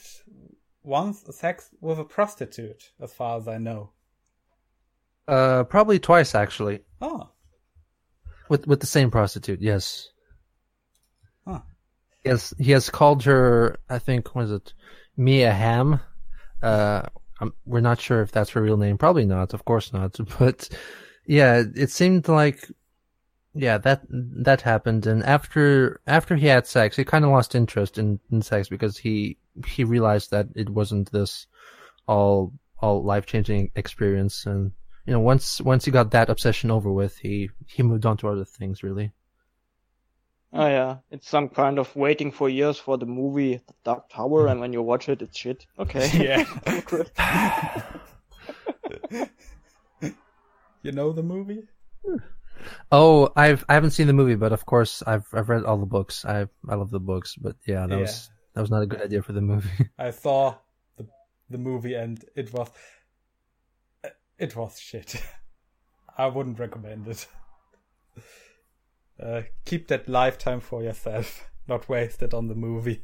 S1: once sex with a prostitute, as far as I know.
S3: Uh, probably twice actually.
S1: Oh.
S3: With with the same prostitute, yes.
S1: Huh.
S3: Yes, he has called her. I think was it Mia Hamm. Uh, I'm, we're not sure if that's her real name. Probably not. Of course not. But yeah, it seemed like yeah that that happened. And after after he had sex, he kind of lost interest in, in sex because he he realized that it wasn't this all all life changing experience, and you know once once he got that obsession over with, he he moved on to other things really.
S2: Oh yeah, it's some kind of waiting for years for the movie The Dark Tower, and when you watch it, it's shit. Okay.
S1: Yeah. you know the movie?
S3: Oh, I've I haven't seen the movie, but of course I've I've read all the books. I I love the books, but yeah, that yeah. was that was not a good idea for the movie.
S1: I saw the the movie and it was it was shit. I wouldn't recommend it. Uh, keep that lifetime for yourself, not waste it on the movie.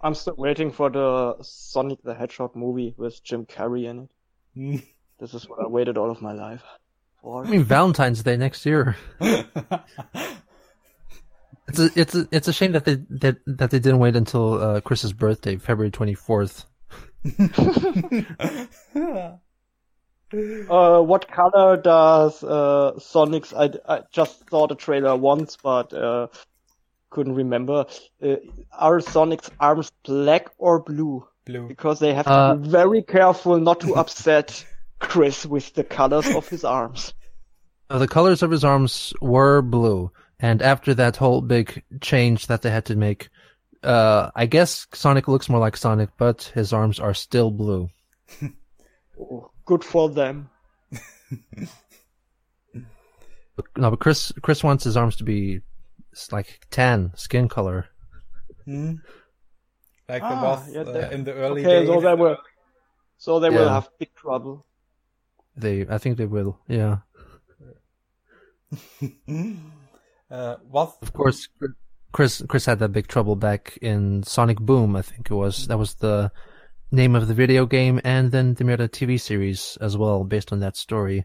S2: I'm still waiting for the Sonic the Hedgehog movie with Jim Carrey in it.
S1: Mm.
S2: This is what I waited all of my life for.
S3: I mean, Valentine's Day next year. It's a it's a it's a shame that they that that they didn't wait until uh, Chris's birthday, February twenty fourth.
S2: Uh, what color does uh, Sonic's? I, I just saw the trailer once, but uh, couldn't remember. Uh, are Sonic's arms black or blue?
S1: Blue.
S2: Because they have to uh, be very careful not to upset Chris with the colors of his arms.
S3: Uh, the colors of his arms were blue. And after that whole big change that they had to make, uh, I guess Sonic looks more like Sonic, but his arms are still blue.
S2: oh, good for them.
S3: no, but Chris Chris wants his arms to be like tan skin color.
S1: Hmm. Like ah, was yeah, uh, in the early
S2: okay,
S1: days.
S2: So they will, so they yeah. will have big trouble.
S3: They, I think they will. Yeah.
S1: Uh, was
S3: of course Chris Chris had that big trouble back in Sonic Boom. I think it was that was the name of the video game, and then they made a TV series as well based on that story,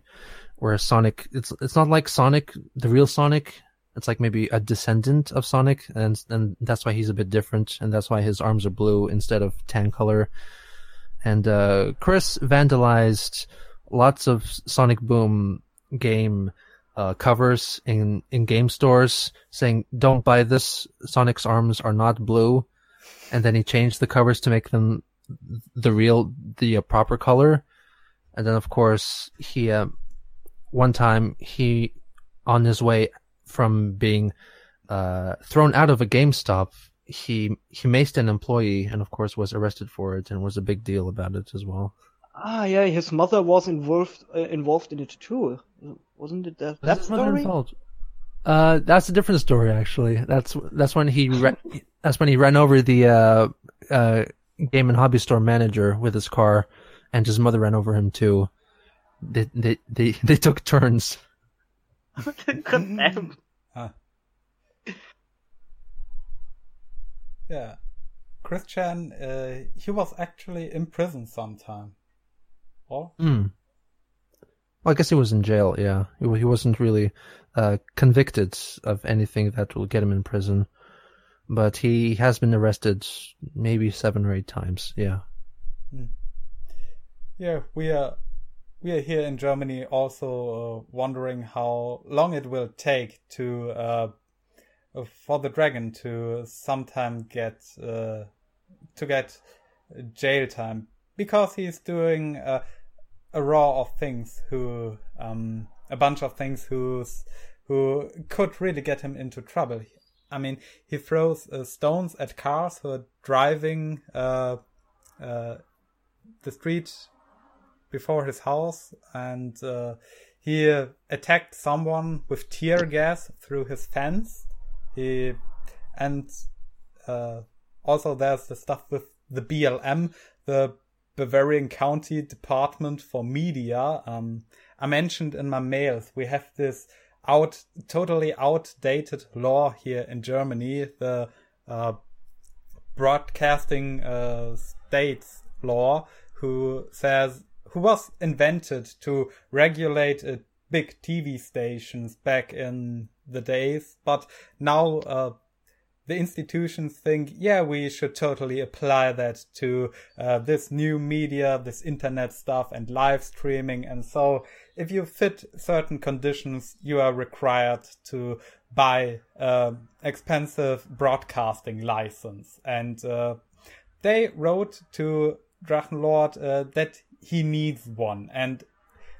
S3: where Sonic it's it's not like Sonic the real Sonic. It's like maybe a descendant of Sonic, and and that's why he's a bit different, and that's why his arms are blue instead of tan color. And uh, Chris vandalized lots of Sonic Boom game uh, covers in in game stores saying "Don't buy this. Sonic's arms are not blue," and then he changed the covers to make them the real, the uh, proper color. And then, of course, he uh, one time he on his way from being uh, thrown out of a GameStop, he he maced an employee, and of course was arrested for it, and was a big deal about it as well.
S2: Ah, yeah, his mother was involved uh, involved in it too, wasn't it? That,
S3: that's mother involved. Uh, that's a different story actually. That's that's when he re- that's when he ran over the uh, uh, game and hobby store manager with his car, and his mother ran over him too. They they they, they took turns.
S2: Good
S1: Huh. Yeah. Chris Chan, uh, he was actually in prison sometime. Or?
S3: Hmm. Well, I guess he was in jail. Yeah, he he wasn't really uh, convicted of anything that will get him in prison, but he has been arrested maybe seven or eight times. Yeah.
S1: Hmm. Yeah, we are we are here in Germany also uh, wondering how long it will take to uh, for the dragon to sometime get uh, to get jail time because he's doing a raw of things who um, a bunch of things who's who could really get him into trouble. I mean, he throws uh, stones at cars who are driving uh, uh, the street before his house, and uh, he attacked someone with tear gas through his fence. He and uh, also there's the stuff with the BLM, the Bavarian County Department for Media. Um, I mentioned in my mails we have this out totally outdated law here in Germany, the uh, broadcasting uh, states law, who says who was invented to regulate uh, big TV stations back in the days, but now uh, the institutions think, yeah, we should totally apply that to uh, this new media, this internet stuff, and live streaming. And so, if you fit certain conditions, you are required to buy uh, expensive broadcasting license. And uh, they wrote to Drachenlord uh, that he needs one, and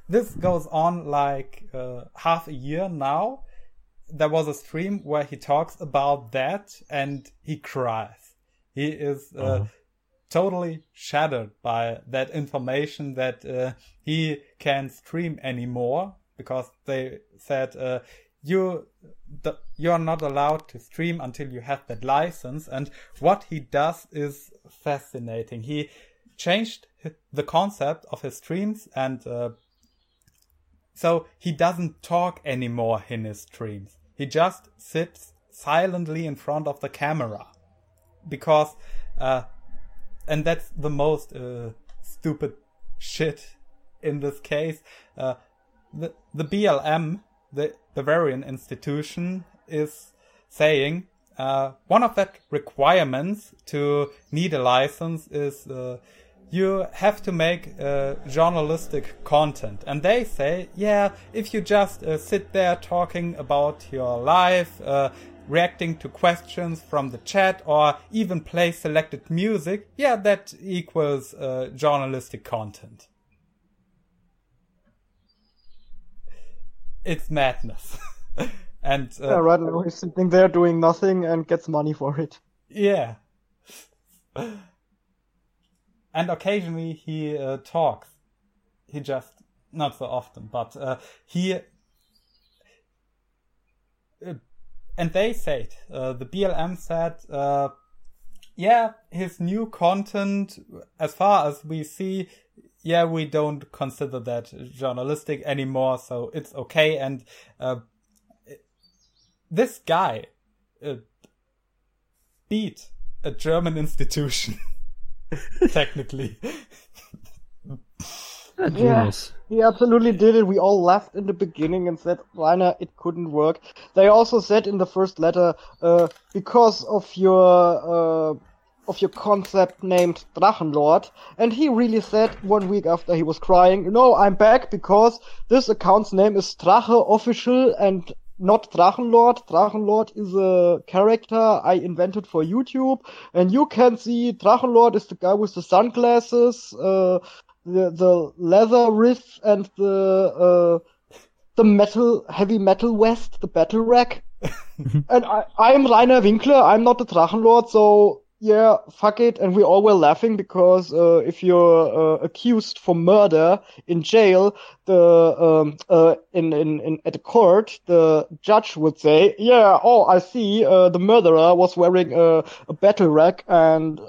S1: this goes on like uh, half a year now there was a stream where he talks about that and he cries. He is uh, uh-huh. Totally shattered by that information that uh, he can't stream anymore because they said uh, you the, you're not allowed to stream until you have that license. And what he does is fascinating. He changed the concept of his streams and uh, so he doesn't talk anymore in his streams. He just sits silently in front of the camera because, uh, and that's the most uh, stupid shit in this case. Uh, the the BLM, the Bavarian institution, is saying uh, one of that requirements to need a license is uh, you have to make uh, journalistic content. And they say, yeah, if you just uh, sit there talking about your life, uh, reacting to questions from the chat, or even play selected music, yeah, that equals uh, journalistic content. It's madness. and
S2: uh, yeah, right now he's sitting there doing nothing and gets money for it.
S1: Yeah and occasionally he uh, talks. He just not so often, but uh, he. Uh, and they said uh, the BLM said, uh, yeah, his new content, as far as we see, yeah, we don't consider that journalistic anymore, so it's okay. And uh, this guy beat a German institution. technically.
S2: yeah, he absolutely did it. We all laughed in the beginning and said, Rainer, it couldn't work. They also said in the first letter, uh, because of your, uh, of your concept named Drachenlord, and he really said one week after he was crying, no, I'm back because this account's name is Drache Official and not Drachenlord. Drachenlord is a character I invented for YouTube, and you can see Drachenlord is the guy with the sunglasses, uh, the the leather riff, and the uh, the metal heavy metal vest, the battle rack. and I I'm Rainer Winkler. I'm not the Drachenlord, so yeah, fuck it. And we all were laughing because uh, if you're uh, accused for murder in jail, the um, uh, in, in in at the court, the judge would say, "Yeah, oh, I see. Uh, the murderer was wearing a, a battle rack and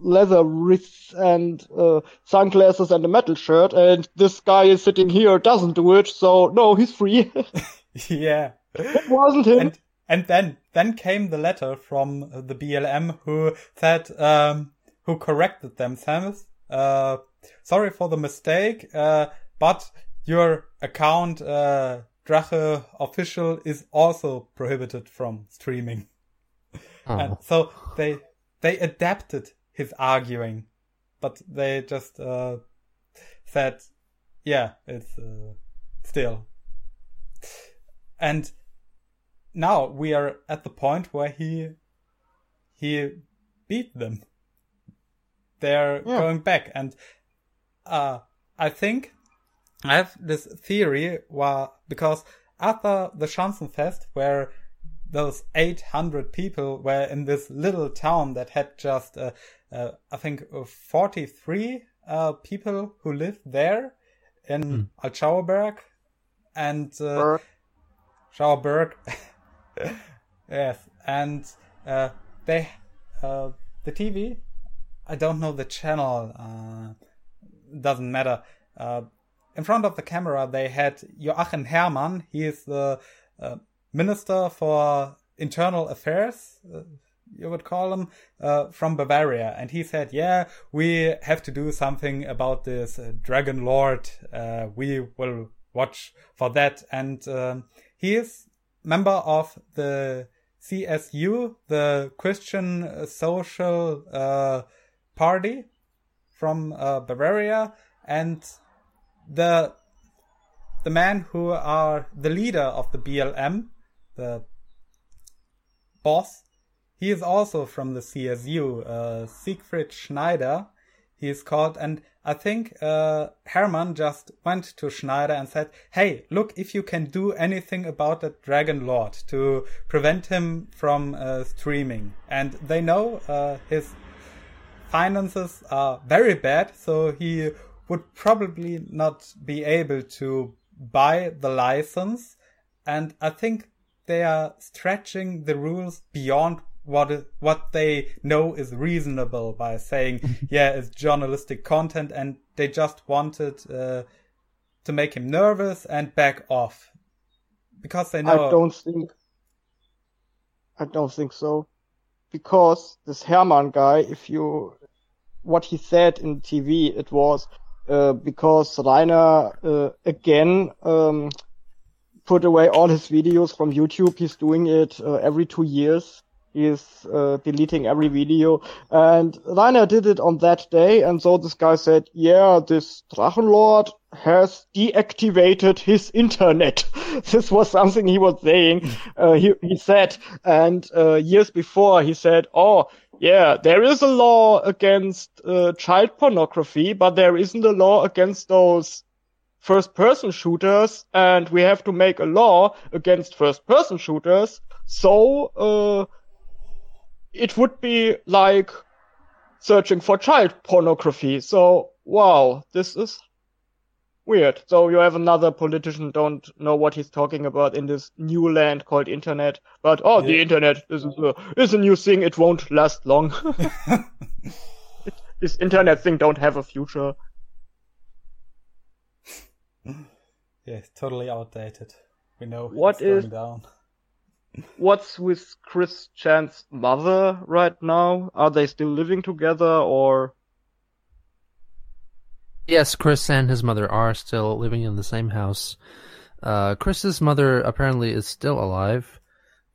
S2: leather wrists and uh, sunglasses and a metal shirt, and this guy is sitting here doesn't do it. So no, he's free.
S1: yeah,
S2: it wasn't him."
S1: And- and then then came the letter from the BLM who said, um, who corrected themselves. Uh, sorry for the mistake, uh, but your account, uh, Drache official is also prohibited from streaming.
S3: Oh.
S1: And so they, they adapted his arguing, but they just, uh, said, yeah, it's, uh, still. And now we are at the point where he, he beat them. They're
S2: Yeah.
S1: going back and, uh, I think I have this theory where, because after the Schanzenfest, where those 800 people were in this little town that had just, uh, uh, I think, uh, 43 uh, people who lived there in Altschauerberg and uh, Schauerberg. yes, and uh, they uh, the TV. I don't know the channel. Uh, doesn't matter. Uh, in front of the camera, they had Joachim Herrmann. He is the uh, minister for internal affairs. Uh, you would call him uh, from Bavaria, and he said, "Yeah, we have to do something about this uh, Dragon Lord. Uh, we will watch for that." And um, he is member of the CSU, the Christian Social uh, Party from uh, Bavaria, and the the men who are the leader of the BLM, the boss, he is also from the CSU, uh, Siegfried Schneider. He is called, and I think uh, Herrmann just went to Schneider and said, "Hey, look if you can do anything about that Dragon Lord to prevent him from uh, streaming." And they know uh, his finances are very bad, so he would probably not be able to buy the license. And I think they are stretching the rules beyond what what they know is reasonable by saying, yeah, it's journalistic content, and they just wanted uh, to make him nervous and back off because they know.
S2: I don't think. I don't think so, because this Herrmann guy, if you, what he said in TV, it was uh, because Rainer uh, again um, put away all his videos from YouTube. He's doing it uh, every two years. He's uh, deleting every video, and Rainer did it on that day. And so this guy said, "Yeah, this Drachenlord has deactivated his internet." this was something he was saying. Uh, he he said, and uh, years before he said, "Oh." Yeah, there is a law against uh, child pornography, but there isn't a law against those first person shooters, and we have to make a law against first person shooters. So, uh, it would be like searching for child pornography. So, wow, this is weird. So you have another politician don't know what he's talking about in this new land called internet. But oh, the internet is a, is a new thing. It won't last long. this internet thing don't have a future.
S1: Yeah, totally outdated. We know
S2: What
S1: it's going down.
S2: What's with Chris Chan's mother right now? Are they still living together or?
S3: Yes, Chris and his mother are still living in the same house. Uh, Chris's mother apparently is still alive,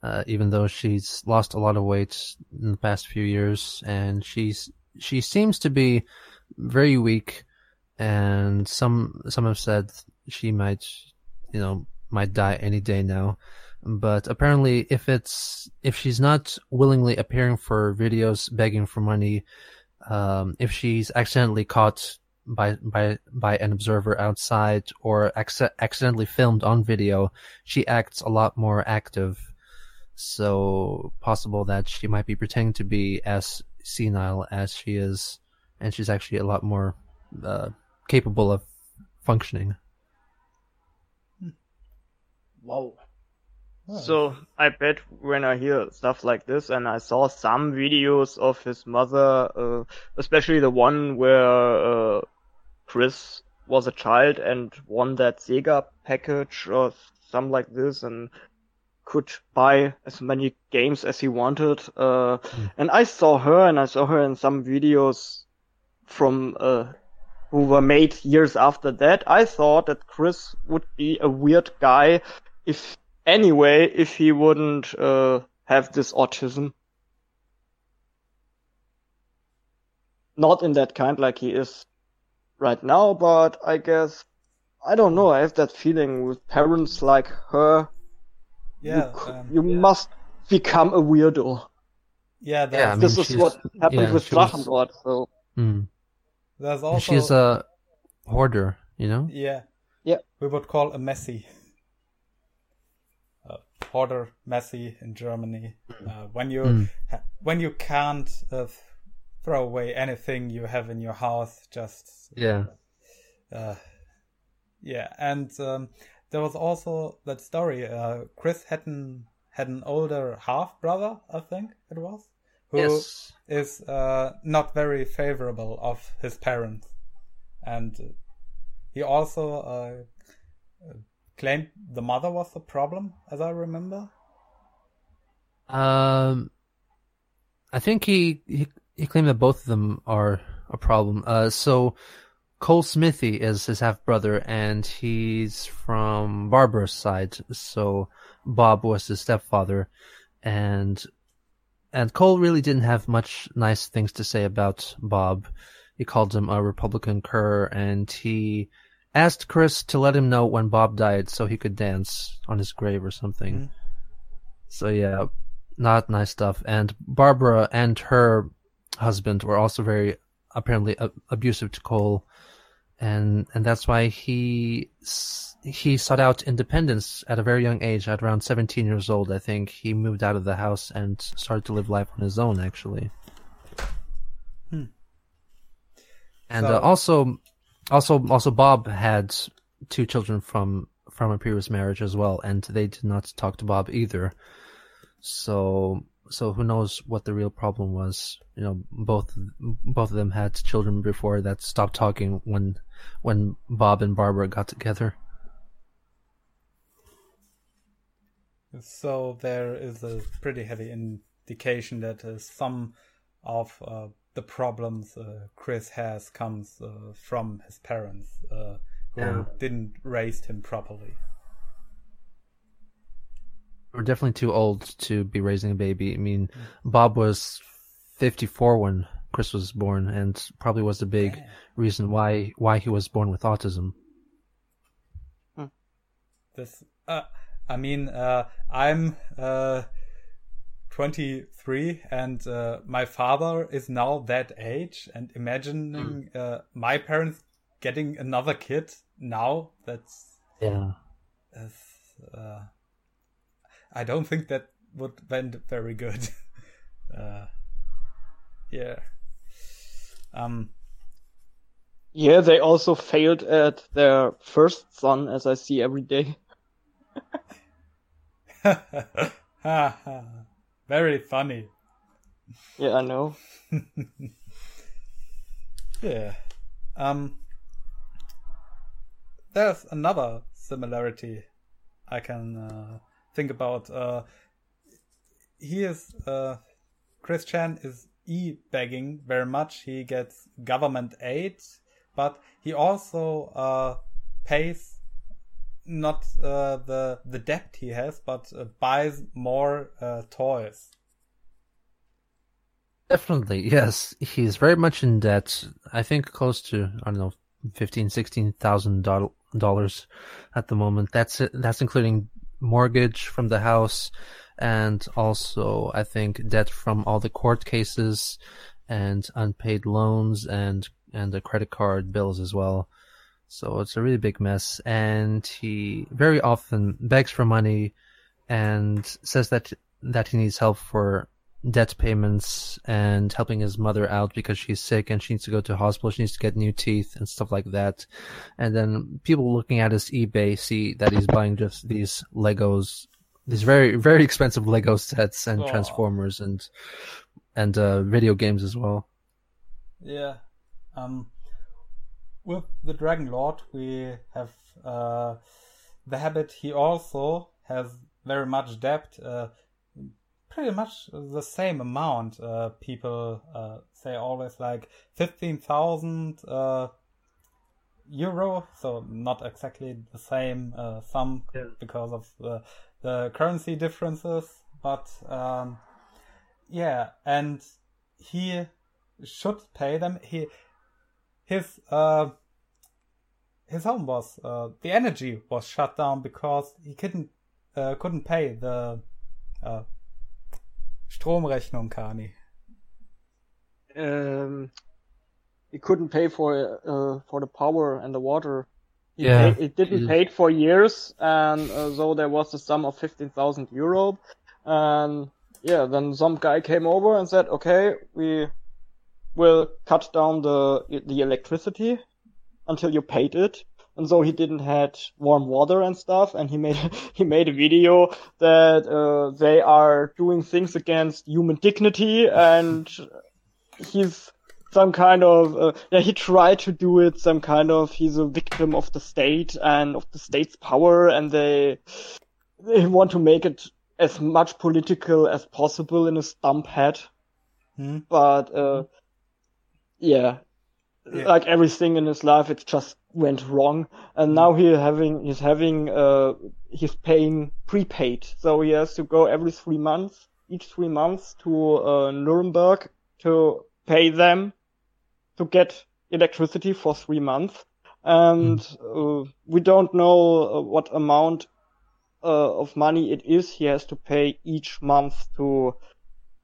S3: uh, even though she's lost a lot of weight in the past few years, and she's she seems to be very weak, and some some have said she might, you know, might die any day now. But apparently, if it's if she's not willingly appearing for videos begging for money, um, if she's accidentally caught by by by an observer outside or acc- accidentally filmed on video, she acts a lot more active. So possible that she might be pretending to be as senile as she is, and she's actually a lot more uh, capable of functioning.
S2: Wow. So I bet when I hear stuff like this, and I saw some videos of his mother, uh, especially the one where uh, Chris was a child and won that Sega package or something like this, and could buy as many games as he wanted. Uh, and I saw her and I saw her in some videos from, uh, who were made years after that. I thought that Chris would be a weird guy if, anyway, if he wouldn't, uh, have this autism. Not in that kind like he is right now, but I guess, I don't know, I have that feeling with parents like her,
S1: Yeah,
S2: you,
S1: um,
S2: you must become a weirdo.
S1: yeah. There's,
S3: Yeah, I mean,
S2: this is what happened
S3: yeah,
S2: with
S3: she
S2: Drachenlord, so
S3: Mm.
S1: There's
S3: And
S1: also
S3: She's a hoarder, you know.
S1: yeah,
S2: Yeah.
S1: We would call a messy. Uh, hoarder messy in Germany. Uh, when you
S3: Mm.
S1: ha- when you can't uh, throw away anything you have in your house, just
S3: Yeah.
S1: uh, yeah, and um, there was also that story. Uh, Chris had an had an older half brother, I think it was, who is
S3: Yes.
S1: uh, not very favorable of his parents, and he also uh, claimed the mother was the problem, as I remember.
S3: Um, I think he, he he claimed that both of them are a problem. Uh, so Cole Smithey is his half brother, and he's from Barbara's side. So Bob was his stepfather, and and Cole really didn't have much nice things to say about Bob. He called him a Republican cur, and he asked Chris to let him know when Bob died so he could dance on his grave or something.
S1: Mhm.
S3: So yeah, not nice stuff. And Barbara and her husband were also very apparently a- abusive to Cole, and and that's why he he sought out independence at a very young age. At around seventeen years old, I think he moved out of the house and started to live life on his own. Actually,
S1: Hmm.
S3: and
S1: So-
S3: uh, also, also, also, Bob had two children from from a previous marriage as well, and they did not talk to Bob either. So, so who knows what the real problem was? You know, both both of them had children before that stopped talking when when Bob and Barbara got together.
S1: So there is a pretty heavy indication that uh, some of uh, the problems uh, Chris has comes uh, from his parents, uh, who
S3: Yeah.
S1: didn't raise him properly.
S3: We're definitely too old to be raising a baby. I mean, Bob was 54 when Chris was born, and probably was the big
S1: Damn.
S3: reason why why he was born with autism.
S1: This, uh, I mean, uh, I'm uh, 23, and uh, my father is now that age. And imagining uh, my parents getting another kid now, that's,
S3: Yeah.
S1: that's uh, I don't think that would went very good. uh, yeah. Um.
S2: yeah, they also failed at their first son, as I see every day.
S1: very funny.
S2: Yeah, I know.
S1: Yeah. Um. There's another similarity I can uh, think about. Uh, he is uh, Chris Chan is e-begging very much. He gets government aid, but he also uh, pays not uh, the the debt he has, but uh, buys more uh, toys.
S3: Definitely, yes. He's very much in debt. I think close to I don't know, fifteen, sixteen thousand dollars at the moment. That's it. That's including mortgage from the house, and also I think debt from all the court cases, and unpaid loans, and and the credit card bills as well. So it's a really big mess, and he very often begs for money, and says that that he needs help for debt payments and helping his mother out because she's sick and she needs to go to hospital. She needs to get new teeth and stuff like that. And then people looking at his eBay see that he's buying just these Legos, these very, very expensive Lego sets and
S1: Aw.
S3: Transformers and, and, uh, video games as well.
S1: Yeah. Um, with the Dragon Lord, we have uh, the habit he also has very much debt. Uh, pretty much the same amount. Uh, people uh, say always like fifteen thousand uh, euro, so not exactly the same uh, sum
S2: Yeah.
S1: because of the, the currency differences, but um, yeah, and he should pay them. He his uh his home was uh, the energy was shut down because he couldn't uh, couldn't pay the uh, Stromrechnung, Carni.
S2: Um, he couldn't pay for uh, for the power and the water. He
S3: Yeah.
S2: paid, it didn't
S3: Jesus.
S2: pay for years, and uh, so there was a sum of fifteen thousand euro. And yeah, then some guy came over and said, "Okay, we will cut down the the electricity until you paid it." And so he didn't had warm water and stuff, and he made he made a video that uh, they are doing things against human dignity, and he's some kind of uh, yeah he tried to do it some kind of he's a victim of the state and of the state's power and they they want to make it as much political as possible in a stump head
S1: Hmm?
S2: but uh yeah,
S1: Yeah.
S2: like everything in his life it's just went wrong and now he having he's having uh he's paying prepaid. So he has to go every three months each three months to uh, Nuremberg to pay them to get electricity for three months. And uh, we don't know uh, what amount uh, of money it is he has to pay each month to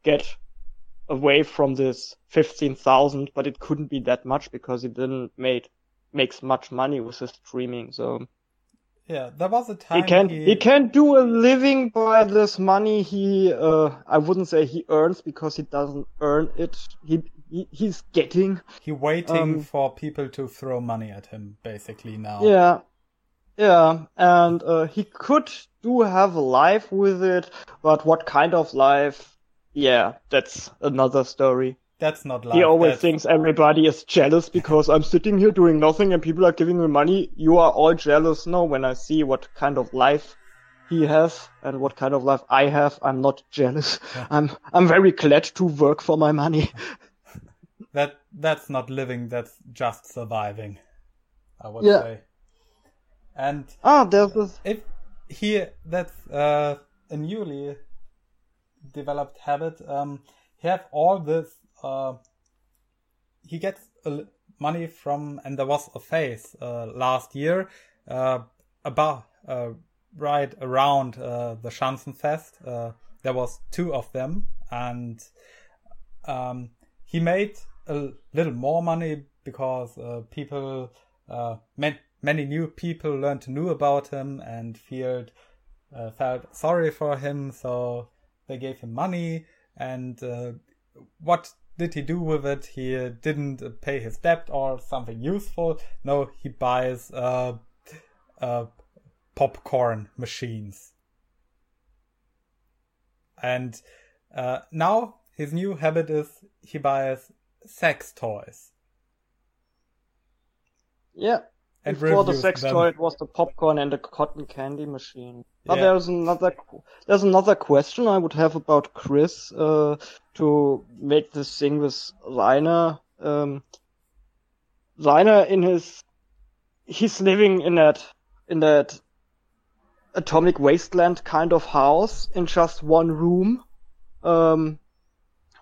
S2: get away from this 15,000, but it couldn't be that much because he didn't made makes much money with his streaming. So
S1: Yeah, there was a time
S2: he can he can do a living by this money he uh I wouldn't say he earns because he doesn't earn it. He, he he's getting
S1: he waiting
S2: um,
S1: for people to throw money at him basically now.
S2: Yeah. Yeah, and uh, he could do have a life with it, but what kind of life? Yeah, that's another story.
S1: That's not life.
S2: He always
S1: that's,
S2: thinks everybody is jealous because I'm sitting here doing nothing and people are giving me money. You are all jealous. now when I see what kind of life he has and what kind of life I have, I'm not jealous. I'm I'm very glad to work for my money.
S1: that that's not living. That's just surviving. I would
S2: Yeah.
S1: say. And
S2: Ah, there's this.
S1: if he that's uh, a newly developed habit um he have all this uh he gets money from and there was a phase uh, last year uh about uh right around the Schanzenfest uh there was two of them and um he made a little more money because people man- many new people learned to know about him and felt uh, felt sorry for him, so they gave him money. And uh, what did he do with it? He didn't pay his debt or something useful. No, he buys uh, uh, popcorn machines. And uh, now his new habit is he buys sex toys.
S2: Yeah.
S1: And
S2: Before the sex
S1: them.
S2: toy, it was the popcorn and the cotton candy machine. But
S1: Yeah.
S2: there's another there's another question I would have about Chris uh, to make this thing with Rainer. Um, Rainer in his he's living in that in that atomic wasteland kind of house in just one room. Um,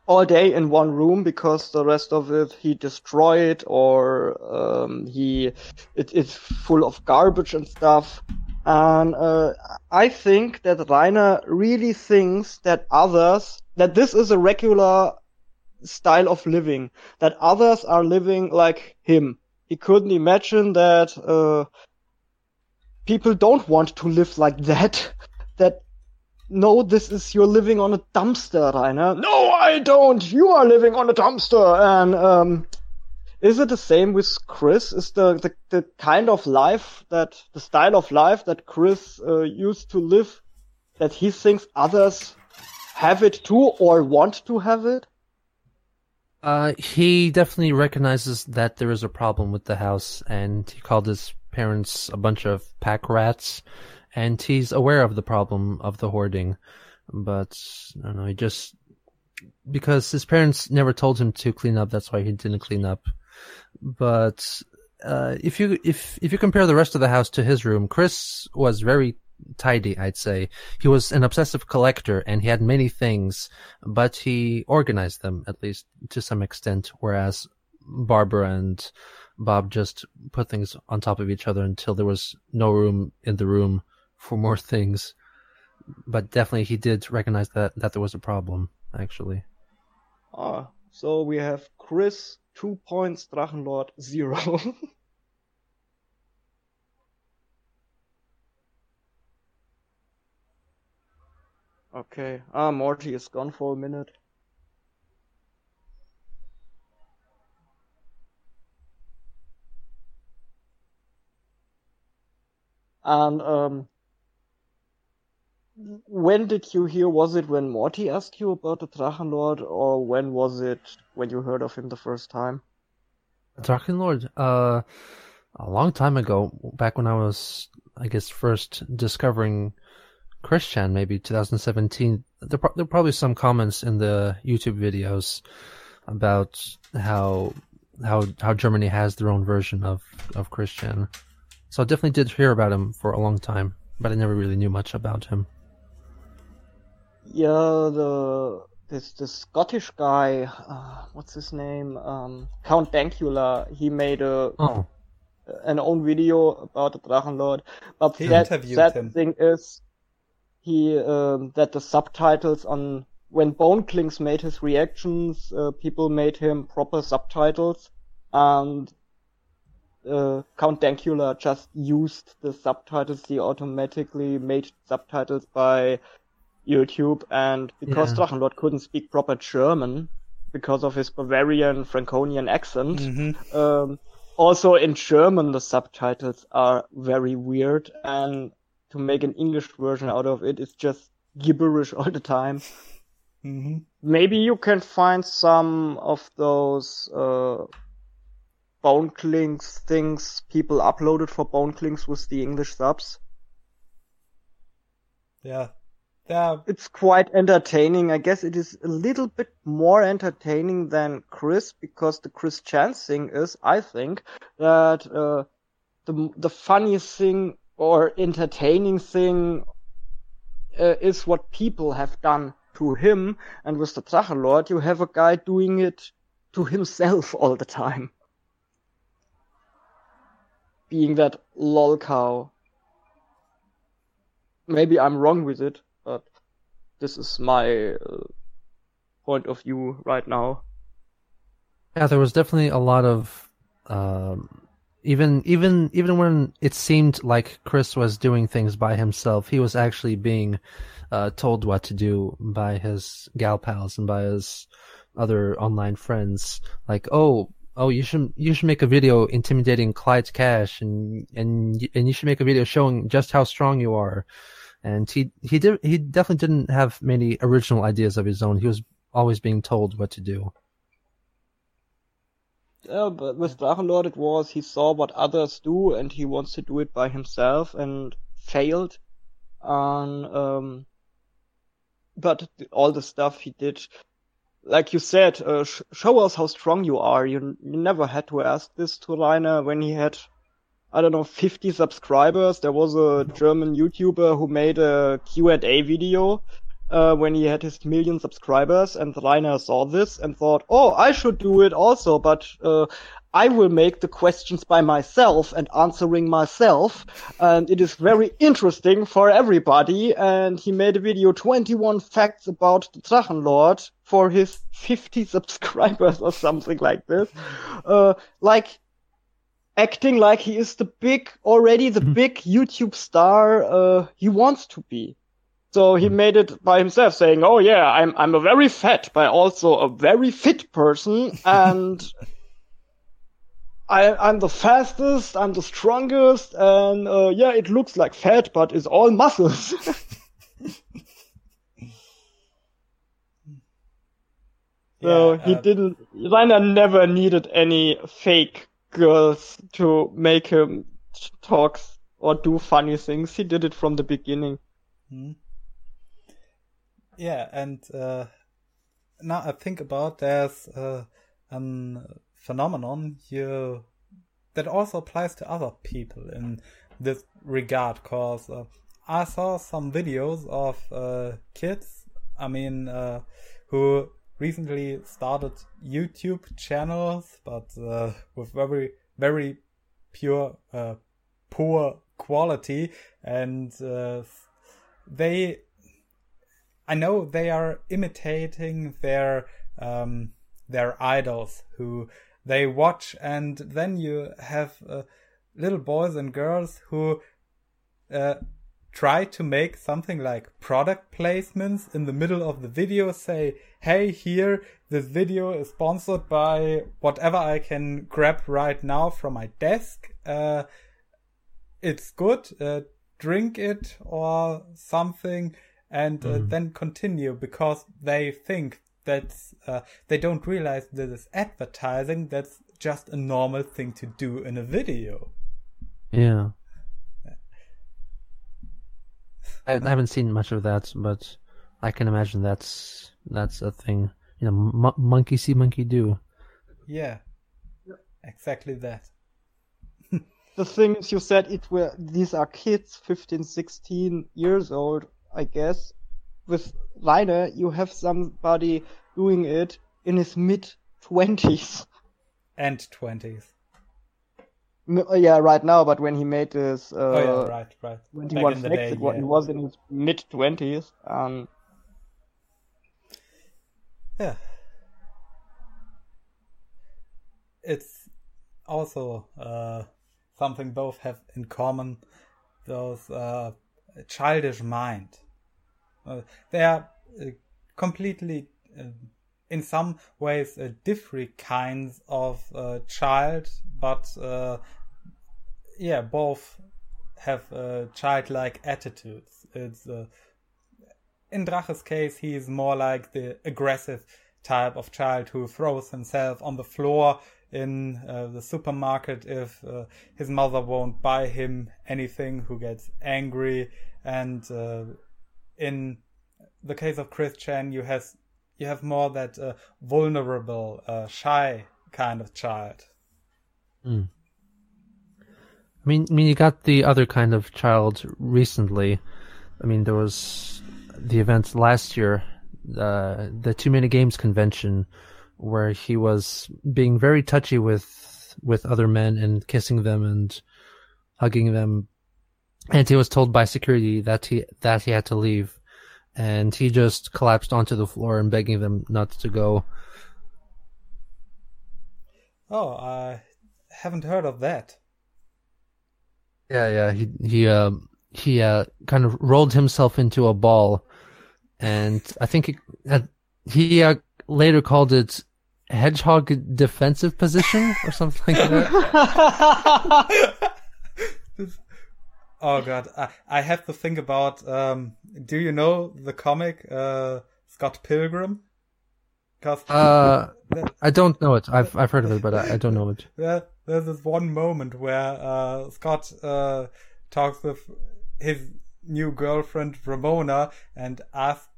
S2: all day in one room because the rest of it he destroyed or um, he it is full of garbage and stuff. And uh, I think that Rainer really thinks that others that this is a regular style of living that others are living like him. He couldn't imagine that uh, people don't want to live like that. That no, this is you're living on a dumpster, Rainer. No, I don't. You are living on a dumpster. And um, is it the same with Chris? Is the, the the kind of life that the style of life that Chris uh, used to live that he thinks others have it too or want to have it?
S3: Uh, he definitely recognizes that there is a problem with the house, and he called his parents a bunch of pack rats, and he's aware of the problem of the hoarding, but I don't know. He just because his parents never told him to clean up. That's why he didn't clean up. But uh, if you if if you compare the rest of the house to his room, Chris was very tidy. I'd say he was an obsessive collector, and he had many things, but he organized them at least to some extent. Whereas Barbara and Bob just put things on top of each other until there was no room in the room for more things. But definitely, he did recognize that that there was a problem. Actually.
S2: Ah, so we have Chris two points, Drachenlord zero. okay. Ah, Morty is gone for a minute. And um, when did you hear? Was it when Morty asked you about the Drachenlord, or when was it when you heard of him the first time?
S3: Drachenlord, uh, a long time ago, back when I was, I guess, first discovering Christian, maybe 2017. There, there were probably some comments in the YouTube videos about how how how Germany has their own version of of Chris Chan. So I definitely did hear about him for a long time, but I never really knew much about him.
S2: Yeah, the this the Scottish guy, uh, what's his name? Um, Count Dankula. He made a
S3: Oh,
S2: an own video about the Drachenlord. But
S1: He
S2: that that
S1: him.
S2: thing is, he um, that the subtitles on when Bone Clinks made his reactions, uh, people made him proper subtitles, and uh, Count Dankula just used the subtitles. He automatically made subtitles by YouTube, and because
S3: Yeah.
S2: Drachenlord couldn't speak proper German because of his Bavarian Franconian accent,
S1: Mhm.
S2: um, also in German the subtitles are very weird, and to make an English version out of it is just gibberish all the time.
S1: Mhm.
S2: Maybe you can find some of those uh, Bone Clinks things people uploaded for Bone Clinks with the English subs.
S1: Yeah.
S2: It's quite entertaining. I guess it is a little bit more entertaining than Chris because the Chris Chan's thing is, I think, that uh, the the funniest thing or entertaining thing uh, is what people have done to him, and with the Drachenlord, you have a guy doing it to himself all the time, being that lol cow. Maybe I'm wrong with it, this is my uh, point of view right now.
S3: yeah, there was definitely a lot of, um, even even even when it seemed like Chris was doing things by himself, he was actually being uh, told what to do by his gal pals and by his other online friends. Like, oh, oh, you should you should make a video intimidating Clyde Cash, and and and you should make a video showing just how strong you are. And he he did he definitely didn't have many original ideas of his own. He was always being told what to do.
S2: Yeah, but with Drachenlord it was he saw what others do and he wants to do it by himself and failed. And um, but all the stuff he did, like you said, uh, sh- show us how strong you are. You, you never had to ask this to Rainer when he had, I don't know, 50 subscribers. There was a German YouTuber who made a Q&A video uh, when he had his million subscribers, and Rainer saw this and thought, "Oh, I should do it also, but uh, I will make the questions by myself and answering myself, and it is very interesting for everybody." And he made a video, 21 facts about the Drachenlord for his 50 subscribers or something like this, uh, like acting like he is the big, already the big YouTube star uh, he wants to be. So he made it by himself, saying, "Oh yeah, I'm I'm a very fat, but also a very fit person, and I I'm the fastest, I'm the strongest, and uh, yeah, it looks like fat, but it's all muscles." so
S1: Yeah,
S2: he
S1: uh,
S2: didn't. Rainer never needed any fake girls to make him talk or do funny things. He did it from the beginning.
S1: Hmm. Yeah, and uh, now I think about there's uh, a phenomenon here that also applies to other people in this regard. Cause uh, I saw some videos of uh, kids. I mean, uh, who recently started YouTube channels, but uh, with very very pure poor quality, and they I know they are imitating their um, their idols who they watch, and then you have uh, little boys and girls who uh, try to make something like product placements in the middle of the video. Say, "Hey, here, this video is sponsored by whatever I can grab right now from my desk. Uh, it's good. Uh, drink it or something." and uh, mm. then continue because they think that uh, they don't realize this is advertising. That's just a normal thing to do in a video.
S3: Yeah. I, I haven't seen much of that, but I can imagine that's that's a thing. You know, m- monkey see, monkey do.
S1: Yeah, exactly that.
S2: the things you said, it were these are kids, 15, 16 years old, I guess. With Rainer, you have somebody doing it in his mid twenties
S1: and twenties.
S2: Uh, yeah, right now. But when he made his, uh,
S1: oh yeah, right, right.
S2: When he was day, yeah. he was in his mid twenties. Um,
S1: yeah, it's also uh, something both have in common. Those uh, childish mind. Uh, they are uh, completely, in some ways, uh, different kinds of uh, child, but uh, yeah, both have childlike attitudes. It's in Drache's case, he is more like the aggressive type of child who throws himself on the floor in uh, the supermarket if uh, his mother won't buy him anything, who gets angry, and uh, in the case of Chris Chan, you have you have more that uh, vulnerable, uh, shy kind of child.
S3: Mm. I mean, I mean, you got the other kind of child recently. I mean, there was the event last year, uh, the Too Many Games convention, where he was being very touchy with with other men and kissing them and hugging them, and he was told by security that he that he had to leave, and he just collapsed onto the floor and begging them not to go.
S1: Oh, I haven't heard of that.
S3: Yeah, yeah, he he uh, he uh, kind of rolled himself into a ball, and I think he, uh, he uh, later called it hedgehog defensive position or something like that.
S1: oh god, I, I have to think about. Um, do you know the comic uh, Scott Pilgrim?
S3: Cause uh, I don't know it. I've I've heard of it, but I, I don't know it.
S1: There, there's this one moment where uh, Scott uh, talks with his new girlfriend Ramona and asks,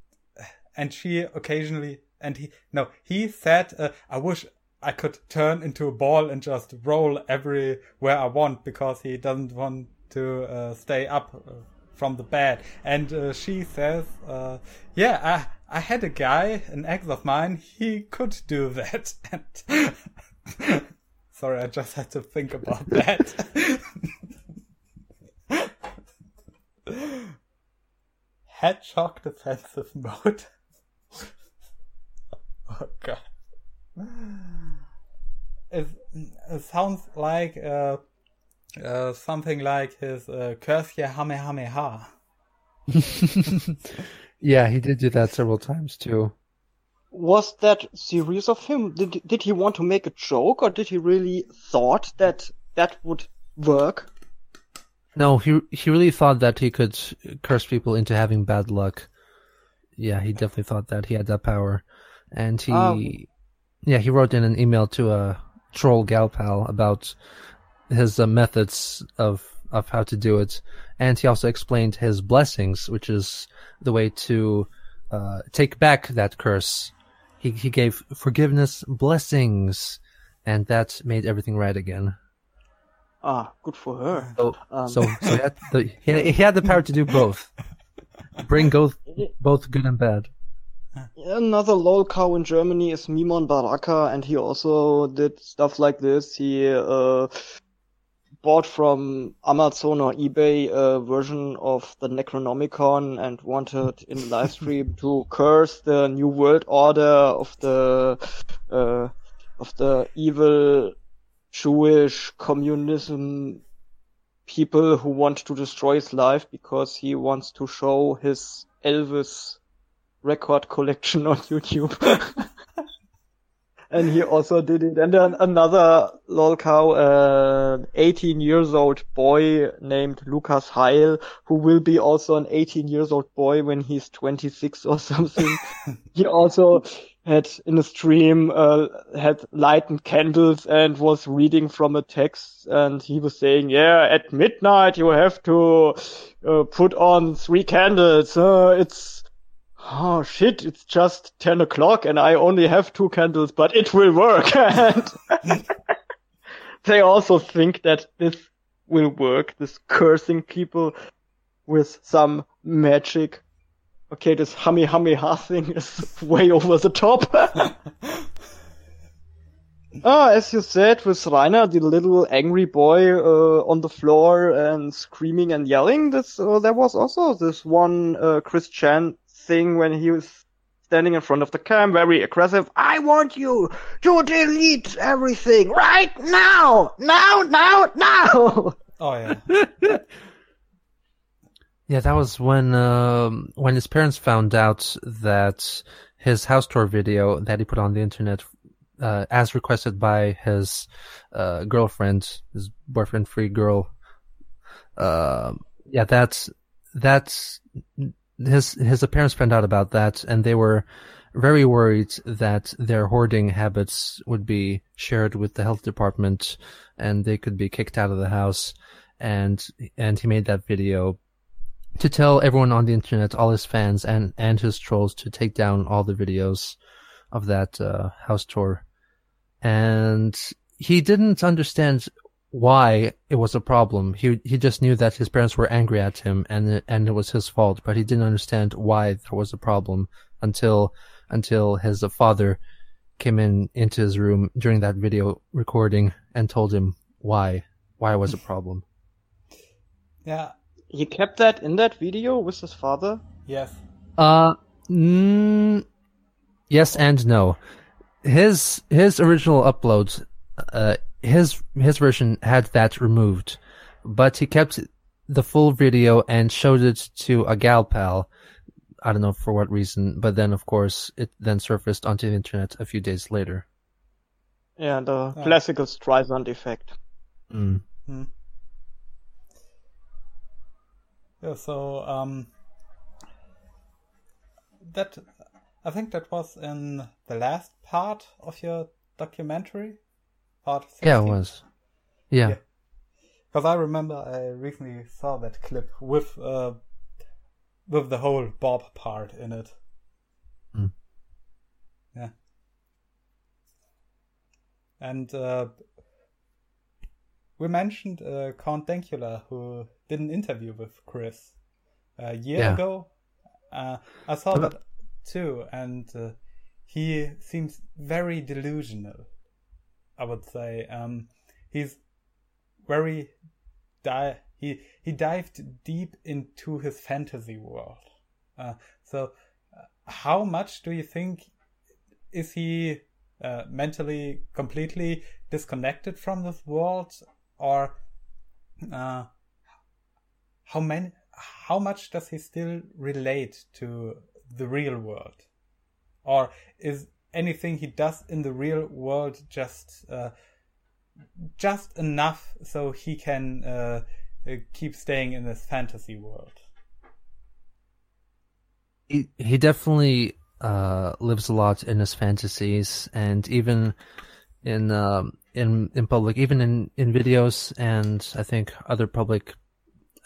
S1: and she occasionally and he no he said uh, i wish i could turn into a ball and just roll everywhere i want because he doesn't want to uh, stay up uh, from the bed. And uh, she says yeah i i had a guy an ex of mine he could do that. And sorry i just had to think about that hedgehog defensive mode Oh god. It, it sounds like uh, uh, something like his uh, Kamehameha.
S3: yeah, he did do that several times too.
S2: Was that serious of him? Did did he want to make a joke, or did he really thought that that would work?
S3: No, he he really thought that he could curse people into having bad luck. Yeah, he definitely thought that he had that power and he, um, yeah, he wrote in an email to a troll gal pal about his uh, methods of of how to do it, and he also explained his blessings, which is the way to uh, take back that curse. He he gave forgiveness blessings, and that made everything right again.
S2: Ah, good for her.
S3: So
S2: Um,
S3: so, so he, had the, he, he had the power to do both, bring both both good and bad.
S2: Another lol cow in Germany is Mimon Baraka, and he also did stuff like this. He uh, bought from Amazon or eBay a version of the Necronomicon and wanted in the live stream to curse the New World Order of the uh, of the evil Jewish communism people who want to destroy his life because he wants to show his Elvis record collection on YouTube. And he also did it. And then another lol cow, uh, 18 years old boy named Lucas Heil, who will be also an 18 years old boy when he's 26 or something. he also had in a stream, uh, had lighted candles and was reading from a text and he was saying, yeah, at midnight you have to, uh, put on three candles. Uh, it's, oh shit, it's just 10 o'clock and I only have two candles, but it will work. and they also think that this will work, this cursing people with some magic. Okay, this hummy hummy ha thing is way over the top. Ah, as you said, with Rainer, the little angry boy uh, on the floor and screaming and yelling, this uh, there was also this one uh, Chris Chan thing when he was standing in front of the cam, very aggressive. I want you to delete everything right now, now, now, now.
S1: Oh yeah.
S3: Yeah, that was when um, when his parents found out that his house tour video that he put on the internet, uh, as requested by his uh, girlfriend, his boyfriend-free girl. Uh, yeah, that's that's his his parents found out about that, and they were very worried that their hoarding habits would be shared with the health department, and they could be kicked out of the house. And and he made that video to tell everyone on the internet, all his fans and and his trolls, to take down all the videos of that uh, house tour. And he didn't understand why it was a problem. He he just knew that his parents were angry at him and it, and it was his fault, but he didn't understand why there was a problem until until his father came in into his room during that video recording and told him why why it was a problem.
S1: Yeah.
S2: He kept that in that video with his father.
S1: Yes.
S3: Uh, mm, yes and no. His his original upload, uh, his his version had that removed, but he kept the full video and showed it to a gal pal. I don't know for what reason, but then of course it then surfaced onto the internet a few days later.
S2: Yeah, the
S1: Ah.
S2: classical Streisand effect.
S3: Mm.
S1: Yeah, so um that I think that was in the last part of your documentary. Part 16.
S3: Yeah, it was. Yeah.
S1: Yeah. Because I remember I recently saw that clip with uh with the whole Bob part in it.
S3: Mm.
S1: Yeah. And uh we mentioned uh, Count Dankula who did an interview with Chris a year
S3: Yeah.
S1: ago. Uh, I saw
S3: Uh,
S1: that too, and uh, he seems very delusional. I would say um, he's very di- he he dived deep into his fantasy world. Uh, so, uh, how much do you think is he uh, mentally completely disconnected from this world, or uh, how many? How much does he still relate to the real world, or is anything he does in the real world just uh, just enough so he can uh, uh, keep staying in this fantasy world?
S3: he he definitely uh lives a lot in his fantasies and even in um in in public, even in in videos, and I think other public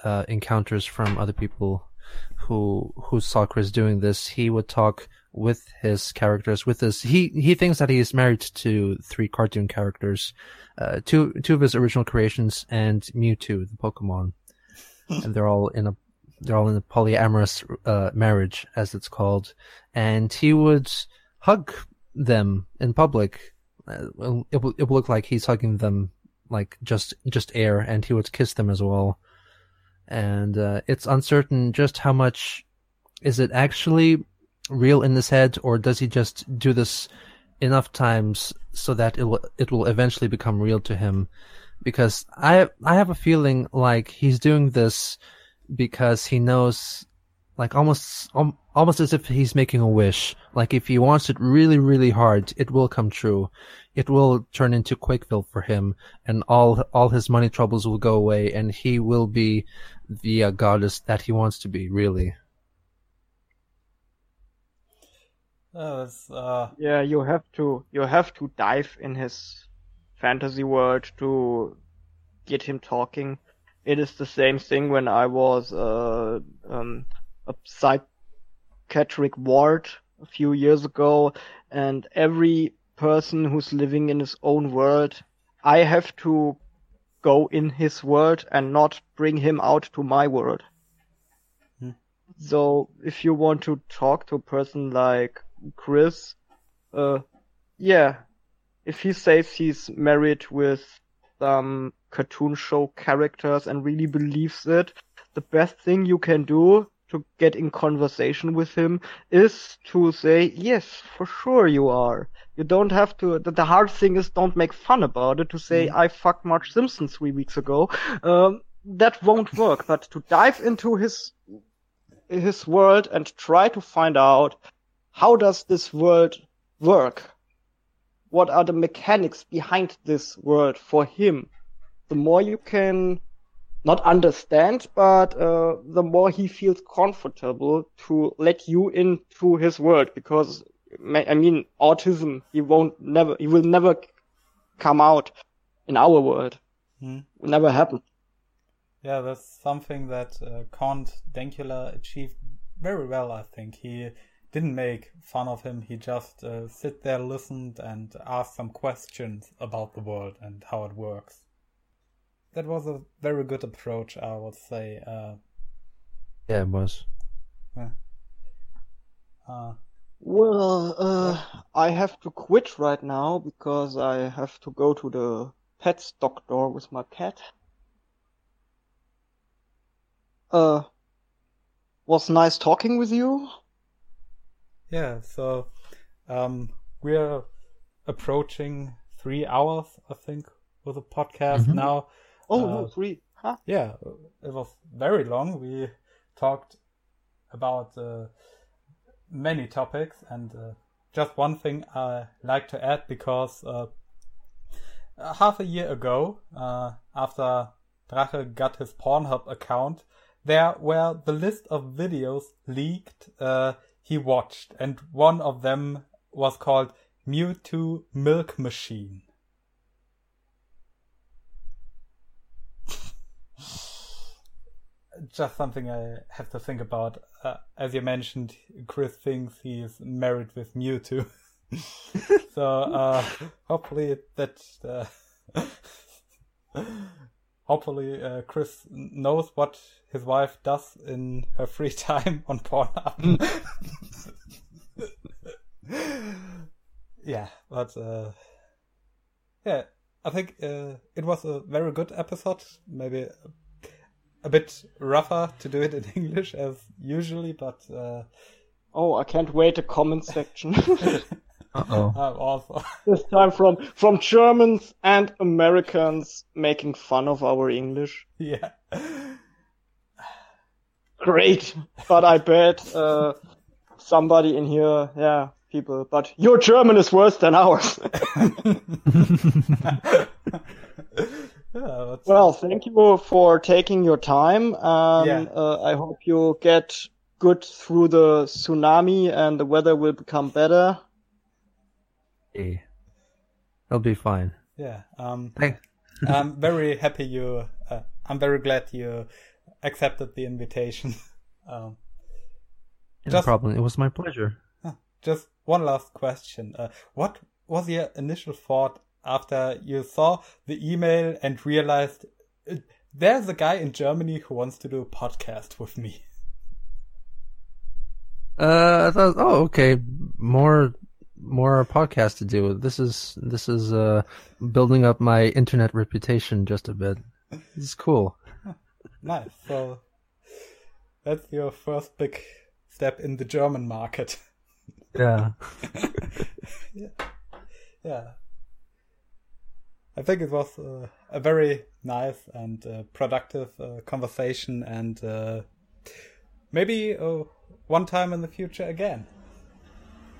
S3: uh, encounters from other people who who saw Chris doing this. He would talk with his characters. With his he he thinks that he's married to three cartoon characters, uh, two two of his original creations, and Mewtwo, the Pokemon, and they're all in a they're all in a polyamorous uh, marriage, as it's called. And he would hug them in public. Uh, it will it will look like he's hugging them like just just air, and he would kiss them as well. And uh, it's uncertain just how much is it actually real in his head, or does he just do this enough times so that it will it will eventually become real to him? Because I I have a feeling like he's doing this because he knows like almost um, almost as if he's making a wish. Like if he wants it really really hard it will come true. It will turn into CWCville for him and all all his money troubles will go away and he will be the uh, goddess that he wants to be really
S1: uh, uh...
S2: yeah you have to you have to dive in his fantasy world to get him talking it is the same thing when I was uh, um, a psychiatric ward a few years ago, and every person who's living in his own world, I have to go in his world and not bring him out to my world. Hmm. So if you want to talk to a person like Chris, uh, yeah, if he says he's married with some cartoon show characters and really believes it, the best thing you can do to get in conversation with him is to say, yes, for sure you are. You don't have to, the, the hard thing is don't make fun about it to say, mm. I fucked Marge Simpson three weeks ago. Um, that won't work, but to dive into his, his world and try to find out how does this world work? What are the mechanics behind this world for him? The more you can not understand, but uh, the more he feels comfortable to let you into his world because I mean autism he won't never he will never come out in our world. Hmm. Will never happen.
S1: Yeah, that's something that uh, Count Dankula achieved very well. I think he didn't make fun of him. He just uh, sit there, listened, and asked some questions about the world and how it works that was a very good approach, I would say. Uh,
S3: yeah, it was.
S1: Yeah. Uh,
S2: well, uh, I have to quit right now because I have to go to the pet's doctor with my cat. Uh, was nice talking with you.
S1: Yeah, so um, we're approaching three hours, I think, with the podcast mm-hmm. now.
S2: Oh, uh, no, three. Huh?
S1: Yeah, it was very long. We talked about uh, many topics, and uh, just one thing I like to add because uh, half a year ago, uh, after Drache got his Pornhub account, there were the list of videos leaked uh, he watched, and one of them was called Mewtwo Milk Machine. just something I have to think about. Uh, as you mentioned, Chris thinks he is married with Mewtwo. so uh, hopefully that uh, hopefully uh, Chris knows what his wife does in her free time on Pornhub. yeah, but uh, yeah, I think uh, it was a very good episode. Maybe a bit rougher to do it in English as usually, but uh...
S2: oh, I can't wait a comment section.
S3: Uh-oh.
S1: I'm also
S2: this time from from Germans and Americans making fun of our English.
S1: Yeah.
S2: Great, but I bet uh, somebody in here, yeah, people, but your German is worse than ours.
S1: Yeah,
S2: well, thank you for taking your time. Um, yeah. Uh, I hope you get good through the tsunami and the weather will become better.
S3: Hey, it'll be fine.
S1: Yeah. Um,
S3: Thank-
S1: I'm very happy you. Uh, I'm very glad you accepted the invitation. Um,
S3: No
S1: Just-
S3: problem. It was my pleasure.
S1: just one last question. Uh, what was your initial thought after you saw the email and realized uh, there's a guy in Germany who wants to do a podcast with me?
S3: Uh, I thought, oh, okay, more, more podcast to do. This is this is uh building up my internet reputation just a bit. This is cool.
S1: Nice. So that's your first big step in the German market.
S3: Yeah.
S1: yeah. I think it was uh, a very nice and uh, productive uh, conversation, and uh, maybe uh, one time in the future again.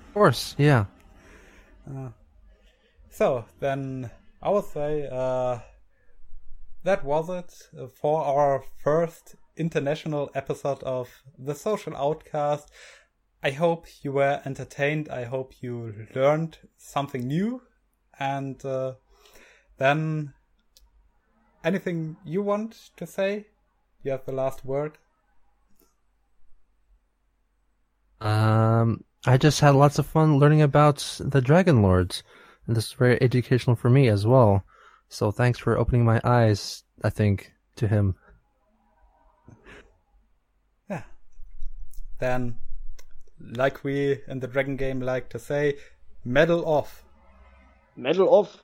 S3: Of course. Yeah.
S1: So then I would say uh, that was it for our first international episode of The Social Outcast. I hope you were entertained. I hope you learned something new. And uh, then anything you want to say? You have the last word.
S3: Um, I just had lots of fun learning about the Dragon Lords, and this is very educational for me as well. So thanks for opening my eyes. I think to him.
S1: Yeah. Then, like we in the Dragon game like to say, Meddl off.
S2: Meddl off.